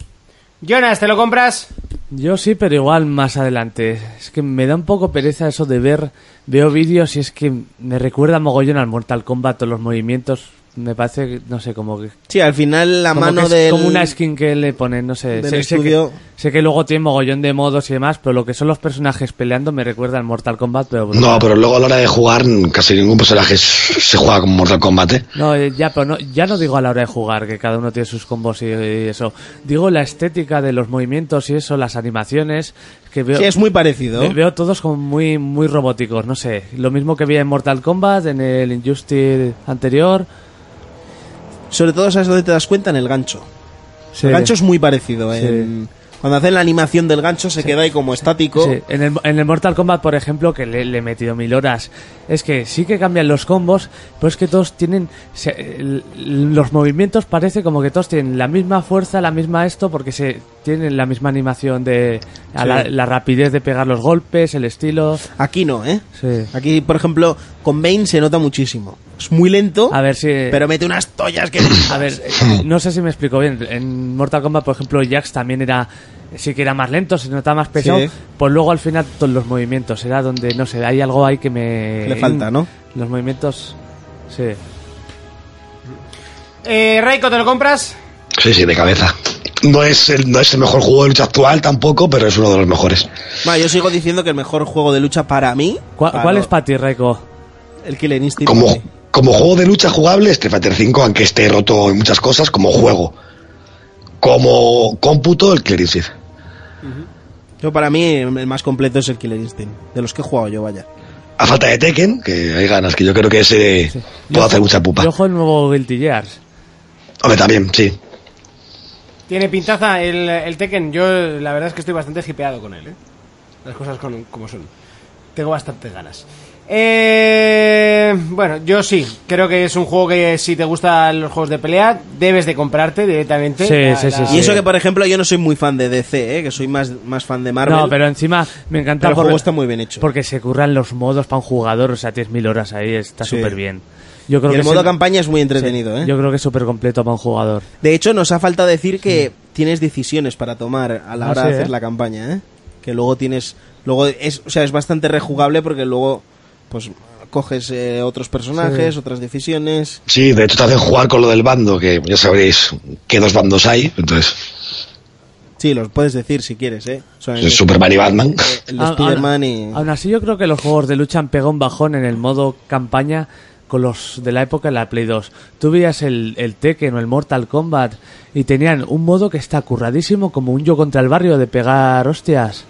Jonas, ¿te lo compras? Yo sí, pero igual más adelante. Es que me da un poco pereza eso de ver, veo vídeos y es que me recuerda mogollón al Mortal Kombat o los movimientos. Me parece, que, no sé, como que... Sí, al final la como mano que es del... como una skin que le ponen, no sé. del sé, que, sé que luego tiene mogollón de modos y demás, pero lo que son los personajes peleando me recuerda al Mortal Kombat, pero... No, pero luego a la hora de jugar, casi ningún personaje se juega como Mortal Kombat. ¿eh? No, eh, ya, pero no, ya no digo a la hora de jugar, que cada uno tiene sus combos y, y eso. Digo la estética de los movimientos y eso, las animaciones, que veo... Sí, es muy parecido. Ve- Veo todos como muy, muy robóticos, no sé. Lo mismo que vi en Mortal Kombat, en el Injustice anterior. Sobre todo, ¿sabes dónde te das cuenta? En el gancho. Sí. El gancho es muy parecido. Sí. en- Cuando hacen la animación del gancho se queda ahí como estático. Sí, en el, en el Mortal Kombat, por ejemplo, que le, le he metido mil horas, es que sí que cambian los combos, pero es que todos tienen. se- el- los movimientos parece como que todos tienen la misma fuerza, la misma esto, porque se tienen la misma animación de. a Sí. la, la rapidez de pegar los golpes, el estilo. Aquí no, ¿eh? Sí. Aquí, por ejemplo, con Bane se nota muchísimo. Es muy lento, A ver si. pero mete unas tollas que... *coughs* A ver, eh, no sé si me explico bien. En Mortal Kombat, por ejemplo, Jax también era. Sí que era más lento, se notaba más pesado. Sí. Pues luego al final todos los movimientos. Era donde, no sé, hay algo ahí que me. Le falta, ¿no? Los movimientos. Sí. Eh, Raiko, ¿te lo compras? Sí, sí, de cabeza. No es, el, no es el mejor juego de lucha actual tampoco, pero es uno de los mejores. Bueno, yo sigo diciendo que el mejor juego de lucha para mí... ¿Cuál, para cuál lo- es para ti, Reiko? El Killer Instinct. Como, como juego de lucha jugable, Street Fighter 5, aunque esté roto en muchas cosas, como juego. Como cómputo, el Clear Instinct. Yo para mí el más completo es el Killer Instinct. De los que he jugado yo, vaya. A falta de Tekken, que hay ganas, que yo creo que ese Yo puede hacer mucha pupa. Yo juego el nuevo Guilty Gears. Hombre, también, sí. Tiene pintaza el, el Tekken. Yo la verdad es que estoy bastante hipeado con él, ¿eh? Las cosas con- como son. Tengo bastantes ganas. Eh, bueno, yo sí. Creo que es un juego que si te gustan los juegos de pelea, debes de comprarte directamente. Sí, la- sí, sí, la- sí. Y eso que, por ejemplo, yo no soy muy fan de DC, ¿eh? que soy más, más fan de Marvel. No, pero encima me encanta Pero el juego está muy bien hecho. Porque se curran los modos para un jugador, o sea, tienes mil horas ahí, está Sí. súper bien. Yo creo y que el modo es campaña es muy entretenido, sí, ¿eh? Yo creo que es súper completo para un jugador. De hecho, nos ha faltado decir que tienes decisiones para tomar a la Ah, hora sí, de hacer ¿eh? la campaña, ¿eh? Que luego tienes... Luego es, o sea, es bastante rejugable porque luego, pues, coges eh, otros personajes, otras decisiones... Sí, de hecho te hacen jugar con lo del bando, que ya sabréis que dos bandos hay, entonces Sí, los puedes decir si quieres, ¿eh? O sea, el, es Superman y Batman. el Spider-Man aún- y... Aún así, yo creo que los juegos de lucha han pegado un bajón en el modo campaña con los de la época de la Play 2. Tú veías el, el Tekken o el Mortal Kombat y tenían un modo que está curradísimo, como un yo contra el barrio de pegar hostias.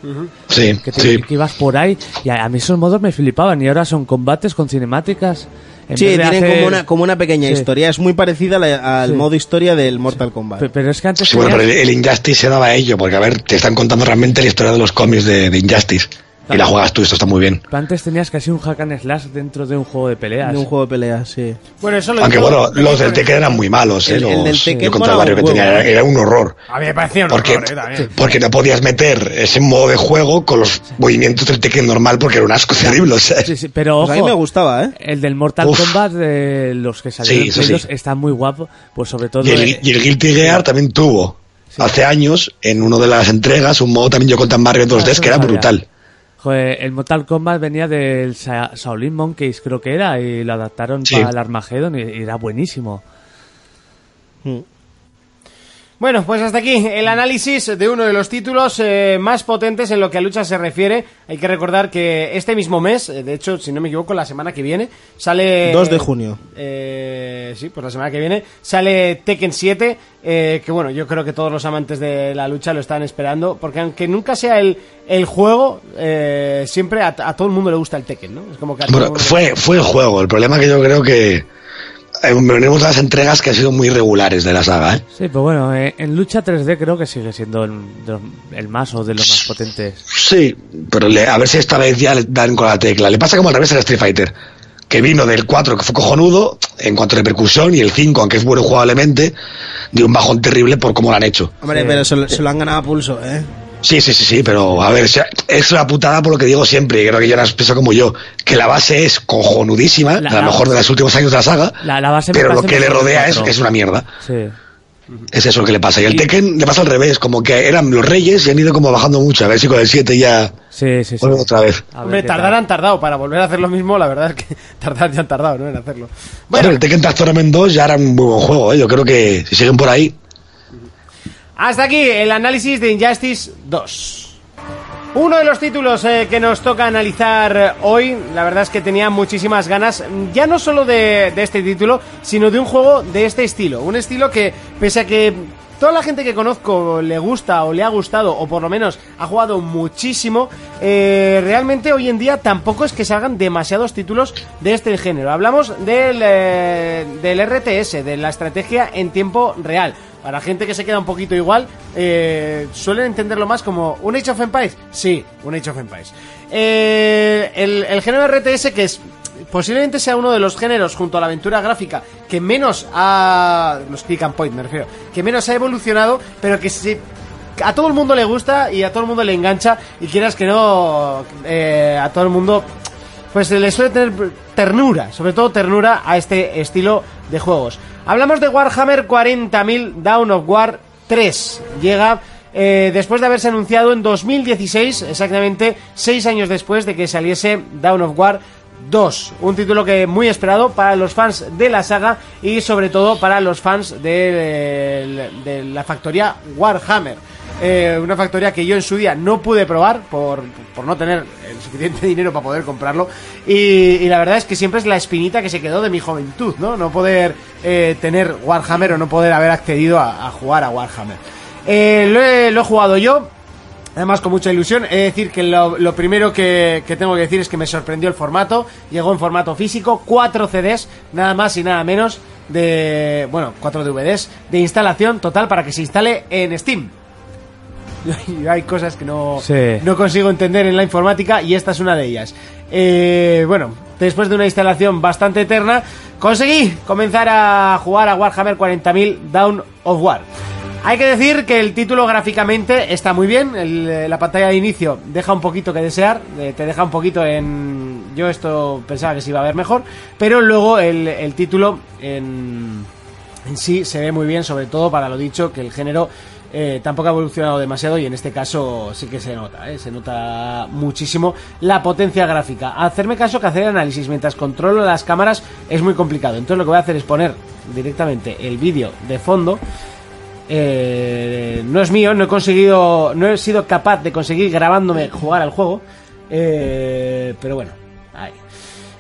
Sí, Que, te- sí. que ibas por ahí y a, a mí esos modos me flipaban y ahora son combates con cinemáticas. En Sí, tienen hacer- como, una, como una pequeña Sí. historia. Es muy parecida la- al Sí. modo historia del Mortal Kombat. Pe- Pero es que antes Sí, bueno, pero el, el Injustice se daba a ello, porque a ver, te están contando realmente la historia de los cómics de, de Injustice. Y la juegas tú, esto está muy bien. Pero antes tenías casi un hack and slash dentro de un juego de peleas. De un juego de peleas, sí. Bueno, eso lo Aunque bueno, los del Tekken eran muy malos, ¿eh? El- el Los- del Tekken yo contra el barrio que tenía, era, ¿eh? era un horror. A mí me parecía un Porque, horror, eh, también. porque no podías meter ese modo de juego con los movimientos del Tekken normal porque era un asco terrible, o sea. Sí, sí, pero Pues a mí ojo, me gustaba, ¿eh? el del Mortal Uf. Kombat de los que salieron Sí, sí. 2 está muy guapo, pues sobre todo Y el, eh, y el Guilty Gear también tuvo hace años en una de las entregas un modo también yo contra Mario 2D Ah, que era sabía. brutal. Joder, el Mortal Kombat venía del Sa- Shaolin Monkeys, creo que era, y lo adaptaron Sí. para el Armageddon y, y era buenísimo. Bueno, pues hasta aquí el análisis de uno de los títulos eh, más potentes en lo que a lucha se refiere. Hay que recordar que este mismo mes, eh, de hecho, si no me equivoco, la semana que viene, sale... 2 de junio. Eh, sí, pues la semana que viene sale Tekken 7, eh, que bueno, yo creo que todos los amantes de la lucha lo están esperando, porque aunque nunca sea el, el juego, eh, siempre a, a todo el mundo le gusta el Tekken, ¿no? Es como que a todo el Bueno, mundo- fue, fue el juego. El problema que yo creo que venimos de las entregas que han sido muy regulares de la saga, ¿eh? Sí, pero bueno, eh, en lucha 3D creo que sigue siendo el, de los- el más o de los más potentes. Sí, pero le- a ver si esta vez ya le dan con la tecla. Le pasa como al revés al Street Fighter, que vino del 4 que fue cojonudo en cuanto a repercusión y el 5, aunque es bueno jugablemente, dio un bajón terrible por cómo lo han hecho. Hombre, Sí. pero se, lo- se lo han ganado a pulso, ¿eh? Sí, sí, sí, sí, pero a ver, es una putada por lo que digo siempre, y creo que ya las piensa como yo, que la base es cojonudísima, La- a lo la- mejor de los últimos años de la saga, La, la base me pero lo que le rodea es, es una mierda. Sí. Es eso lo que le pasa. Y el Tekken le pasa al revés, como que eran los reyes y han ido como bajando mucho, a ver si con el 7 ya Sí, sí, sí. vuelven otra vez. Hombre, qué tardar tal. han tardado para volver a hacer lo mismo, la verdad es que *laughs* tardar ya han tardado, ¿no? En hacerlo. Bueno, Bueno, el Tekken Tag Tournament 2 ya era un muy buen juego, ¿eh? yo creo que si siguen por ahí, Hasta aquí el análisis de Injustice 2. Uno de los títulos eh, que nos toca analizar hoy, la verdad es que tenía muchísimas ganas, ya no solo de, de este título, sino de un juego de este estilo. Un estilo que, pese a que toda la gente que conozco le gusta o le ha gustado, o por lo menos ha jugado muchísimo, eh, realmente hoy en día tampoco es que salgan demasiados títulos de este género. Hablamos del, eh, del RTS, de la estrategia en tiempo real. Para gente que se queda un poquito igual, eh, suelen entenderlo más como un Age of Empires. Sí, un Age of Empires. Eh, el, el género RTS que es posiblemente sea uno de los géneros junto a la aventura gráfica que menos ha los click and point me refiero que menos ha evolucionado pero que a todo el mundo le gusta y a todo el mundo le engancha y quieras que no eh, a todo el mundo pues le suele tener ternura, sobre todo ternura a este estilo de juegos. Hablamos de Warhammer 40.000 Dawn of War 3. Llega eh, después de haberse anunciado en 2016, exactamente seis años después de que saliese Dawn of War 2. Un título que muy esperado para los fans de la saga y sobre todo para los fans de la factoría Warhammer. Eh, una factoría que yo en su día no pude probar por, por no tener el suficiente *laughs* dinero para poder comprarlo. Y, la verdad es que siempre es la espinita que se quedó de mi juventud, ¿no? No poder eh, tener Warhammer o no poder haber accedido a, jugar a Warhammer. Eh, lo, he, jugado yo, Además, con mucha ilusión. He de decir que lo, lo primero que, que tengo que decir es que me sorprendió el formato. Llegó en formato físico, 4 CDs, nada más y nada menos de. Bueno, 4 DVDs de instalación total para que se instale en Steam. *laughs* Hay cosas que no, Sí. no consigo entender en la informática y esta es una de ellas. Eh, bueno, después de una instalación bastante eterna, conseguí comenzar a jugar a Warhammer 40.000 Down of War. Hay que decir que el título gráficamente está muy bien, el- eh, la pantalla de inicio deja un poquito que desear, eh, te deja un poquito en... Yo esto pensaba que se iba a ver mejor, pero luego el, el título en, en sí se ve muy bien, sobre todo para lo dicho, que el género eh, tampoco ha evolucionado demasiado y en este caso sí que se nota, ¿eh? se nota muchísimo la potencia gráfica. Hacerme caso que hacer análisis mientras controlo las cámaras es muy complicado, entonces lo que voy a hacer es poner directamente el vídeo de fondo. Eh, no es mío, no he conseguido, no he sido capaz de conseguir grabándome jugar al juego, pero bueno, ahí.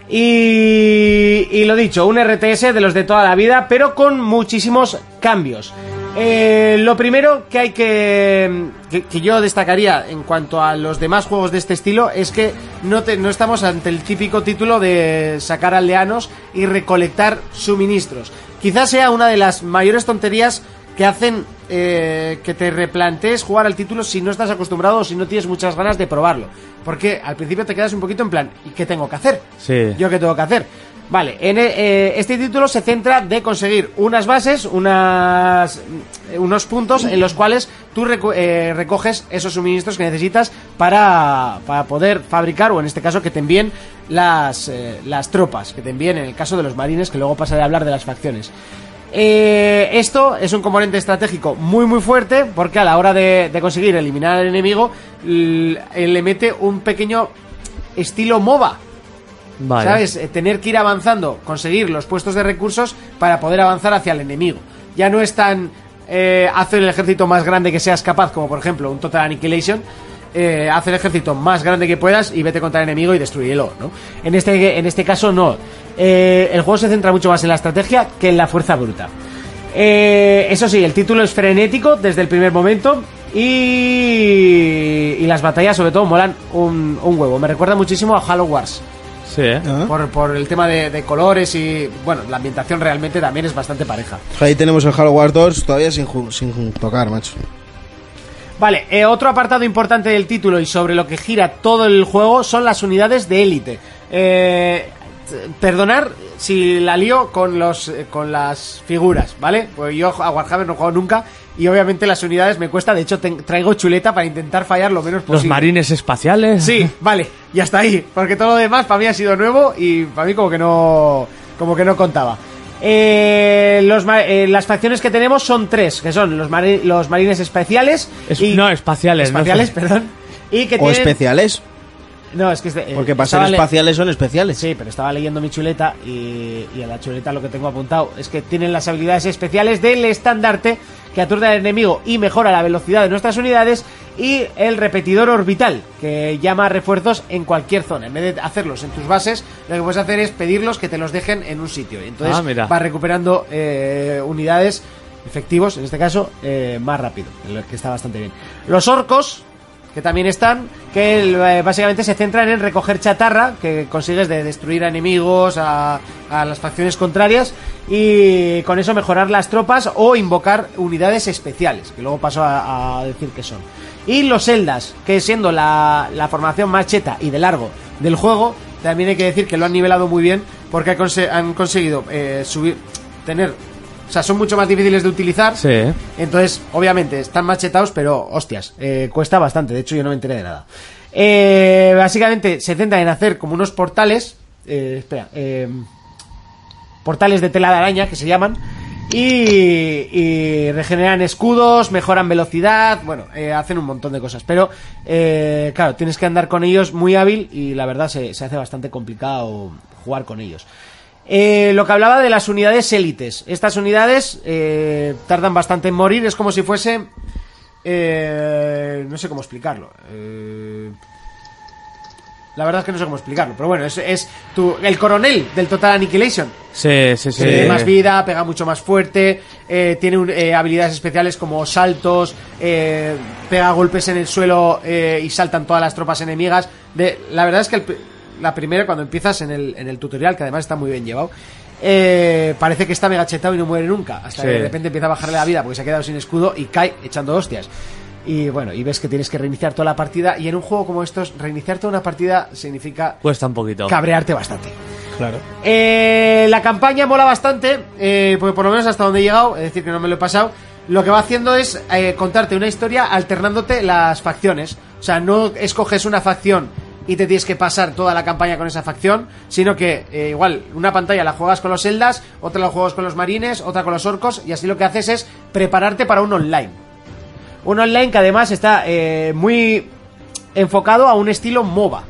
Y, y lo dicho, un RTS de los de toda la vida, pero con muchísimos cambios. Eh, lo primero que hay que, que, que yo destacaría en cuanto a los demás juegos de este estilo es que no, te- no estamos ante el típico título de sacar aldeanos y recolectar suministros. Quizás sea una de las mayores tonterías que hacen eh, que te replantees jugar al título si no estás acostumbrado o si no tienes muchas ganas de probarlo. Porque al principio te quedas un poquito en plan, ¿y qué tengo que hacer? Sí. ¿Yo qué tengo que hacer? Vale, en e- eh, este título se centra de conseguir unas bases, unas, eh, unos puntos en los cuales tú reco- eh, recoges esos suministros que necesitas para, para poder fabricar, o en este caso que te envíen las, eh, las tropas, que te envíen en el caso de los marines, que luego pasaré a hablar de las facciones. Eh, esto es un componente estratégico muy muy fuerte porque a la hora de, conseguir eliminar al enemigo eh, le mete un pequeño estilo MOBA. ¿Sabes? Eh, Tener que ir avanzando, conseguir los puestos de recursos para poder avanzar hacia el enemigo. Ya no es tan eh, hacer el ejército más grande que seas capaz, como por ejemplo un Total Annihilation. Eh, haz el ejército más grande que puedas y vete contra el enemigo y destruyelo, ¿no? En este, en este caso no. Eh, el juego se centra mucho más en la estrategia que en la fuerza bruta. Eh, eso sí, el título es frenético desde el primer momento y, y las batallas sobre todo molan un, un huevo. Me recuerda muchísimo a Halo Wars. Sí, ¿eh? Ah. Por, por el tema de, de colores y, bueno, la ambientación realmente también es bastante pareja. Ahí tenemos el Halo Wars 2 todavía sin, sin tocar, macho. Vale, eh, otro apartado importante del título y sobre lo que gira todo el juego son las unidades de élite. Eh, perdonar si la lío con los eh, con las figuras, ¿vale? Pues yo a Warhammer no he jugado nunca y obviamente las unidades me cuesta, de hecho traigo chuleta para intentar fallar lo menos posible. Los marines espaciales. Sí, vale, y hasta ahí, porque todo lo demás para mí ha sido nuevo y para mí como que no como que no contaba. Eh, los ma- eh, las facciones que tenemos son tres, que son los, mari- los marines especiales Es- y- no, espaciales. no espaciales, espa- perdón, y que O tienen especiales. No, es que este, eh, Porque para ser espaciales son especiales. Sí, pero estaba leyendo mi chuleta y, y en la chuleta lo que tengo apuntado es que tienen las habilidades especiales del estandarte que aturde al enemigo y mejora la velocidad de nuestras unidades y el repetidor orbital que llama refuerzos en cualquier zona. En vez de hacerlos en tus bases, lo que puedes hacer es pedirlos que te los dejen en un sitio. Y entonces Ah, vas recuperando eh, unidades efectivos, en este caso, eh, más rápido, que está bastante bien. Los orcos, que también están, que eh, básicamente se centran en recoger chatarra, que consigues de destruir a enemigos, a, a las facciones contrarias, y con eso mejorar las tropas o invocar unidades especiales, que luego paso a, decir que son. Y los Eldas, que siendo la, la formación más cheta y de largo del juego, también hay que decir que lo han nivelado muy bien, porque han conseguido eh, subir, tener... O sea, son mucho más difíciles de utilizar. Sí. Entonces, obviamente, están machetados, pero hostias, eh, cuesta bastante. De hecho, yo no me enteré de nada. Eh, básicamente, se centra en hacer como unos portales. eh, espera, eh, portales de tela de araña que se llaman. Y, y regeneran escudos, mejoran velocidad, bueno, eh, hacen un montón de cosas. Pero, eh, claro, tienes que andar con ellos muy hábil y la verdad se, se hace bastante complicado jugar con ellos. Eh, lo que hablaba de las unidades élites. Estas unidades eh, tardan bastante en morir, es como si fuese... eh, no sé cómo explicarlo. Eh, la verdad es que no sé cómo explicarlo, pero bueno, es, es tu, el coronel del Total Annihilation. Sí, sí, sí. Tiene más vida, pega mucho más fuerte, eh, tiene un- eh, habilidades especiales como saltos, eh, pega golpes en el suelo y saltan todas las tropas enemigas. De, la verdad es que el la primera, cuando empiezas en el, en el tutorial, que además está muy bien llevado, eh, parece que está mega chetado y no muere nunca. Hasta Sí. que de repente empieza a bajarle la vida porque se ha quedado sin escudo y cae echando hostias. Y bueno, y ves que tienes que reiniciar toda la partida. Y en un juego como estos, reiniciar toda una partida significa Cuesta un poquito. cabrearte bastante. Claro. Eh, la campaña mola bastante, eh, porque por lo menos hasta donde he llegado, es decir, que no me lo he pasado. Lo que va haciendo es eh, contarte una historia alternándote las facciones. O sea, no escoges una facción y te tienes que pasar toda la campaña con esa facción, sino que eh, igual una pantalla la juegas con los Eldas, otra la juegas con los Marines, otra con los Orcos, y así lo que haces es prepararte para un online. Un online que además está eh, muy enfocado a un estilo MOBA.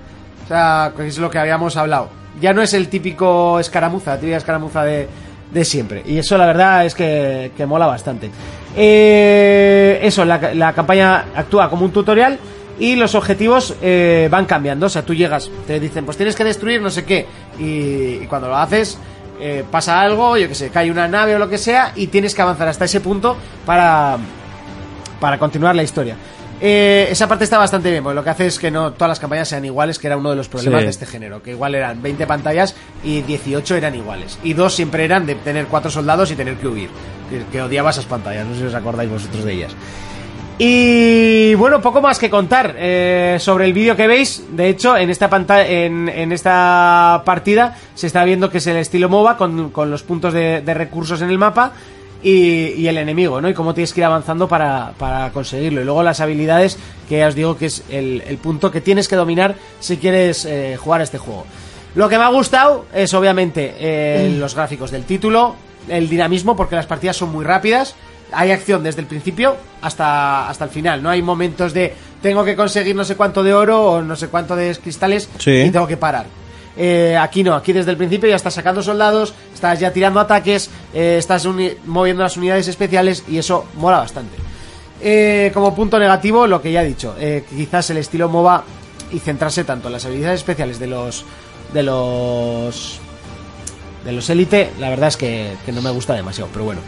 O sea, que es lo que habíamos hablado. Ya no es el típico escaramuza, típica escaramuza de, de siempre. Y eso la verdad es que, que mola bastante. Eh, eso, la, la campaña actúa como un tutorial y los objetivos eh, van cambiando. O sea, tú llegas, te dicen, pues tienes que destruir no sé qué. Y, y cuando lo haces, eh, pasa algo, yo que sé, cae una nave o lo que sea, y tienes que avanzar hasta ese punto para, para continuar la historia. Eh, esa parte está bastante bien, porque lo que hace es que no todas las campañas sean iguales, que era uno de los problemas Sí. de este género, que igual eran 20 pantallas y 18 eran iguales. Y dos siempre eran de tener cuatro soldados y tener que huir. que, que odiaba esas pantallas, no sé si os acordáis vosotros de ellas. Y bueno, poco más que contar eh, sobre el vídeo que veis. De hecho, en esta pantalla, en, en esta partida se está viendo que es el estilo MOBA con, con los puntos de, de recursos en el mapa y, y el enemigo, ¿no? Y cómo tienes que ir avanzando para, para conseguirlo. Y luego las habilidades, que ya os digo que es el, el punto que tienes que dominar si quieres eh, jugar este juego. Lo que me ha gustado es obviamente eh, los gráficos del título, el dinamismo, porque las partidas son muy rápidas. Hay acción desde el principio hasta, hasta el final. No hay momentos de tengo que conseguir no sé cuánto de oro o no sé cuánto de cristales Sí. y tengo que parar. Eh, aquí no, aquí desde el principio ya estás sacando soldados, estás ya tirando ataques, eh, estás moviendo las unidades especiales y eso mola bastante. Eh, como punto negativo, lo que ya he dicho, eh, quizás el estilo MOBA y centrarse tanto en las habilidades especiales de los de los de los élite, la verdad es que, que no me gusta demasiado, pero bueno.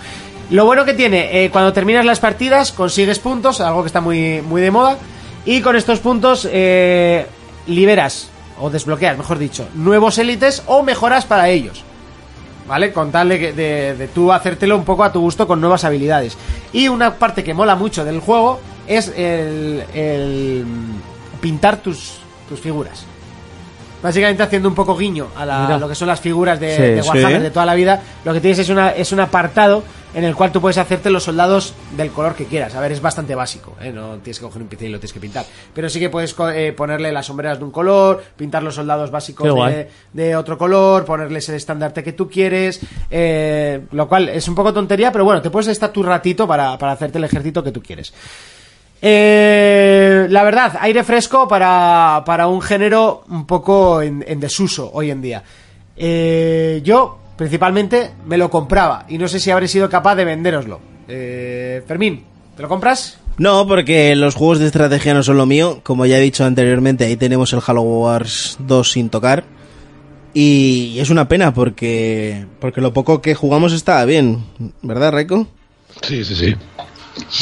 Lo bueno que tiene, eh, cuando terminas las partidas, consigues puntos, algo que está muy, muy de moda, y con estos puntos eh, liberas, o desbloqueas, mejor dicho, nuevos élites o mejoras para ellos. ¿Vale? Con tal de, de, de tú hacértelo un poco a tu gusto con nuevas habilidades. Y una parte que mola mucho del juego es el, el pintar tus, tus figuras. Básicamente haciendo un poco guiño a, la- a lo que son las figuras de, Sí, de Warhammer sí. de toda la vida. Lo que tienes es, una, es un apartado en el cual tú puedes hacerte los soldados del color que quieras. A ver, es bastante básico, ¿eh? no tienes que coger un pincel y lo tienes que pintar. Pero sí que puedes eh, ponerle las sombreras de un color, pintar los soldados básicos de, otro color, ponerles el estandarte que tú quieres. eh, lo cual es un poco tontería, pero bueno, te puedes estar tu ratito para, para hacerte el ejército que tú quieres. Eh, la verdad, aire fresco para, para un género un poco en, en desuso hoy en día. Eh, yo, principalmente, me lo compraba y no sé si habré sido capaz de vendéroslo. Eh, Fermín, ¿te lo compras? No, porque los juegos de estrategia no son lo mío. Como ya he dicho anteriormente, ahí tenemos el Halo Wars 2 sin tocar. Y es una pena porque porque lo poco que jugamos estaba bien, ¿verdad, Raiko? Sí, sí, sí.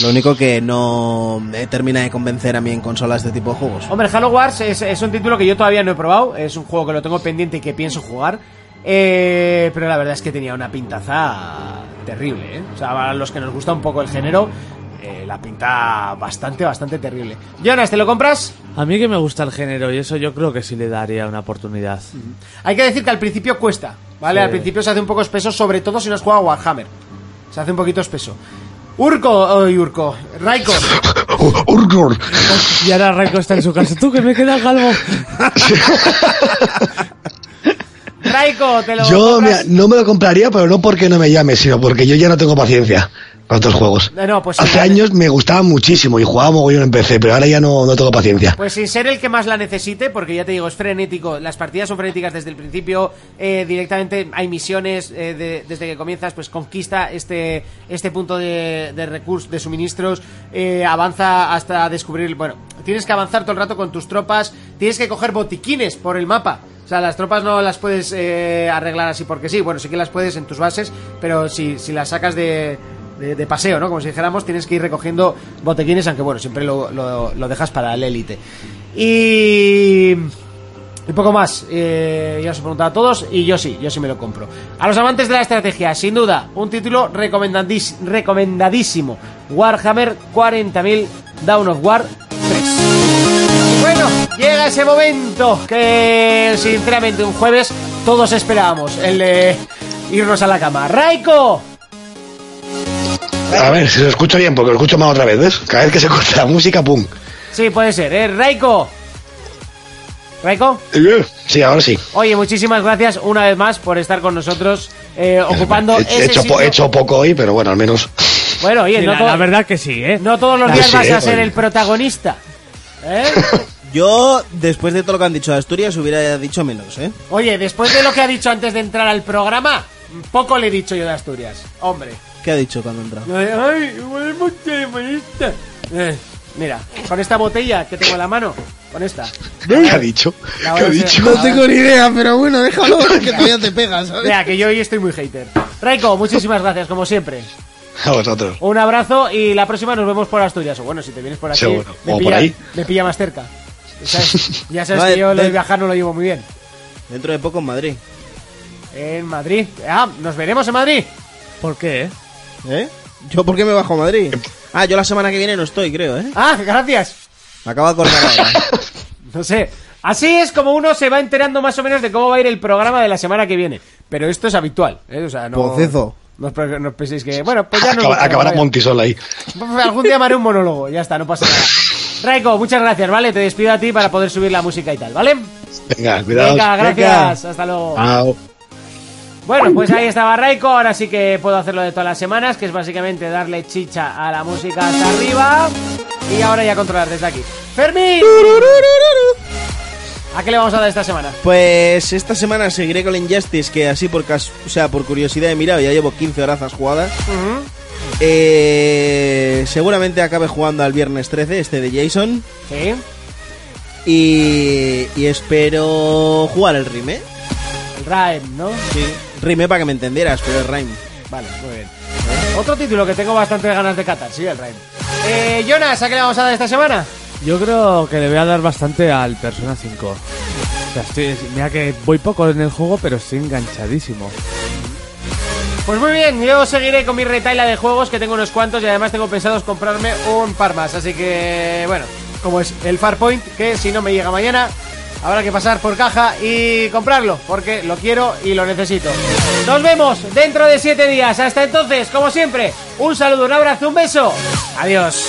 Lo único que no me termina de convencer a mí en consolas de este tipo de juegos. Hombre, Halo Wars es, es un título que yo todavía no he probado. Es un juego que lo tengo pendiente y que pienso jugar. Eh, pero la verdad es que tenía una pintaza terrible, ¿eh? O sea, para los que nos gusta un poco el género, eh, la pinta bastante, bastante terrible. Jonas, ¿te lo compras? A mí que me gusta el género y eso yo creo que sí le daría una oportunidad. Hay que decir que al principio cuesta, ¿vale? Sí. Al principio se hace un poco espeso, sobre todo si no has jugado a Warhammer. Se hace un poquito espeso. Urco, oh, Urco, Raiko, *laughs* Urgur. Y ahora Raiko está en su casa. Tú que me quedas calvo. *laughs* Raiko, te lo Yo mira, no me lo compraría, pero no porque no me llame, sino porque yo ya no tengo paciencia para otros juegos. No, pues Hace años me gustaba muchísimo y jugaba mogollón en PC, pero ahora ya no, no tengo paciencia. Pues sin ser el que más la necesite, porque ya te digo, es frenético. Las partidas son frenéticas desde el principio. eh, directamente hay misiones eh, de- desde que comienzas, pues conquista este este punto de, de recursos, de suministros. eh, avanza hasta descubrir. Bueno, tienes que avanzar todo el rato con tus tropas. Tienes que coger botiquines por el mapa. O sea, las tropas no las puedes eh, arreglar así porque sí. Bueno, sí que las puedes en tus bases, pero si, si las sacas de, de, paseo, ¿no? Como si dijéramos, tienes que ir recogiendo botequines, aunque bueno, siempre lo, lo- lo dejas para el élite. Y... Y poco más, eh, ya os he preguntado a todos y yo sí, yo sí me lo compro. A los amantes de la estrategia, sin duda, un título recomendadís- recomendadísimo. Warhammer 40.000 Dawn of War 3. Y bueno, llega ese momento que sinceramente un jueves todos esperábamos, el de irnos a la cama. ¡Raiko! A ver, si lo escucho bien, porque lo escucho más otra vez, ¿ves? Cada vez que se corta la música, ¡pum! Sí, puede ser, ¿eh? ¡Raiko! ¿Raiko? Sí, ahora sí. Oye, muchísimas gracias una vez más por estar con nosotros, eh, ocupando He, ese he hecho, po- sitio. he hecho poco hoy, pero bueno, al menos. Bueno, oye, Sí, no, la, la verdad que sí, ¿eh? no todos los Ah, días sí, vas a eh, ser oye. el protagonista. ¿Eh? *laughs* Yo, después de todo lo que han dicho de Asturias, hubiera dicho menos, ¿eh? Oye, después de lo que ha dicho antes de entrar al programa, poco le he dicho yo de Asturias. Hombre. ¿Qué ha dicho cuando ha entrado? Ay. Eh, mira, con esta botella que tengo en la mano, con esta. ¿Qué ha dicho? ¿Qué ha dicho? No tengo ni idea, pero bueno, déjalo, *laughs* que todavía te pegas, ¿sabes? Mira, que yo hoy estoy muy hater. Raiko, muchísimas gracias, como siempre. A vosotros. Un abrazo y la próxima nos vemos por Asturias. O bueno, si te vienes por aquí, Seguro. me, O por ahí. me pilla más cerca. *laughs* Ya sabes, ya sabes Vale, que yo lo de viajar no lo llevo muy bien. Dentro de poco en Madrid. En Madrid. Ah, nos veremos en Madrid. ¿Por qué? eh? ¿Eh? ¿Yo por qué me bajo a Madrid? Ah, yo la semana que viene no estoy, creo, ¿eh? Ah, gracias. Me acabo de acordar ahora. *laughs* No sé. Así es como uno se va enterando más o menos de cómo va a ir el programa de la semana que viene. Pero esto es habitual, ¿eh? O sea, no... Pocezo. No penséis que... Bueno, pues ya no... Acaba- acabará Montisol ahí. Algún día me haré un monólogo, ya está, no pasa nada. *laughs* Raiko, muchas gracias, ¿vale? Te despido a ti para poder subir la música y tal, ¿vale? Venga, cuidado. Venga, gracias, hasta luego. Chao. Bueno, pues ahí estaba Raiko, ahora sí que puedo hacerlo de todas las semanas, que es básicamente darle chicha a la música hasta arriba y ahora ya controlar desde aquí. ¡Fermín! ¿A qué le vamos a dar esta semana? Pues esta semana seguiré con Injustice, que así por cas o sea, por curiosidad he mirado, ya llevo 15 horas jugadas. Eh, seguramente acabe jugando al viernes 13, este de Jason. Sí, Y, y espero jugar el Rime. el Rime, ¿no? Sí. Rime para que me entendieras, pero el Rime. Vale, muy bien. Otro título que tengo bastante ganas de catar, sí, el Rime. Eh, Jonas, ¿a qué le vamos a dar esta semana? Yo creo que le voy a dar bastante al Persona 5. O sea, estoy, mira que voy poco en el juego, pero estoy enganchadísimo. Pues muy bien, yo seguiré con mi retaila de juegos, que tengo unos cuantos y además tengo pensados comprarme un par más. Así que, bueno, como es el Farpoint, que si no me llega mañana, habrá que pasar por caja y comprarlo, porque lo quiero y lo necesito. Nos vemos dentro de siete días. Hasta entonces, como siempre, un saludo, un abrazo, un beso. Adiós.